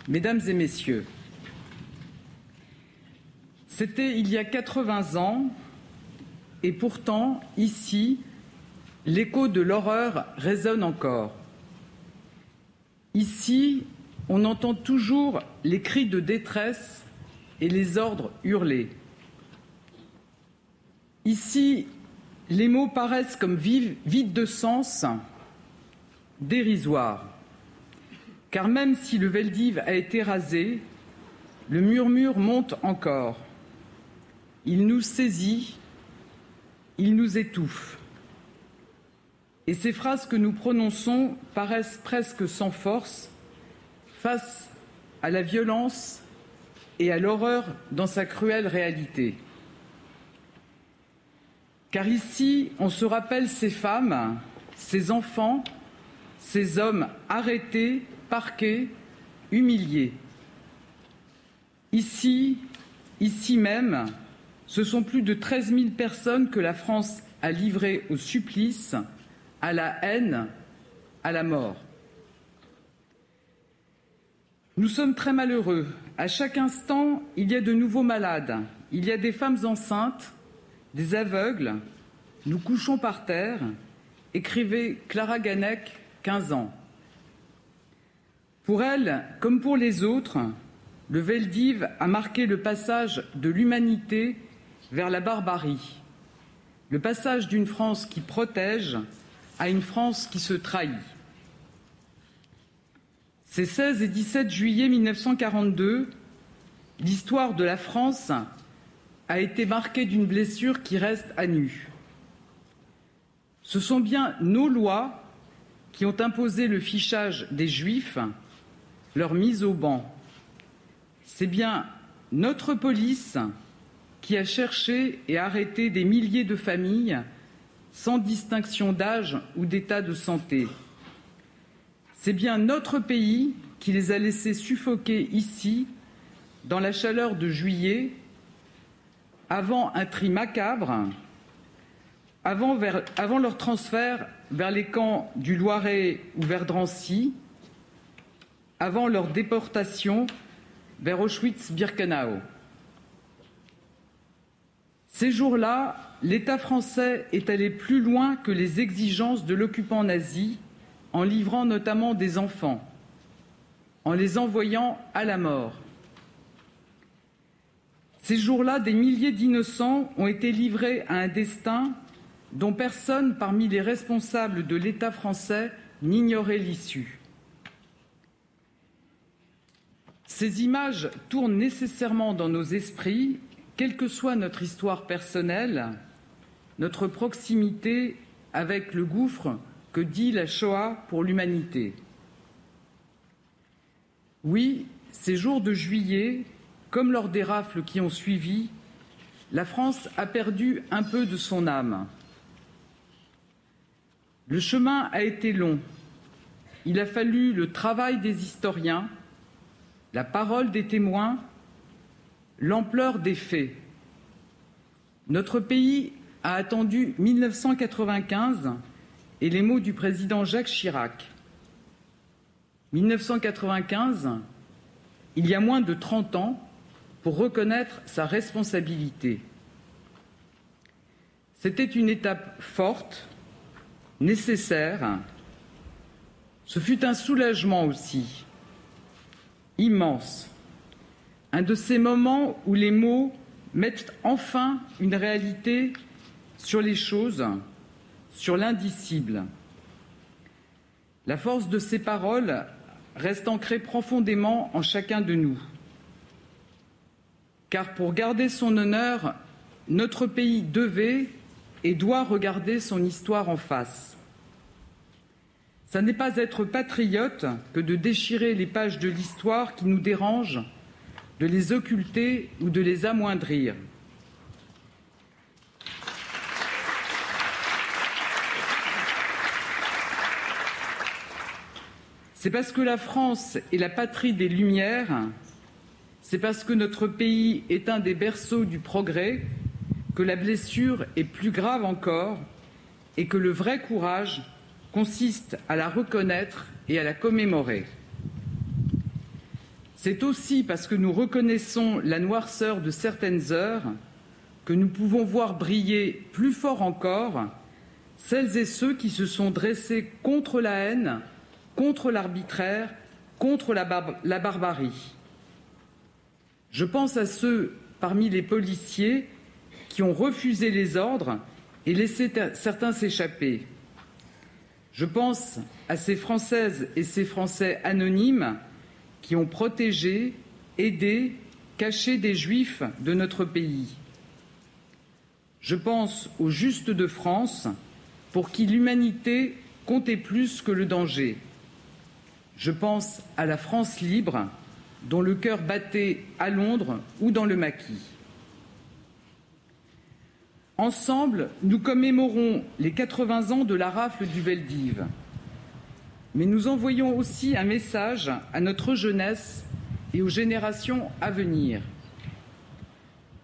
Mesdames et Messieurs, c'était il y a 80 ans et pourtant, ici, l'écho de l'horreur résonne encore. Ici, on entend toujours les cris de détresse et les ordres hurlés. Ici, les mots paraissent comme vides de sens, dérisoires. Car même si le Veldiv a été rasé, le murmure monte encore. Il nous saisit il nous étouffe. Et ces phrases que nous prononçons paraissent presque sans force face à la violence et à l'horreur dans sa cruelle réalité. Car ici, on se rappelle ces femmes, ces enfants, ces hommes arrêtés, parqués, humiliés. Ici, ici même, ce sont plus de 13 000 personnes que la France a livrées au supplice, à la haine, à la mort. Nous sommes très malheureux. À chaque instant, il y a de nouveaux malades, il y a des femmes enceintes, des aveugles. Nous couchons par terre, écrivait Clara Ganec, 15 ans. Pour elle, comme pour les autres, le Veldiv a marqué le passage de l'humanité vers la barbarie, le passage d'une France qui protège à une France qui se trahit. Ces 16 et 17 juillet 1942, l'histoire de la France a été marquée d'une blessure qui reste à nu. Ce sont bien nos lois qui ont imposé le fichage des Juifs, leur mise au banc. C'est bien notre police qui a cherché et arrêté des milliers de familles sans distinction d'âge ou d'état de santé. C'est bien notre pays qui les a laissés suffoquer ici, dans la chaleur de juillet, avant un tri macabre, avant, avant leur transfert vers les camps du Loiret ou vers Drancy, avant leur déportation vers Auschwitz-Birkenau. Ces jours-là, l'État français est allé plus loin que les exigences de l'occupant nazi en livrant notamment des enfants, en les envoyant à la mort. Ces jours-là, des milliers d'innocents ont été livrés à un destin dont personne parmi les responsables de l'État français n'ignorait l'issue. Ces images tournent nécessairement dans nos esprits, quelle que soit notre histoire personnelle, notre proximité avec le gouffre que dit la Shoah pour l'humanité. Oui, ces jours de juillet, comme lors des rafles qui ont suivi, la France a perdu un peu de son âme. Le chemin a été long. Il a fallu le travail des historiens, la parole des témoins, l'ampleur des faits. Notre pays a attendu 1995 et les mots du président Jacques Chirac. 1995, il y a moins de 30 ans, pour reconnaître sa responsabilité. C'était une étape forte, nécessaire. Ce fut un soulagement aussi, immense. Un de ces moments où les mots mettent enfin une réalité sur les choses, sur l'indicible. La force de ces paroles reste ancrée profondément en chacun de nous. Car pour garder son honneur, notre pays devait et doit regarder son histoire en face. Ça n'est pas être patriote que de déchirer les pages de l'histoire qui nous dérangent, de les occulter ou de les amoindrir. C'est parce que la France est la patrie des Lumières, c'est parce que notre pays est un des berceaux du progrès que la blessure est plus grave encore et que le vrai courage consiste à la reconnaître et à la commémorer. C'est aussi parce que nous reconnaissons la noirceur de certaines heures que nous pouvons voir briller plus fort encore celles et ceux qui se sont dressés contre la haine contre l'arbitraire, contre la, bar la, barbarie. Je pense à ceux parmi les policiers qui ont refusé les ordres et laissé certains s'échapper. Je pense à ces Françaises et ces Français anonymes qui ont protégé, aidé, caché des Juifs de notre pays. Je pense aux justes de France pour qui l'humanité comptait plus que le danger. Je pense à la France libre, dont le cœur battait à Londres ou dans le maquis. Ensemble, nous commémorons les 80 ans de la rafle du Veldiv. Mais nous envoyons aussi un message à notre jeunesse et aux générations à venir.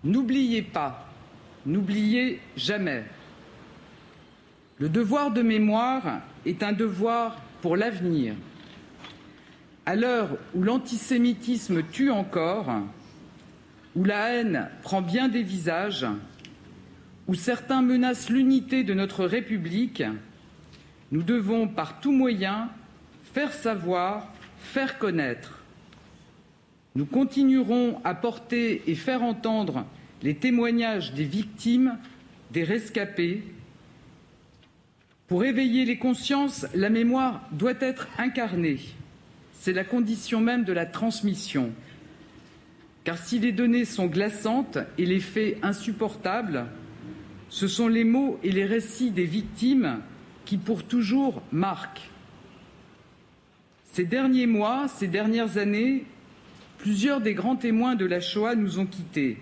N'oubliez pas, n'oubliez jamais. Le devoir de mémoire est un devoir pour l'avenir. À l'heure où l'antisémitisme tue encore, où la haine prend bien des visages, où certains menacent l'unité de notre République, nous devons par tous moyens faire savoir, faire connaître. Nous continuerons à porter et faire entendre les témoignages des victimes, des rescapés. Pour éveiller les consciences, la mémoire doit être incarnée. C'est la condition même de la transmission. Car si les données sont glaçantes et les faits insupportables, ce sont les mots et les récits des victimes qui pour toujours marquent. Ces derniers mois, ces dernières années, plusieurs des grands témoins de la Shoah nous ont quittés.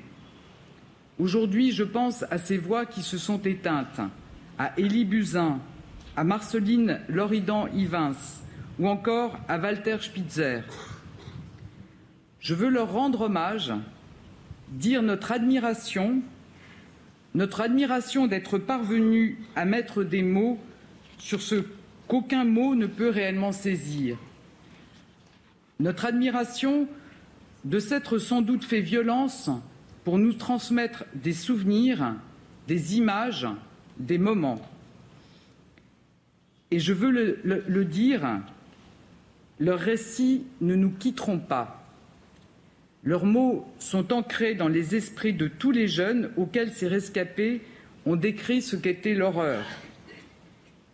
Aujourd'hui, je pense à ces voix qui se sont éteintes, à Élie Buzyn, à Marceline Loridan-Ivins ou encore à Walter Spitzer. Je veux leur rendre hommage, dire notre admiration notre admiration d'être parvenu à mettre des mots sur ce qu'aucun mot ne peut réellement saisir, notre admiration de s'être sans doute fait violence pour nous transmettre des souvenirs, des images, des moments. Et je veux le, le, le dire, leurs récits ne nous quitteront pas. Leurs mots sont ancrés dans les esprits de tous les jeunes auxquels ces rescapés ont décrit ce qu'était l'horreur.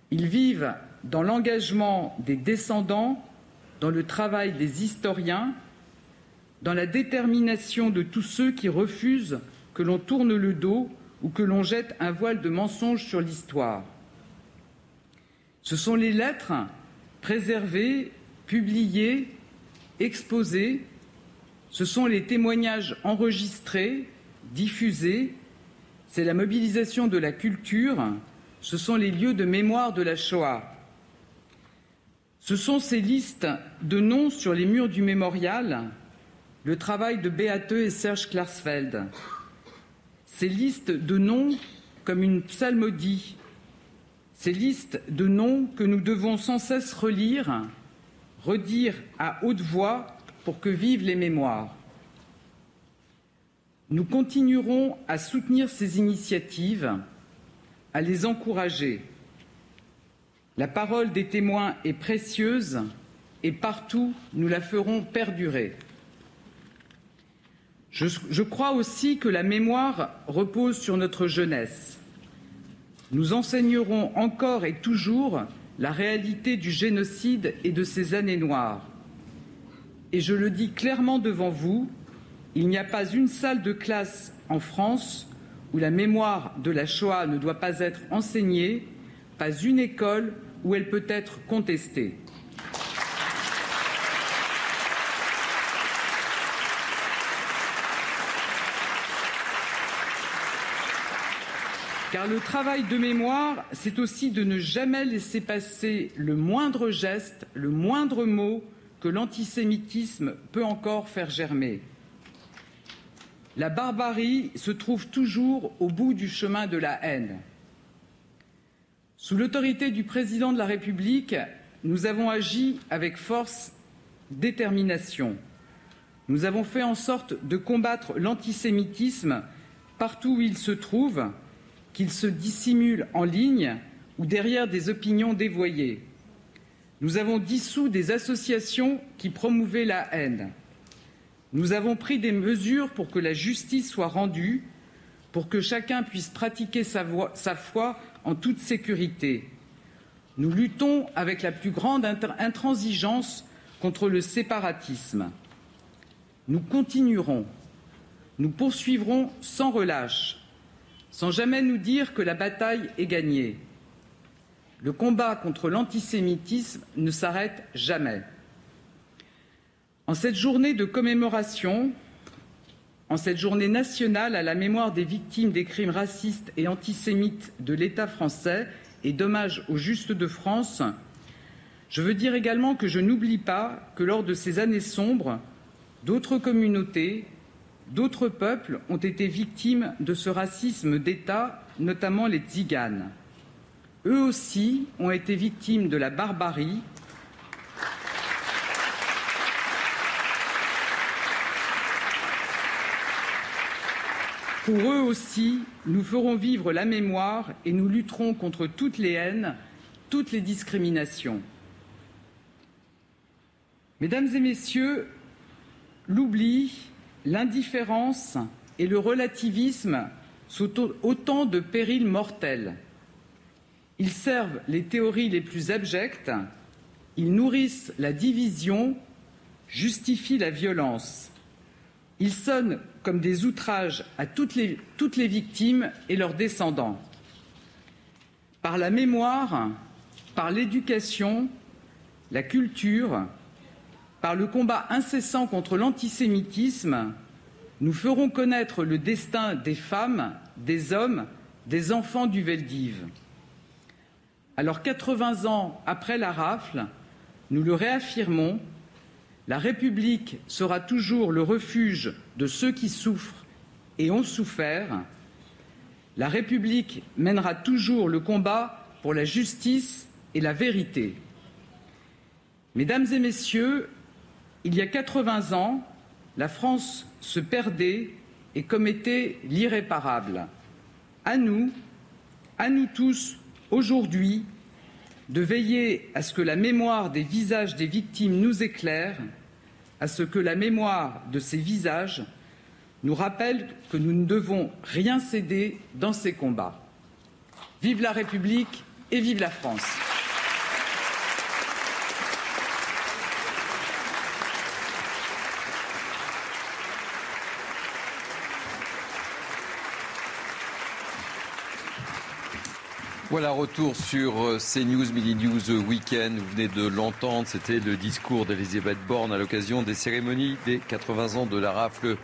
Ils vivent dans l'engagement des descendants, dans le travail des historiens, dans la détermination de tous ceux qui refusent que l'on tourne le dos ou que l'on jette un voile de mensonge sur l'histoire. Ce sont les lettres préservées, publiées, exposées ce sont les témoignages enregistrés, diffusés, c'est la mobilisation de la culture, ce sont les lieux de mémoire de la Shoah. Ce sont ces listes de noms sur les murs du mémorial, le travail de Beate et Serge Klarsfeld. Ces listes de noms comme une psalmodie, ces listes de noms que nous devons sans cesse relire, redire à haute voix pour que vivent les mémoires. Nous continuerons à soutenir ces initiatives, à les encourager. La parole des témoins est précieuse et partout nous la ferons perdurer. Je, crois aussi que la mémoire repose sur notre jeunesse. Nous enseignerons encore et toujours la réalité du génocide et de ses années noires et je le dis clairement devant vous, il n'y a pas une salle de classe en France où la mémoire de la Shoah ne doit pas être enseignée, pas une école où elle peut être contestée. Car le travail de mémoire, c'est aussi de ne jamais laisser passer le moindre geste, le moindre mot, que l'antisémitisme peut encore faire germer. La barbarie se trouve toujours au bout du chemin de la haine. Sous l'autorité du président de la République, nous avons agi avec force, détermination. Nous avons fait en sorte de combattre l'antisémitisme partout où il se trouve, qu'il se dissimule en ligne ou derrière des opinions dévoyées. Nous avons dissous des associations qui promouvaient la haine. Nous avons pris des mesures pour que la justice soit rendue, pour que chacun puisse pratiquer sa, sa foi en toute sécurité. Nous luttons avec la plus grande intransigeance contre le séparatisme. Nous continuerons, nous poursuivrons sans relâche, sans jamais nous dire que la bataille est gagnée. Le combat contre l'antisémitisme ne s'arrête jamais. En cette journée de commémoration, en cette journée nationale à la mémoire des victimes des crimes racistes et antisémites de l'État français et d'hommage aux justes de France, je veux dire également que je n'oublie pas que lors de ces années sombres, d'autres communautés, d'autres peuples ont été victimes de ce racisme d'État, notamment les tziganes. Eux aussi ont été victimes de la barbarie. Pour eux aussi, nous ferons vivre la mémoire et nous lutterons contre toutes les haines, toutes les discriminations. Mesdames et Messieurs, l'oubli, l'indifférence et le relativisme sont autant de périls mortels. Ils servent les théories les plus abjectes, ils nourrissent la division, justifient la violence. Ils sonnent comme des outrages à toutes les, toutes les victimes et leurs descendants. Par la mémoire, par l'éducation, la culture, par le combat incessant contre l'antisémitisme, nous ferons connaître le destin des femmes, des hommes, des enfants du Veldiv. Alors 80 ans après la rafle, nous le réaffirmons, la République sera toujours le refuge de ceux qui souffrent et ont souffert. La République mènera toujours le combat pour la justice et la vérité. Mesdames et Messieurs, il y a 80 ans, la France se perdait et commettait l'irréparable. À nous, à nous tous, aujourd'hui, de veiller à ce que la mémoire des visages des victimes nous éclaire, à ce que la mémoire de ces visages nous rappelle que nous ne devons rien céder dans ces combats. Vive la République et vive la France. Voilà, retour sur euh, CNews Midi News Weekend. Vous venez de l'entendre, c'était le discours d'Elisabeth Borne à l'occasion des cérémonies des 80 ans de la rafle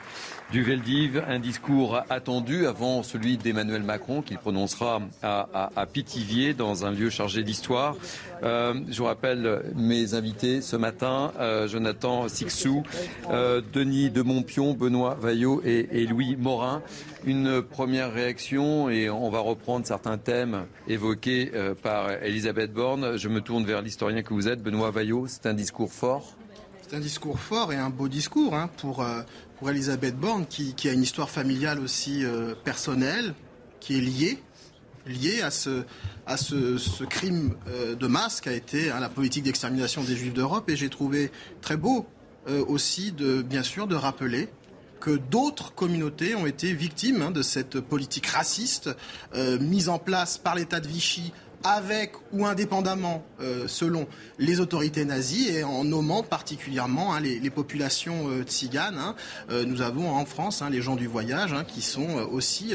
du Veldiv. Un discours attendu avant celui d'Emmanuel Macron qu'il prononcera à, à, Pithiviers dans un lieu chargé d'histoire. Euh, je vous rappelle mes invités ce matin, euh, Jonathan Sixou, euh, Denis de Montpion, Benoît Vaillot et, Louis Morin. Une première réaction et on va reprendre certains thèmes évoqués par Elisabeth Borne. Je me tourne vers l'historien que vous êtes, Benoît Vaillot. C'est un discours fort? C'est un discours fort et un beau discours hein, pour, pour Elisabeth Borne, qui, qui, a une histoire familiale aussi euh, personnelle, qui est liée, liée à ce, crime euh, de masse qu'a été hein, la politique d'extermination des Juifs d'Europe. Et j'ai trouvé très beau euh, aussi, de, bien sûr, de rappeler que d'autres communautés ont été victimes hein, de cette politique raciste mise en place par l'État de Vichy avec ou indépendamment euh, selon les autorités nazies et en nommant particulièrement hein, les, les, populations euh, tziganes. Hein. Euh, nous avons en France hein, les gens du voyage qui sont euh, aussi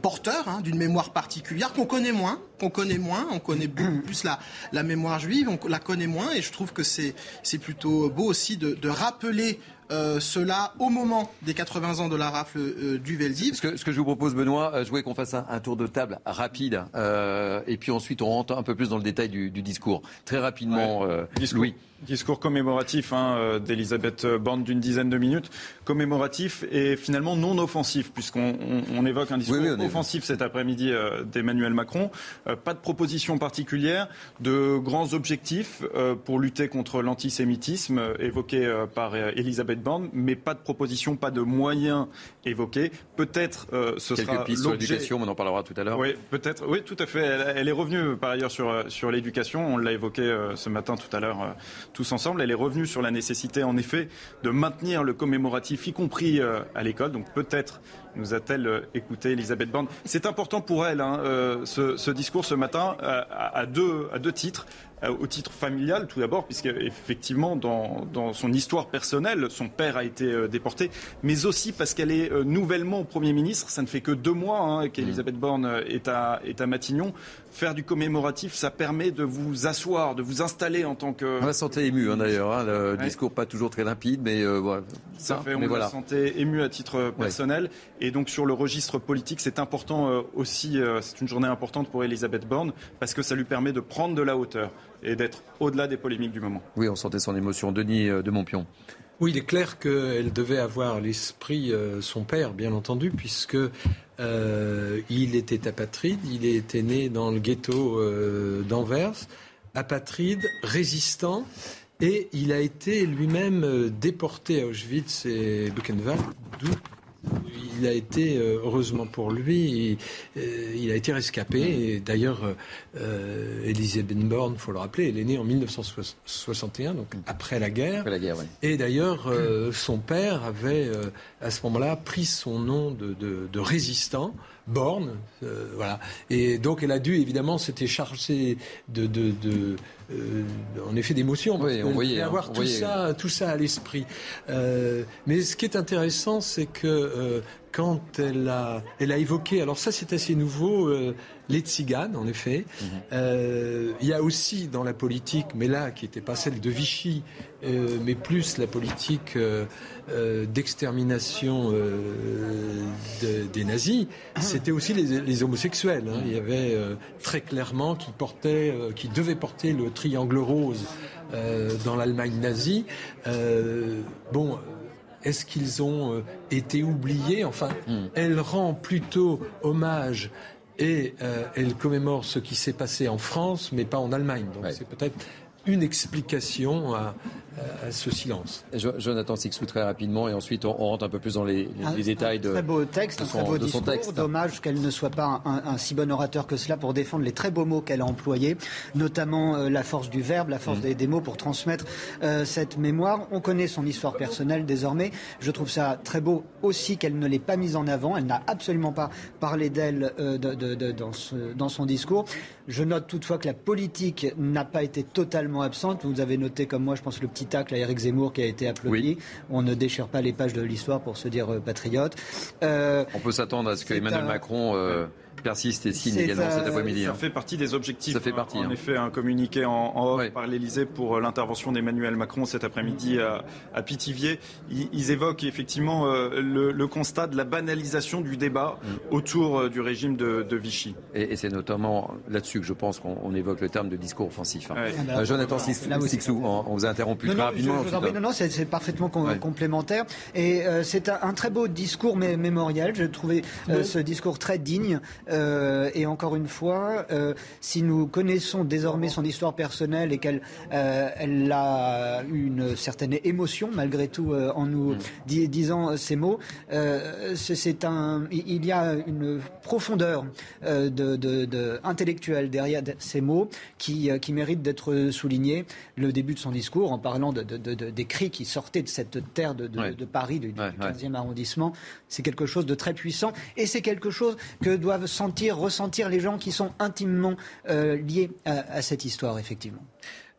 porteurs d'une mémoire particulière qu'on connaît moins, qu'on connaît moins, on connaît beaucoup plus la, la mémoire juive, on la connaît moins et je trouve que c'est plutôt beau aussi de, de rappeler euh, cela au moment des 80 ans de la rafle euh, du Veldiv. Ce que, ce que, je vous propose, Benoît, euh, je voulais qu'on fasse un, un, tour de table rapide euh, et puis ensuite on rentre un peu plus dans le détail du, du discours. Très rapidement, ouais. discours. Louis. Discours commémoratif hein, d'Elisabeth Borne d'une dizaine de minutes, commémoratif et finalement non offensif, puisqu'on on, on évoque un discours oui, oui, offensif cet après-midi euh, d'Emmanuel Macron. Euh, pas de proposition particulière, de grands objectifs euh, pour lutter contre l'antisémitisme évoqués par Elisabeth Borne, mais pas de proposition, pas de moyens évoqués. Peut-être ce Quelques sera pistes sur l'éducation, on en parlera tout à l'heure. Oui, peut-être. Oui, tout à fait. Elle, elle, est revenue par ailleurs sur, sur l'éducation. On l'a évoqué ce matin tout à l'heure tous ensemble. Elle est revenue sur la nécessité, en effet, de maintenir le commémoratif, y compris euh, à l'école. Donc peut-être nous a-t-elle euh, écouté, Elisabeth Borne. C'est important pour elle, hein, euh, ce, discours ce matin, à, deux, à deux titres. Au titre familial, tout d'abord, puisque effectivement, dans, dans, son histoire personnelle, son père a été déporté, mais aussi parce qu'elle est nouvellement Premier ministre. Ça ne fait que deux mois hein, qu'Elisabeth Borne est à, est à Matignon faire du commémoratif, ça permet de vous asseoir, de vous installer en tant que. On la sentait ému hein, d'ailleurs, hein, le discours pas toujours très limpide, mais euh, voilà. Ça, fait, on mais voilà. la sentait ému à titre personnel. Et donc sur le registre politique, c'est important euh, aussi, euh, c'est une journée importante pour Elisabeth Borne, parce que ça lui permet de prendre de la hauteur et d'être au-delà des polémiques du moment. Oui, on sentait son émotion. Denis de Montpion. Oui, il est clair qu'elle devait avoir l'esprit, son père, bien entendu, puisque euh, il était apatride, il était né dans le ghetto euh, d'Anvers, apatride, résistant, et il a été lui-même euh, déporté à Auschwitz et Buchenwald, d'où il a été, euh, heureusement pour lui, euh, il, a été rescapé. Et d'ailleurs, euh, Elisabeth Borne, il faut le rappeler, elle est née en 1961, donc après la guerre. Et d'ailleurs, son père avait, à ce moment-là, pris son nom de résistant borne. Euh, voilà. Et donc elle a dû évidemment s'était chargée de, de, euh, en effet d'émotion. Oui, on voyait, avoir tout ça, tout ça à l'esprit. Euh, mais ce qui est intéressant, c'est que quand elle a, elle a évoqué, alors ça c'est assez nouveau, les tziganes, en effet. Mhm. Euh, il y a aussi dans la politique, mais là, qui n'était pas celle de Vichy, euh, mais plus la politique euh, d'extermination des nazis, c'était aussi les, homosexuels. Hein. Il y avait très clairement qui portait, qui devait porter le triangle rose dans l'Allemagne nazie. bon est-ce qu'ils ont été oubliés? Enfin, hmm. elle rend plutôt hommage et euh, elle commémore ce qui s'est passé en France, mais pas en Allemagne. Donc c'est peut-être une explication à, à ce silence. Jonathan Sixou, très rapidement, et ensuite on, rentre un peu plus dans les, détails de, très beau texte, de son, très beau discours. Texte. Dommage qu'elle ne soit pas un, si bon orateur que cela pour défendre les très beaux mots qu'elle a employés, notamment euh, la force du verbe, la force mm. des, mots pour transmettre euh, cette mémoire. On connaît son histoire personnelle désormais. Je trouve ça très beau aussi qu'elle ne l'ait pas mise en avant. Elle n'a absolument pas parlé d'elle euh, dans, dans son discours. Je note toutefois que la politique n'a pas été totalement absente. Vous avez noté comme moi, je pense, le petit tacle à Eric Zemmour qui a été applaudi. On ne déchire pas les pages de l'histoire pour se dire euh, patriote. Euh, On peut s'attendre à ce que Emmanuel Macron euh, persiste et signe également cet après-midi. Ça hein. fait partie des objectifs. Ça fait partie. En, hein. effet, un communiqué en, off par l'Elysée pour l'intervention d'Emmanuel Macron cet après-midi à, Pithiviers. Ils, évoquent effectivement le, constat de la banalisation du débat mm. autour du régime de, Vichy. Et, c'est notamment là-dessus que je pense qu'on évoque le terme de discours offensif. Hein. Jonathan Sixou, on, vous a interrompu très rapidement. non, non, c'est parfaitement complémentaire. Et euh, c'est un, très beau discours mémorial. Je trouvais euh, ce discours très digne. Euh, et encore une fois, si nous connaissons désormais son histoire personnelle et qu'elle elle a une certaine émotion malgré tout en nous mm. disant ces mots, c'est un, il y a une profondeur de, intellectuelle derrière ces mots qui, qui mérite d'être soulignée. Le début de son discours en parlant de, des cris qui sortaient de cette terre de, Paris, du, 15e arrondissement, c'est quelque chose de très puissant et c'est quelque chose que doivent sentir, ressentir les gens qui sont intimement euh, liés à, cette histoire, effectivement.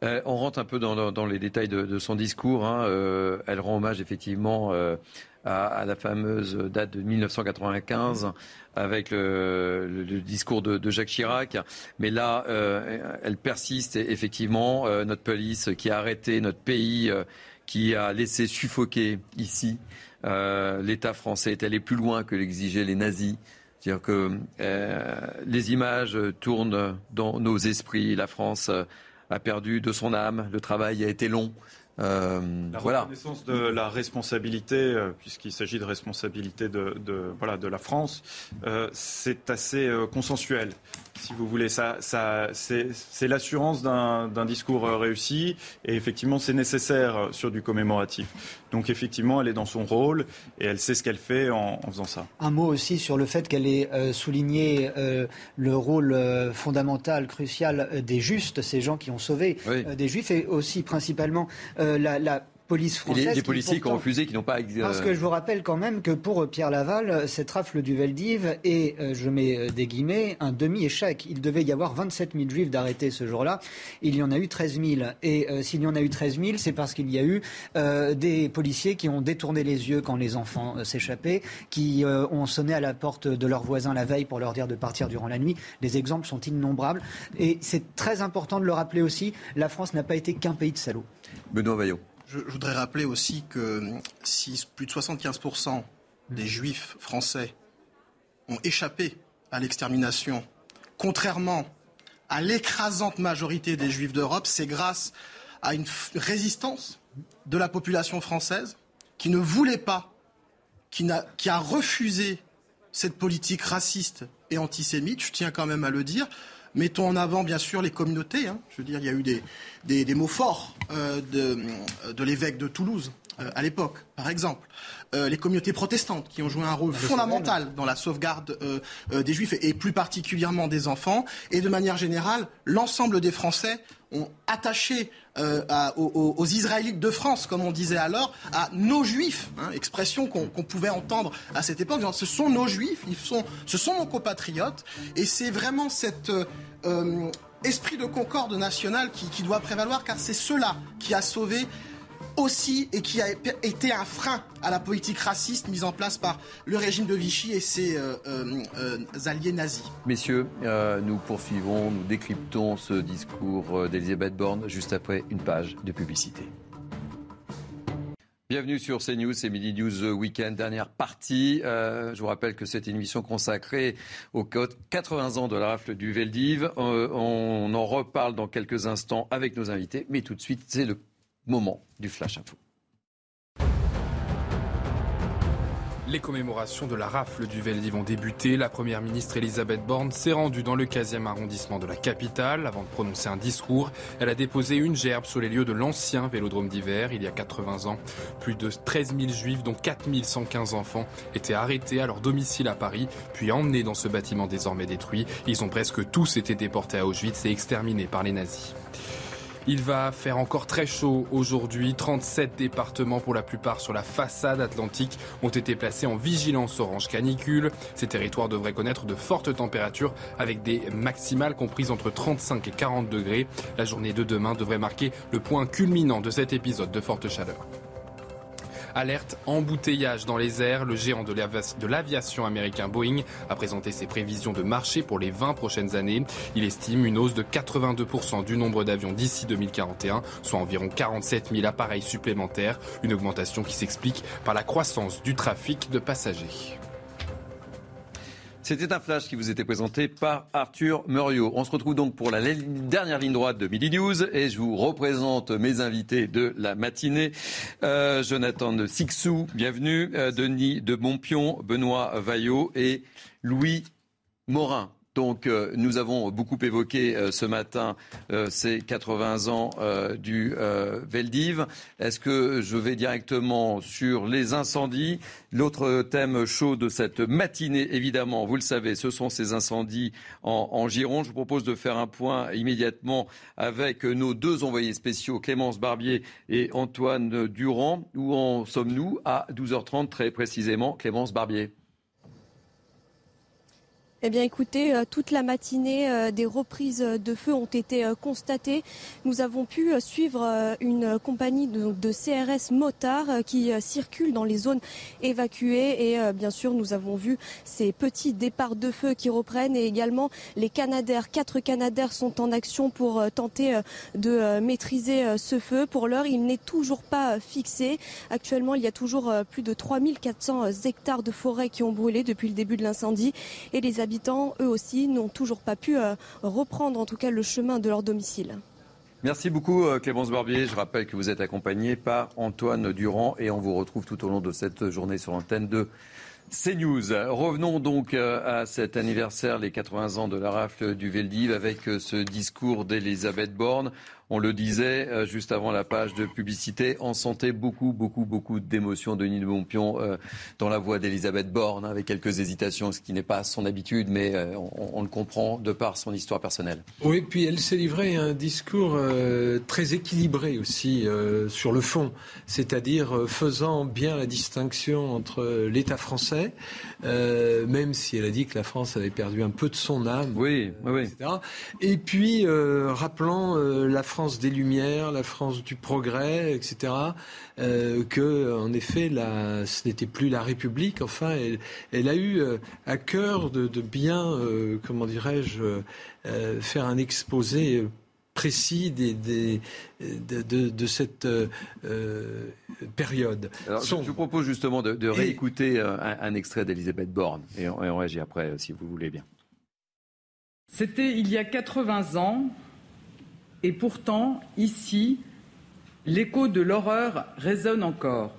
Euh, on rentre un peu dans, les détails de, son discours. Hein. Euh, elle rend hommage effectivement à, la fameuse date de 1995 avec le, discours de, Jacques Chirac. Mais là, elle persiste effectivement. notre police qui a arrêté notre pays qui a laissé suffoquer ici l'État français est allé plus loin que l'exigeaient les nazis. C'est-à-dire que euh, les images tournent dans nos esprits. La France a perdu de son âme. Le travail a été long. Euh, la reconnaissance de la responsabilité, puisqu'il s'agit de responsabilité de, voilà, de la France, c'est assez consensuel si vous voulez. Ça, ça, c'est l'assurance d'un discours euh, réussi et effectivement c'est nécessaire euh, sur du commémoratif. Donc effectivement elle est dans son rôle et elle sait ce qu'elle fait en, faisant ça. Un mot aussi sur le fait qu'elle ait euh, souligné le rôle fondamental, crucial des justes, ces gens qui ont sauvé des juifs et aussi principalement la police française. les, policiers qui ont refusé, qui n'ont pas. Parce que je vous rappelle quand même que pour Pierre Laval, cette rafle du Veldiv est, je mets des guillemets, un demi-échec. Il devait y avoir 27 000 juifs d'arrêtés ce jour-là. Il y en a eu 13 000. Et s'il y en a eu 13 000, c'est parce qu'il y a eu des policiers qui ont détourné les yeux quand les enfants s'échappaient, qui ont sonné à la porte de leurs voisins la veille pour leur dire de partir durant la nuit. Les exemples sont innombrables. Et c'est très important de le rappeler aussi, la France n'a pas été qu'un pays de salauds. Benoît Vaillot. Je, voudrais rappeler aussi que si plus de 75% des juifs français ont échappé à l'extermination, contrairement à l'écrasante majorité des juifs d'Europe, c'est grâce à une résistance de la population française qui ne voulait pas, qui a, qui a refusé cette politique raciste et antisémite, je tiens quand même à le dire. Mettons en avant, bien sûr, les communautés. Hein. Je veux dire, il y a eu des, des, mots forts euh, de, de l'évêque de Toulouse euh, à l'époque, par exemple. Euh, les communautés protestantes qui ont joué un rôle fondamental dans la sauvegarde des juifs et, plus particulièrement des enfants. Et de manière générale, l'ensemble des Français ont attaché aux, Israélites de France, comme on disait alors, à nos juifs, hein, expression qu'on pouvait entendre à cette époque. ce sont nos juifs, ils sont, ce sont nos compatriotes, et c'est vraiment cet esprit de concorde nationale qui doit prévaloir, car c'est cela qui a sauvé aussi et qui a été un frein à la politique raciste mise en place par le régime de Vichy et ses euh, euh, euh, alliés nazis. Messieurs, nous poursuivons, nous décryptons ce discours d'Elisabeth Borne juste après une page de publicité. Bienvenue sur CNews, c'est Midi News Weekend, dernière partie. je vous rappelle que c'est une émission consacrée aux 80 ans de la rafle du Veldiv. on en reparle dans quelques instants avec nos invités, mais tout de suite, c'est le moment du Flash Info. Les commémorations de la rafle du Veldiv ont débuté. La première ministre Elisabeth Borne s'est rendue dans le 15e arrondissement de la capitale. Avant de prononcer un discours, elle a déposé une gerbe sur les lieux de l'ancien vélodrome d'hiver. Il y a 80 ans, plus de 13 000 juifs, dont 4 115 enfants, étaient arrêtés à leur domicile à Paris, puis emmenés dans ce bâtiment désormais détruit. Ils ont presque tous été déportés à Auschwitz et exterminés par les nazis. Il va faire encore très chaud aujourd'hui. 37 départements, pour la plupart sur la façade atlantique, ont été placés en vigilance orange canicule. Ces territoires devraient connaître de fortes températures avec des maximales comprises entre 35 et 40 degrés. La journée de demain devrait marquer le point culminant de cet épisode de forte chaleur. Alerte embouteillage dans les airs. Le géant de l'aviation américain Boeing a présenté ses prévisions de marché pour les 20 prochaines années. Il estime une hausse de 82% du nombre d'avions d'ici 2041, soit environ 47 000 appareils supplémentaires. Une augmentation qui s'explique par la croissance du trafic de passagers. C'était un flash qui vous était présenté par Arthur Muriot. On se retrouve donc pour la dernière ligne droite de Midi News et je vous représente mes invités de la matinée. Euh, Jonathan Sixou, bienvenue. Euh, Denis de Montpion, Benoît Vaillot et Louis Morin. Donc euh, nous avons beaucoup évoqué euh, ce matin euh, ces 80 ans du Veldiv. Est-ce que je vais directement sur les incendies? L'autre thème chaud de cette matinée, évidemment, vous le savez, ce sont ces incendies en, en Gironde. Je vous propose de faire un point immédiatement avec nos deux envoyés spéciaux, Clémence Barbier et Antoine Durand. Où en sommes-nous? À 12h30 très précisément Clémence Barbier. Eh bien, écoutez, euh, toute la matinée, euh, des reprises de feu ont été euh, constatées. Nous avons pu suivre une compagnie de, CRS motards qui circule dans les zones évacuées. Et bien sûr, nous avons vu ces petits départs de feu qui reprennent et également les Canadaires. Quatre Canadaires sont en action pour tenter de maîtriser ce feu. Pour l'heure, il n'est toujours pas fixé. Actuellement, il y a toujours plus de 3400 hectares de forêt qui ont brûlé depuis le début de l'incendie et les eux aussi, n'ont toujours pas pu euh, reprendre en tout cas le chemin de leur domicile. Merci beaucoup euh, Clémence Barbier. Je rappelle que vous êtes accompagnée par Antoine Durand et on vous retrouve tout au long de cette journée sur l'antenne de C'est News. Revenons donc euh, à cet anniversaire, les 80 ans de la rafle du Veldiv, avec ce discours d'Elisabeth Borne. On le disait euh, juste avant la page de publicité, on sentait beaucoup, beaucoup, beaucoup d'émotions de Nino Montpion euh, dans la voix d'Elisabeth Borne, avec quelques hésitations, ce qui n'est pas son habitude, mais euh, on, on, le comprend de par son histoire personnelle. Oui, puis elle s'est livrée un discours euh, très équilibré aussi sur le fond, c'est-à-dire faisant bien la distinction entre l'État français, même si elle a dit que la France avait perdu un peu de son âme, oui, oui, oui. etc. Et puis rappelant la France France des Lumières, la France du progrès, etc. Euh, que, en effet, la, ce n'était plus la République. Enfin, elle, elle a eu euh, à cœur de, de bien, euh, comment dirais-je, euh, faire un exposé précis des, des, de, de, de, cette euh, période. Alors, Son... Je vous propose justement de, de réécouter et... un, un, extrait d'Elisabeth Borne et on, et on réagit après si vous voulez bien. C'était il y a 80 ans et pourtant, ici, l'écho de l'horreur résonne encore.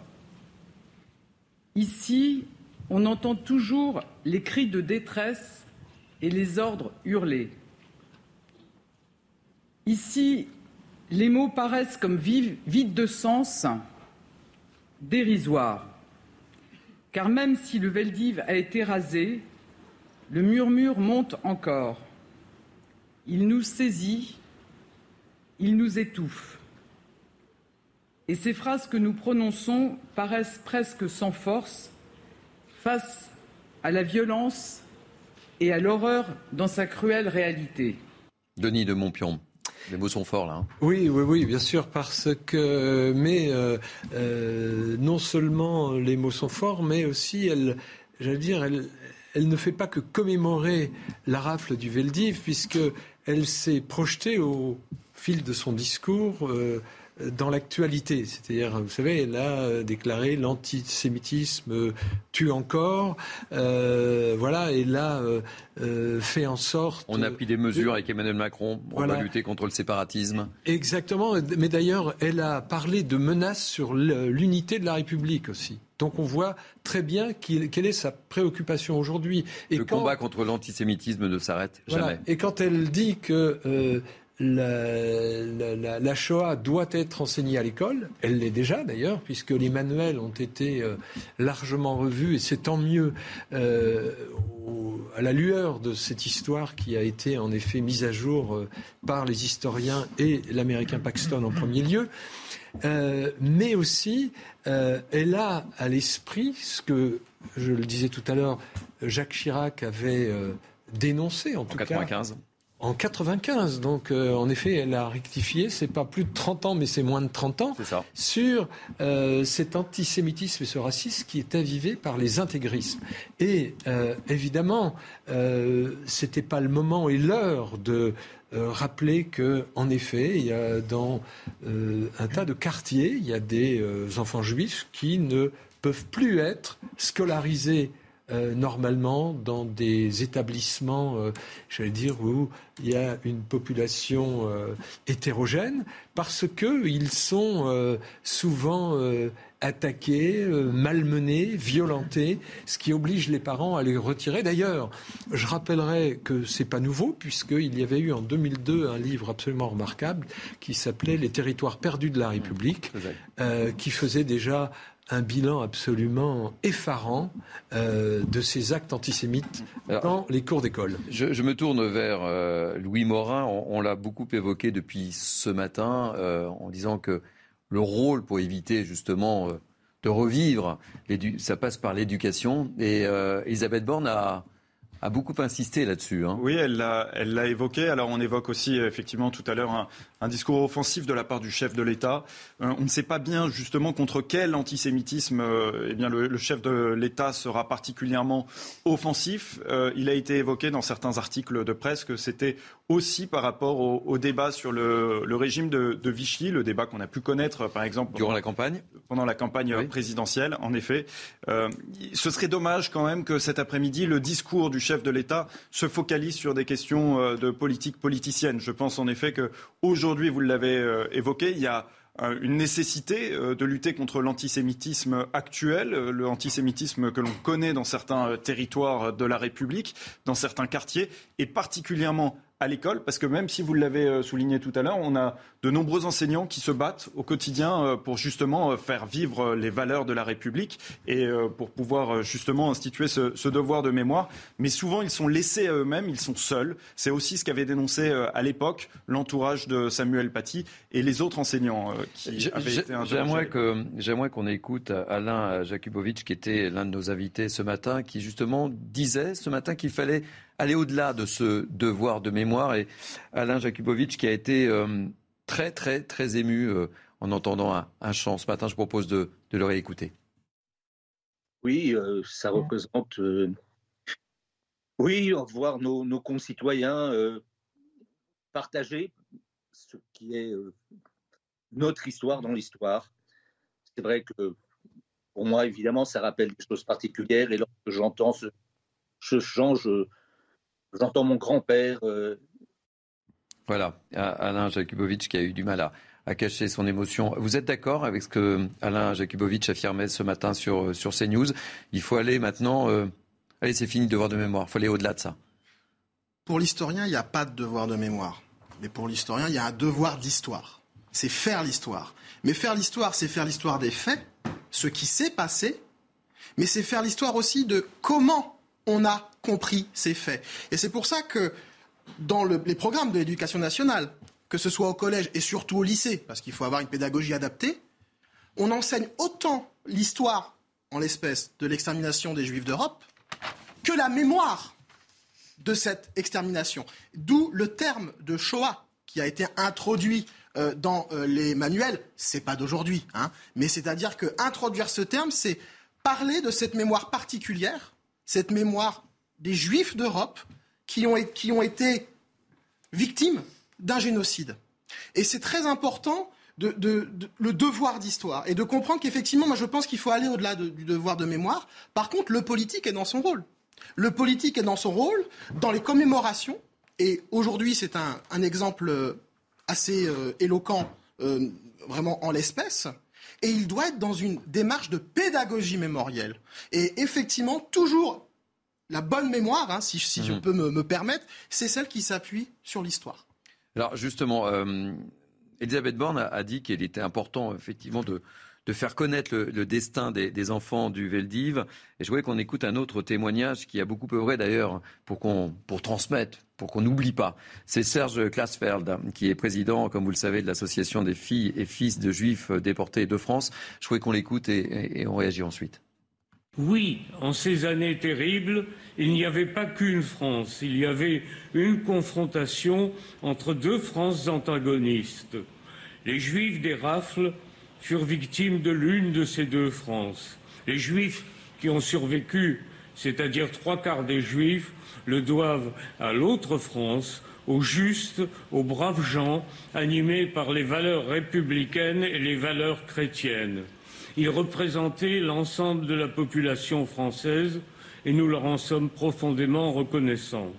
Ici, on entend toujours les cris de détresse et les ordres hurlés. Ici, les mots paraissent comme vides de sens, dérisoires. Car même si le Veldiv a été rasé, le murmure monte encore. Il nous saisit il nous étouffe. Et ces phrases que nous prononçons paraissent presque sans force face à la violence et à l'horreur dans sa cruelle réalité. Denis de Montpion. Les mots sont forts là. Hein. Oui, oui, oui, bien sûr, parce que mais euh, euh, non seulement les mots sont forts, mais aussi elle, j'allais dire, elle, elle ne fait pas que commémorer la rafle du Veldiv, puisque elle s'est projetée au fil de son discours euh, dans l'actualité. C'est-à-dire, vous savez, elle a déclaré l'antisémitisme tue encore. Euh, voilà, et là, euh, fait en sorte. On a pris des mesures de... avec Emmanuel Macron. Voilà. va lutter contre le séparatisme. Exactement. Mais d'ailleurs, elle a parlé de menaces sur l'unité de la République aussi. Donc on voit très bien qu quelle est sa préoccupation aujourd'hui. Le quand... combat contre l'antisémitisme ne s'arrête voilà. jamais. Et quand elle dit que euh, la, Shoah doit être enseignée à l'école. Elle l'est déjà d'ailleurs, puisque les manuels ont été euh, largement revus, et c'est tant mieux euh, à la lueur de cette histoire qui a été en effet mise à jour euh, par les historiens et l'américain Paxton en premier lieu. Mais aussi, elle a à l'esprit ce que, je le disais tout à l'heure, Jacques Chirac avait dénoncé en, en tout 95. cas. En 95, donc euh, en effet, elle a rectifié. C'est pas plus de 30 ans, mais c'est moins de 30 ans. Ça. Sur euh, cet antisémitisme et ce racisme qui est avivé par les intégrismes. Et euh, évidemment, euh, c'était pas le moment et l'heure de rappeler que, en effet, il y a dans un tas de quartiers, il y a des enfants juifs qui ne peuvent plus être scolarisés euh, normalement dans des établissements, euh, j'allais dire, où il y a une population euh, hétérogène, parce qu'ils sont souvent attaqués, malmenés, violentés, ce qui oblige les parents à les retirer. D'ailleurs, je rappellerai que c'est pas nouveau, puisqu'il y avait eu en 2002 un livre absolument remarquable qui s'appelait Les territoires perdus de la République, qui faisait déjà un bilan absolument effarant euh, de ces actes antisémites Alors, dans les cours d'école. Je, je, me tourne vers euh, Louis Morin. On, on l'a beaucoup évoqué depuis ce matin euh, en disant que le rôle pour éviter justement de revivre, ça passe par l'éducation. Et Elisabeth Borne a a beaucoup insisté là-dessus. Hein. Oui, elle l'a, elle l'a évoqué. Alors on évoque aussi effectivement tout à l'heure un, un, discours offensif de la part du chef de l'État. Euh, on ne sait pas bien justement contre quel antisémitisme euh, eh bien, le, le, chef de l'État sera particulièrement offensif. Euh, il a été évoqué dans certains articles de presse que c'était aussi par rapport au, au débat sur le, le régime de, de, Vichy, le débat qu'on a pu connaître par exemple durant la campagne, pendant la campagne oui. présidentielle. En effet, euh, ce serait dommage quand même que cet après-midi le discours du chef de l'État se focalise sur des questions euh, de politique politicienne. Je pense en effet que aujourd'hui, vous l'avez euh, évoqué, il y a une nécessité de lutter contre l'antisémitisme actuel, le antisémitisme que l'on connaît dans certains territoires de la République, dans certains quartiers, et particulièrement à l'école, parce que même si vous l'avez euh, souligné tout à l'heure, on a de nombreux enseignants qui se battent au quotidien euh, pour justement euh, faire vivre les valeurs de la République et pour pouvoir justement instituer ce, devoir de mémoire. Mais souvent, ils sont laissés à eux-mêmes, ils sont seuls. C'est aussi ce qu'avait dénoncé à l'époque l'entourage de Samuel Paty et les autres enseignants qui avaient été J'aimerais qu'on écoute Alain Jakubowicz, qui était l'un de nos invités ce matin, qui justement disait ce matin qu'il fallait aller au-delà de ce devoir de mémoire. Et Alain Jakubowicz, qui a été euh, très, très, très ému euh, en entendant un, chant ce matin, je propose de, le réécouter. Oui, euh, ça représente. oui, voir nos, nos concitoyens partager ce qui est notre histoire dans l'histoire. C'est vrai que pour moi, évidemment, ça rappelle des choses particulières. Et lorsque j'entends ce chant, je, J'entends mon grand-père. Euh, voilà, Alain Jakubowicz qui a eu du mal à, cacher son émotion. Vous êtes d'accord avec ce que Alain Jakubowicz affirmait ce matin sur, sur CNews? Il faut aller maintenant. Euh, allez, c'est fini, devoir de mémoire. Il faut aller au-delà de ça. Pour l'historien, il n'y a pas de devoir de mémoire. Mais pour l'historien, il y a un devoir d'histoire. C'est faire l'histoire. Mais faire l'histoire, c'est faire l'histoire des faits, ce qui s'est passé, mais c'est faire l'histoire aussi de comment on a compris ces faits. Et c'est pour ça que dans les programmes de l'éducation nationale, que ce soit au collège et surtout au lycée, parce qu'il faut avoir une pédagogie adaptée, on enseigne autant l'histoire, en l'espèce, de l'extermination des Juifs d'Europe, que la mémoire de cette extermination. D'où le terme de Shoah qui a été introduit euh, dans euh, les manuels. C'est pas d'aujourd'hui, hein, mais c'est-à-dire que introduire ce terme, c'est parler de cette mémoire particulière, cette mémoire des Juifs d'Europe qui ont, été victimes d'un génocide. Et c'est très important de, le devoir d'histoire et de comprendre qu'effectivement, moi je pense qu'il faut aller au-delà du devoir de mémoire. Par contre, le politique est dans son rôle. Le politique est dans son rôle dans les commémorations. Et aujourd'hui, c'est un, exemple assez euh, éloquent, euh, vraiment en l'espèce. Et il doit être dans une démarche de pédagogie mémorielle. Et effectivement, toujours la bonne mémoire, hein, si, je mhm. peux me, permettre, c'est celle qui s'appuie sur l'histoire. Alors justement, euh, Elisabeth Borne a, dit qu'il était important effectivement de, faire connaître le, destin des, enfants du Veldiv. Et je voulais qu'on écoute un autre témoignage qui a beaucoup œuvré d'ailleurs pour qu'on pour transmettre, pour qu'on n'oublie pas. C'est Serge Klassfeld qui est président, comme vous le savez, de l'association des filles et fils de juifs déportés de France. Je voulais qu'on l'écoute et on réagit ensuite. Oui, en ces années terribles, il n'y avait pas qu'une France, il y avait une confrontation entre deux Frances antagonistes. Les Juifs des rafles furent victimes de l'une de ces deux Frances. Les Juifs qui ont survécu, c'est-à-dire trois quarts des Juifs, le doivent à l'autre France, aux justes, aux braves gens, animés par les valeurs républicaines et les valeurs chrétiennes. Ils représentaient l'ensemble de la population française et nous leur en sommes profondément reconnaissants.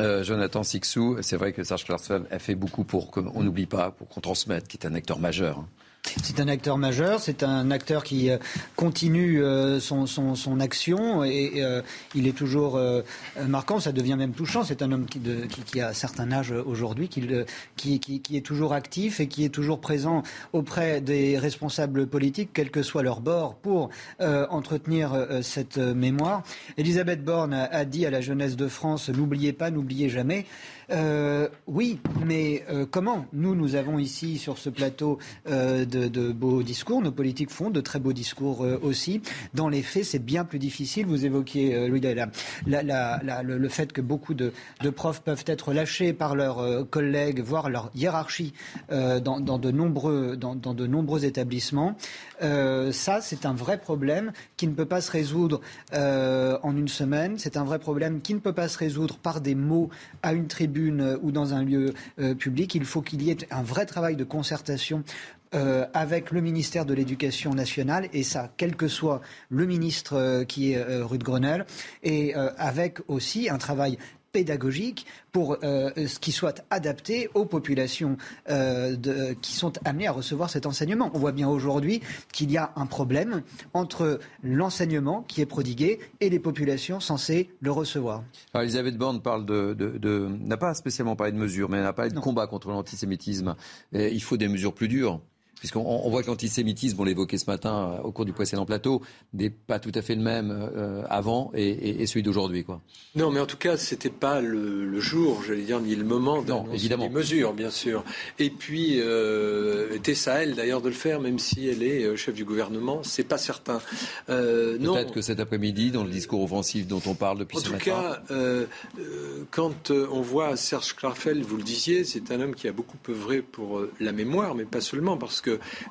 Euh, Jonathan Sixou, c'est vrai que Serge Klarsfeld a fait beaucoup pour qu'on n'oublie pas, pour qu'on transmette, qui est un acteur majeur. C'est un acteur majeur, c'est un acteur qui euh, continue euh, son, action et euh, il est toujours marquant, ça devient même touchant. C'est un homme qui, a un certain âge aujourd'hui, qui, est toujours actif et qui est toujours présent auprès des responsables politiques, quel que soit leur bord, pour entretenir cette mémoire. Elisabeth Borne a dit à la jeunesse de France, n'oubliez pas, n'oubliez jamais. Euh, oui, mais euh, comment Nous, nous avons ici sur ce plateau euh, de, beaux discours? Nos politiques font de très beaux discours aussi. Dans les faits, c'est bien plus difficile. Vous évoquiez, Louis, le, fait que beaucoup de, profs peuvent être lâchés par leurs collègues, voire leur hiérarchie dans, de nombreux, dans, de nombreux établissements. ça, c'est un vrai problème qui ne peut pas se résoudre en une semaine. C'est un vrai problème qui ne peut pas se résoudre par des mots à une tribune euh, ou dans un lieu euh, public. Il faut qu'il y ait un vrai travail de concertation euh, avec le ministère de l'Éducation nationale, et ça, quel que soit le ministre qui est rue de Grenelle, et avec aussi un travail pédagogique pour euh, ce qui soit adapté aux populations euh, de, qui sont amenées à recevoir cet enseignement. On voit bien aujourd'hui qu'il y a un problème entre l'enseignement qui est prodigué et les populations censées le recevoir. Alors Elisabeth Borne parle de, de, de n'a pas spécialement parlé de mesures, mais elle n'a pas parlé de combat contre l'antisémitisme. il faut des mesures plus dures puisqu'on voit que l'antisémitisme, on l'évoquait ce matin euh, au cours du précédent plateau, n'est pas tout à fait le même euh, avant et, celui d'aujourd'hui. Quoi. Non, mais en tout cas, ce n'était pas le, jour, j'allais dire, ni le moment d'annoncer des mesures, bien sûr. Et puis, euh, Tessa, elle, d'ailleurs, de le faire, même si elle est euh, chef du gouvernement, c'est pas certain. Peut-être que cet après-midi, dans le discours offensif dont on parle depuis ce matin. En tout cas, quand on voit Serge Klarfeld, vous le disiez, c'est un homme qui a beaucoup œuvré pour la mémoire, mais pas seulement, parce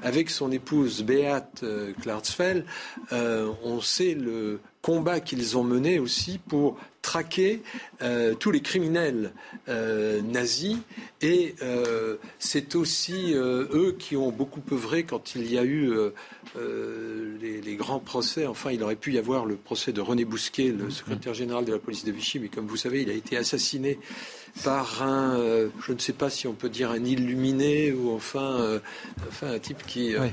avec son épouse Beate euh, Klarsfeld, euh, on sait le combat qu'ils ont mené aussi pour traquer euh, tous les criminels nazis et c'est aussi eux qui ont beaucoup œuvré quand il y a eu les, les, grands procès. Enfin, il aurait pu y avoir le procès de René Bousquet, le secrétaire général de la police de Vichy, mais comme vous savez, il a été assassiné par un, euh, je ne sais pas si on peut dire un illuminé ou enfin, euh, enfin un type qui, euh,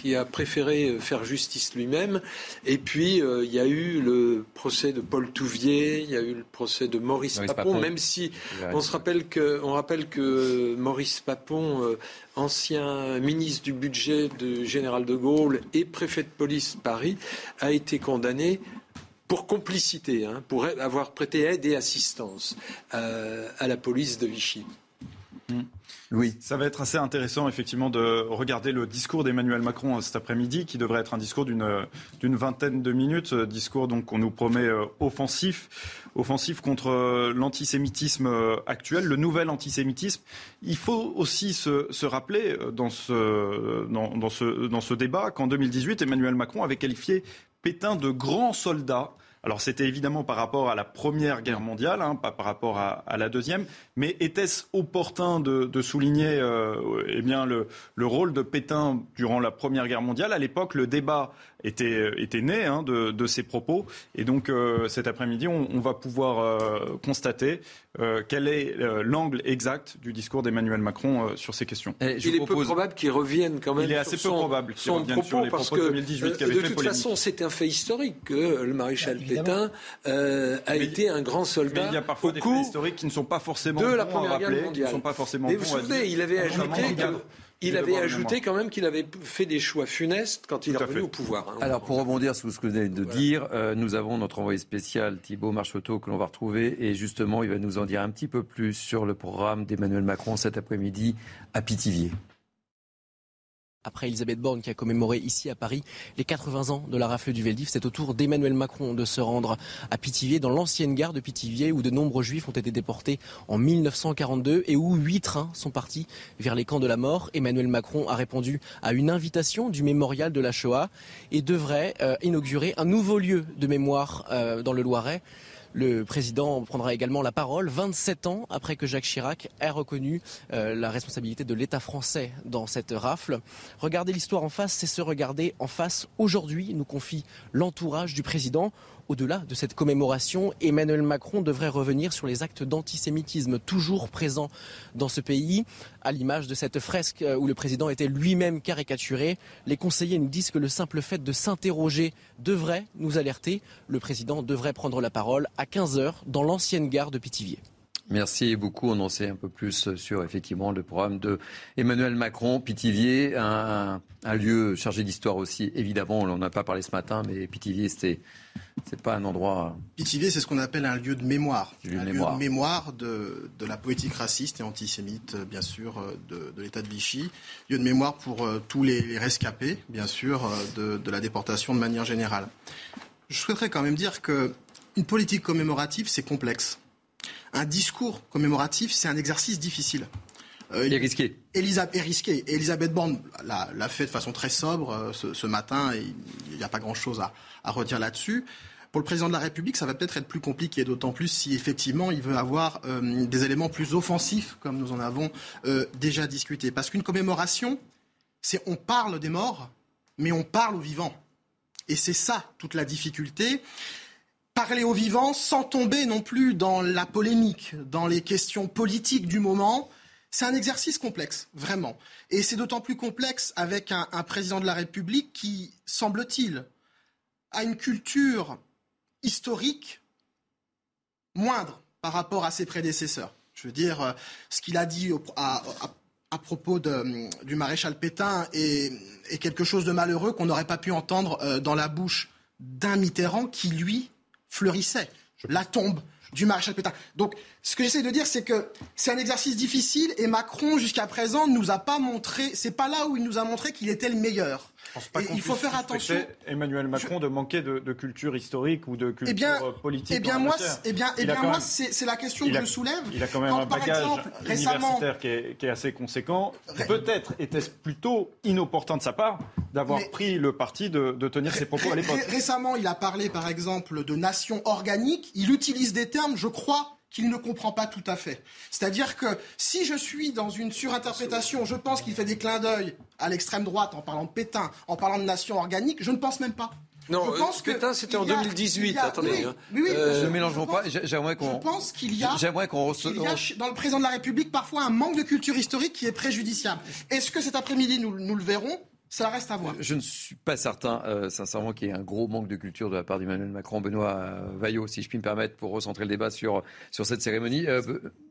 qui a préféré faire justice lui-même. Et puis il y a eu le procès de Paul Touvier, il y a eu le procès de Maurice, Papon, même si on se rappelle que, on rappelle que Maurice Papon, ancien ministre du budget de général de Gaulle et préfet de police Paris, a été condamné pour complicité, hein, pour avoir prêté aide et assistance euh, à la police de Vichy. Hmm. Oui. Ça va être assez intéressant, effectivement, de regarder le discours d'Emmanuel Macron euh, cet après-midi, qui devrait être un discours d'une vingtaine de minutes, euh, discours donc qu'on nous promet offensif, offensif contre l'antisémitisme actuel, le nouvel antisémitisme. Il faut aussi se, rappeler dans ce, dans, ce, dans ce débat qu'en 2018, Emmanuel Macron avait qualifié Pétain de grand soldat. Alors c'était évidemment par rapport à la Première Guerre mondiale, hein, pas par rapport à, la Deuxième, mais était-ce opportun de, souligner euh, eh bien, le, le, rôle de Pétain durant la Première Guerre mondiale? À l'époque, le débat était, était né hein, de, de, ces propos. Et donc euh, cet après-midi, on, on, va pouvoir euh, constater euh, quel est l'angle exact du discours d'Emmanuel Macron sur ces questions. Et il est peu probable qu'il revienne quand même. Il est assez peu probable qu'il revienne sur les parce propos de 2018 qui De toute façon, c'est un fait historique que le maréchal Pétain a été un grand soldat. Mais il y a parfois des faits historiques qui ne sont pas forcément de la Première Guerre mondiale. Qui sont pas forcément Mais vous vous souvenez, il avait ajouté il avait ajouté quand même qu'il avait fait des choix funestes quand il est revenu au pouvoir. Hein. Alors pour rebondir sur ce que vous venez de dire, euh, nous avons notre envoyé spécial Thibault Marcheteau que l'on va retrouver et justement il va nous en dire un petit peu plus sur le programme d'Emmanuel Macron cet après-midi à Pithiviers après Elisabeth Borne qui a commémoré ici à Paris les 80 ans de la rafle du Veldiv. C'est au tour d'Emmanuel Macron de se rendre à Pithiviers, dans l'ancienne gare de Pithiviers, où de nombreux juifs ont été déportés en 1942 et où huit trains sont partis vers les camps de la mort. Emmanuel Macron a répondu à une invitation du mémorial de la Shoah et devrait euh, inaugurer un nouveau lieu de mémoire euh, dans le Loiret. Le président prendra également la parole 27 ans après que Jacques Chirac ait reconnu euh, la responsabilité de l'État français dans cette rafle. Regarder l'histoire en face, c'est se regarder en face aujourd'hui, nous confie l'entourage du président. Au-delà de cette commémoration, Emmanuel Macron devrait revenir sur les actes d'antisémitisme toujours présents dans ce pays, à l'image de cette fresque où le président était lui-même caricaturé. Les conseillers nous disent que le simple fait de s'interroger devrait nous alerter. Le président devrait prendre la parole à 15h dans l'ancienne gare de Pithiviers. Merci beaucoup. On en sait un peu plus sur effectivement le programme de Emmanuel Macron, Pithiviers, un, lieu chargé d'histoire aussi. Évidemment, on n'en a pas parlé ce matin, mais Pithiviers, c'était c'est pas un endroit. Pithiviers, c'est ce qu'on appelle un lieu de mémoire, un lieu de mémoire de, la politique raciste et antisémite, bien sûr, de, l'État de Vichy, lieu de mémoire pour euh, tous les, rescapés, bien sûr, euh, de, de la déportation de manière générale. Je souhaiterais quand même dire que une politique commémorative, c'est complexe un discours commémoratif, c'est un exercice difficile. Euh, il est risqué. Elisabeth, est risqué. Elisabeth Borne l'a fait de façon très sobre euh, ce, matin et il n'y a pas grand-chose à, à redire là-dessus. Pour le président de la République, ça va peut-être être plus compliqué, d'autant plus si effectivement il veut avoir euh, des éléments plus offensifs, comme nous en avons déjà discuté. Parce qu'une commémoration, c'est on parle des morts, mais on parle aux vivants. Et c'est ça toute la difficulté. Parler au vivant sans tomber non plus dans la polémique, dans les questions politiques du moment. C'est un exercice complexe, vraiment. Et c'est d'autant plus complexe avec un, président de la République qui, semble-t-il, a une culture historique moindre par rapport à ses prédécesseurs. Je veux dire, euh, ce qu'il a dit à, propos du maréchal Pétain est, quelque chose de malheureux qu'on n'aurait pas pu entendre euh, dans la bouche d'un Mitterrand qui, lui, fleurissait. La tombe du maréchal Pétain. Donc, ce que j'essaie de dire, c'est que c'est un exercice difficile et Macron, jusqu'à présent, nous a pas montré, c'est pas là où il nous a montré qu'il était le meilleur il faut faire attention. Emmanuel Macron de manquer de, culture historique ou de culture eh bien, politique. Eh bien, moi, eh bien, eh bien moi, c'est la question que je soulève. Il a quand même un bagage universitaire qui, est, assez conséquent. Peut-être était-ce plutôt inopportun de sa part d'avoir pris le parti de, tenir ses propos à l'époque. Récemment, il a parlé, par exemple, de nation organique. Il utilise des termes, je crois, qu'il ne comprend pas tout à fait. C'est-à-dire que si je suis dans une surinterprétation, je pense qu'il fait des clins d'œil à l'extrême droite en parlant de Pétain, en parlant de nation organique, je ne pense même pas. Non, je pense euh, Pétain, c'était en 2018. Attendez. Oui, hein. oui, euh, ne mélangeons pas. J'aimerais qu'on. Je pense qu'il y a. J'aimerais qu'on dans le président de la République parfois un manque de culture historique qui est préjudiciable. Est-ce que cet après-midi nous, nous le verrons? Ça reste à voir. Je ne suis pas certain, euh, sincèrement, qu'il y ait un gros manque de culture de la part d'Emmanuel Macron. Benoît euh, Vaillot, si je puis me permettre, pour recentrer le débat sur, sur cette cérémonie. Euh,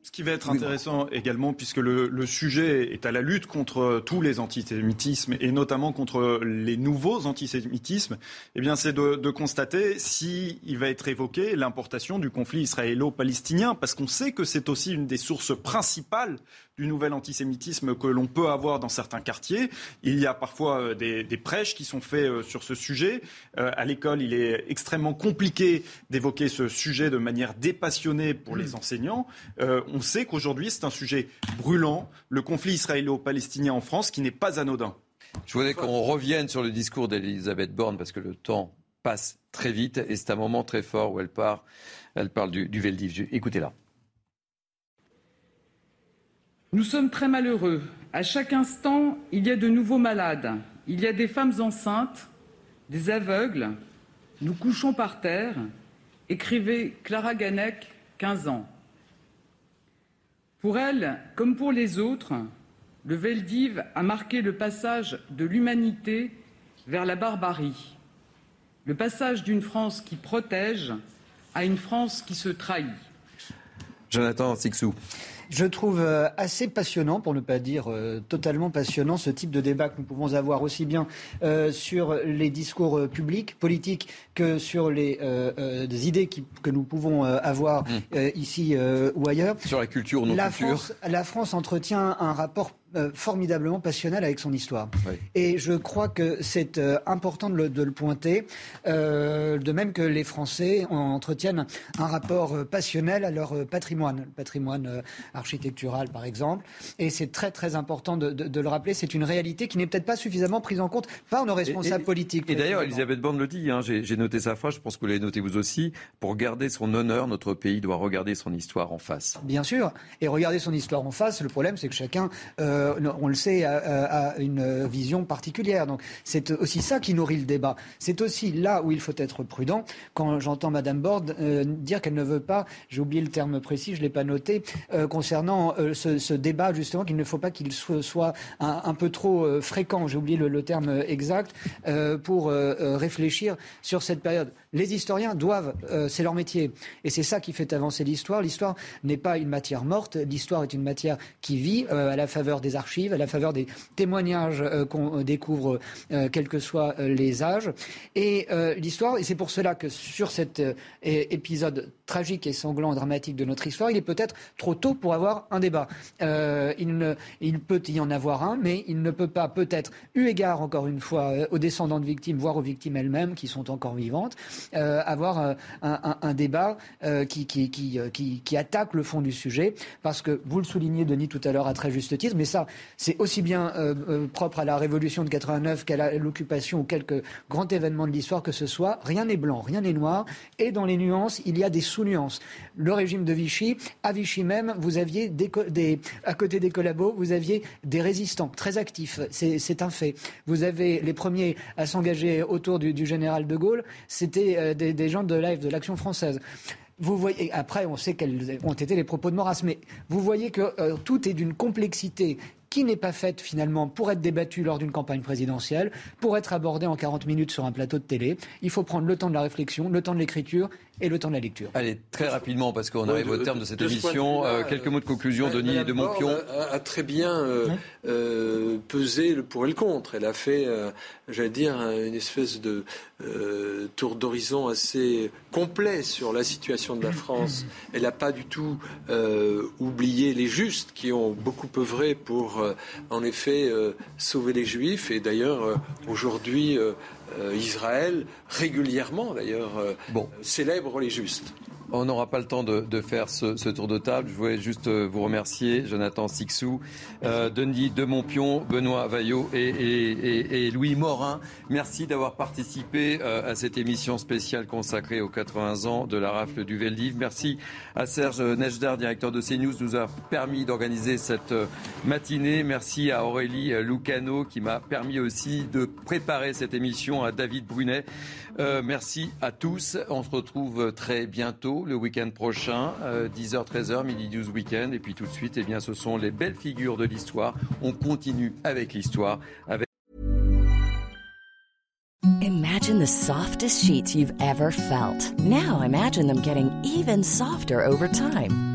Ce qui va être intéressant également, puisque le, le, sujet est à la lutte contre tous les antisémitismes et notamment contre les nouveaux antisémitismes, eh bien, c'est de, de constater s'il va être évoqué l'importation du conflit israélo-palestinien, parce qu'on sait que c'est aussi une des sources principales du nouvel antisémitisme que l'on peut avoir dans certains quartiers. Il y a parfois euh, des, prêches qui sont faits euh, sur ce sujet. Euh, à l'école, il est extrêmement compliqué d'évoquer ce sujet de manière dépassionnée pour les enseignants. On sait qu'aujourd'hui, c'est un sujet brûlant, le conflit israélo-palestinien en France, qui n'est pas anodin. Je voudrais qu'on revienne sur le discours d'Elisabeth Borne, parce que le temps passe très vite, et c'est un moment très fort où elle, part, elle parle du, du Veldiv. Écoutez-la. Nous sommes très malheureux. À chaque instant, il y a de nouveaux malades. Il y a des femmes enceintes, des aveugles. Nous couchons par terre. Écrivait Clara Ganec, 15 ans. Pour elle, comme pour les autres, le Veldiv a marqué le passage de l'humanité vers la barbarie, le passage d'une France qui protège à une France qui se trahit. Jonathan Sixou. Je trouve euh, assez passionnant, pour ne pas dire euh, totalement passionnant, ce type de débat que nous pouvons avoir aussi bien euh, sur les discours publics, politiques, que sur les idées que nous pouvons avoir mmh. ici ou ailleurs. Sur la culture non la culture. France, la France entretient un rapport euh, formidablement passionnel avec son histoire. Et je crois que c'est euh, important de le, pointer, euh, de même que les Français entretiennent un rapport passionnel à leur patrimoine, le patrimoine architectural par exemple. Et c'est très très important de, le rappeler. C'est une réalité qui n'est peut-être pas suffisamment prise en compte par nos responsables politiques. Et d'ailleurs, Elisabeth Borne le dit, hein, j'ai noté sa phrase, je pense que vous l'avez noté vous aussi, pour garder son honneur, notre pays doit regarder son histoire en face. Bien sûr. Et regarder son histoire en face, le problème c'est que chacun... Euh, on le sait, a, une vision particulière. Donc c'est aussi ça qui nourrit le débat. C'est aussi là où il faut être prudent. Quand j'entends Madame Borde euh, dire qu'elle ne veut pas, j'ai oublié le terme précis, je l'ai pas noté, euh, concernant ce, débat justement qu'il ne faut pas qu'il soit, un, peu trop fréquent. J'ai oublié le, terme exact pour réfléchir sur cette période. Les historiens doivent, c'est leur métier, et c'est ça qui fait avancer l'histoire. L'histoire n'est pas une matière morte. L'histoire est une matière qui vit à la faveur des archives à la faveur des témoignages euh, qu'on euh, découvre, euh, quels que soient les âges. Et l'histoire, et c'est pour cela que sur cet épisode tragique et sanglant et dramatique de notre histoire, il est peut-être trop tôt pour avoir un débat. il, il peut y en avoir un, mais il ne peut pas, peut-être, eu égard encore une fois aux descendants de victimes, voire aux victimes elles-mêmes qui sont encore vivantes, avoir un, débat qui, attaque le fond du sujet, parce que vous le soulignez, Denis, tout à l'heure à très juste titre, mais ça, c'est aussi bien euh, euh, propre à la révolution de 89 qu'à l'occupation ou quelques grands événements de l'histoire que ce soit. Rien n'est blanc, rien n'est noir. Et dans les nuances, il y a des sous nuance. Le régime de Vichy, à Vichy même, vous aviez des, à côté des collabos, vous aviez des résistants très actifs. C'est un fait. Vous avez les premiers à s'engager autour du, général de Gaulle, c'était euh, des, gens de de l'Action française. Vous voyez, après, on sait quels ont été les propos de Maurras, mais vous voyez que euh, tout est d'une complexité qui n'est pas faite finalement pour être débattue lors d'une campagne présidentielle, pour être abordée en 40 minutes sur un plateau de télé. Il faut prendre le temps de la réflexion, le temps de l'écriture et le temps de la lecture. Allez, très rapidement, parce qu'on arrive au terme de cette émission. Euh, quelques mots de conclusion, Denis de Montpion. A, a, très bien euh, euh, pesé le pour et le contre. Elle a fait, j'allais dire, une espèce de tour d'horizon assez complet sur la situation de la France. Elle n'a pas du tout oublié les justes qui ont beaucoup œuvré pour, en effet, sauver les Juifs. Et d'ailleurs, aujourd'hui, euh, Israël, régulièrement d'ailleurs, euh, bon. célèbre les justes. On n'aura pas le temps de, faire ce, tour de table. Je voulais juste euh, vous remercier, Jonathan Sixou, euh, Denis Demompion, Benoît Vaillot et, Louis Morin. Merci d'avoir participé euh, à cette émission spéciale consacrée aux 80 ans de la rafle du Veldiv. Merci à Serge Nejdar, directeur de CNews, nous a permis d'organiser cette matinée. Merci à Aurélie Lucano qui m'a permis aussi de préparer cette émission, à David Brunet. Merci à tous. On se retrouve très bientôt le week-end prochain, 10h, euh, 13h, midi 12 week-end. Et puis tout de suite, eh bien, ce sont les belles figures de l'histoire. On continue avec l'histoire. Avec... Imagine the softest sheets you've ever felt. Now imagine them getting even softer over time.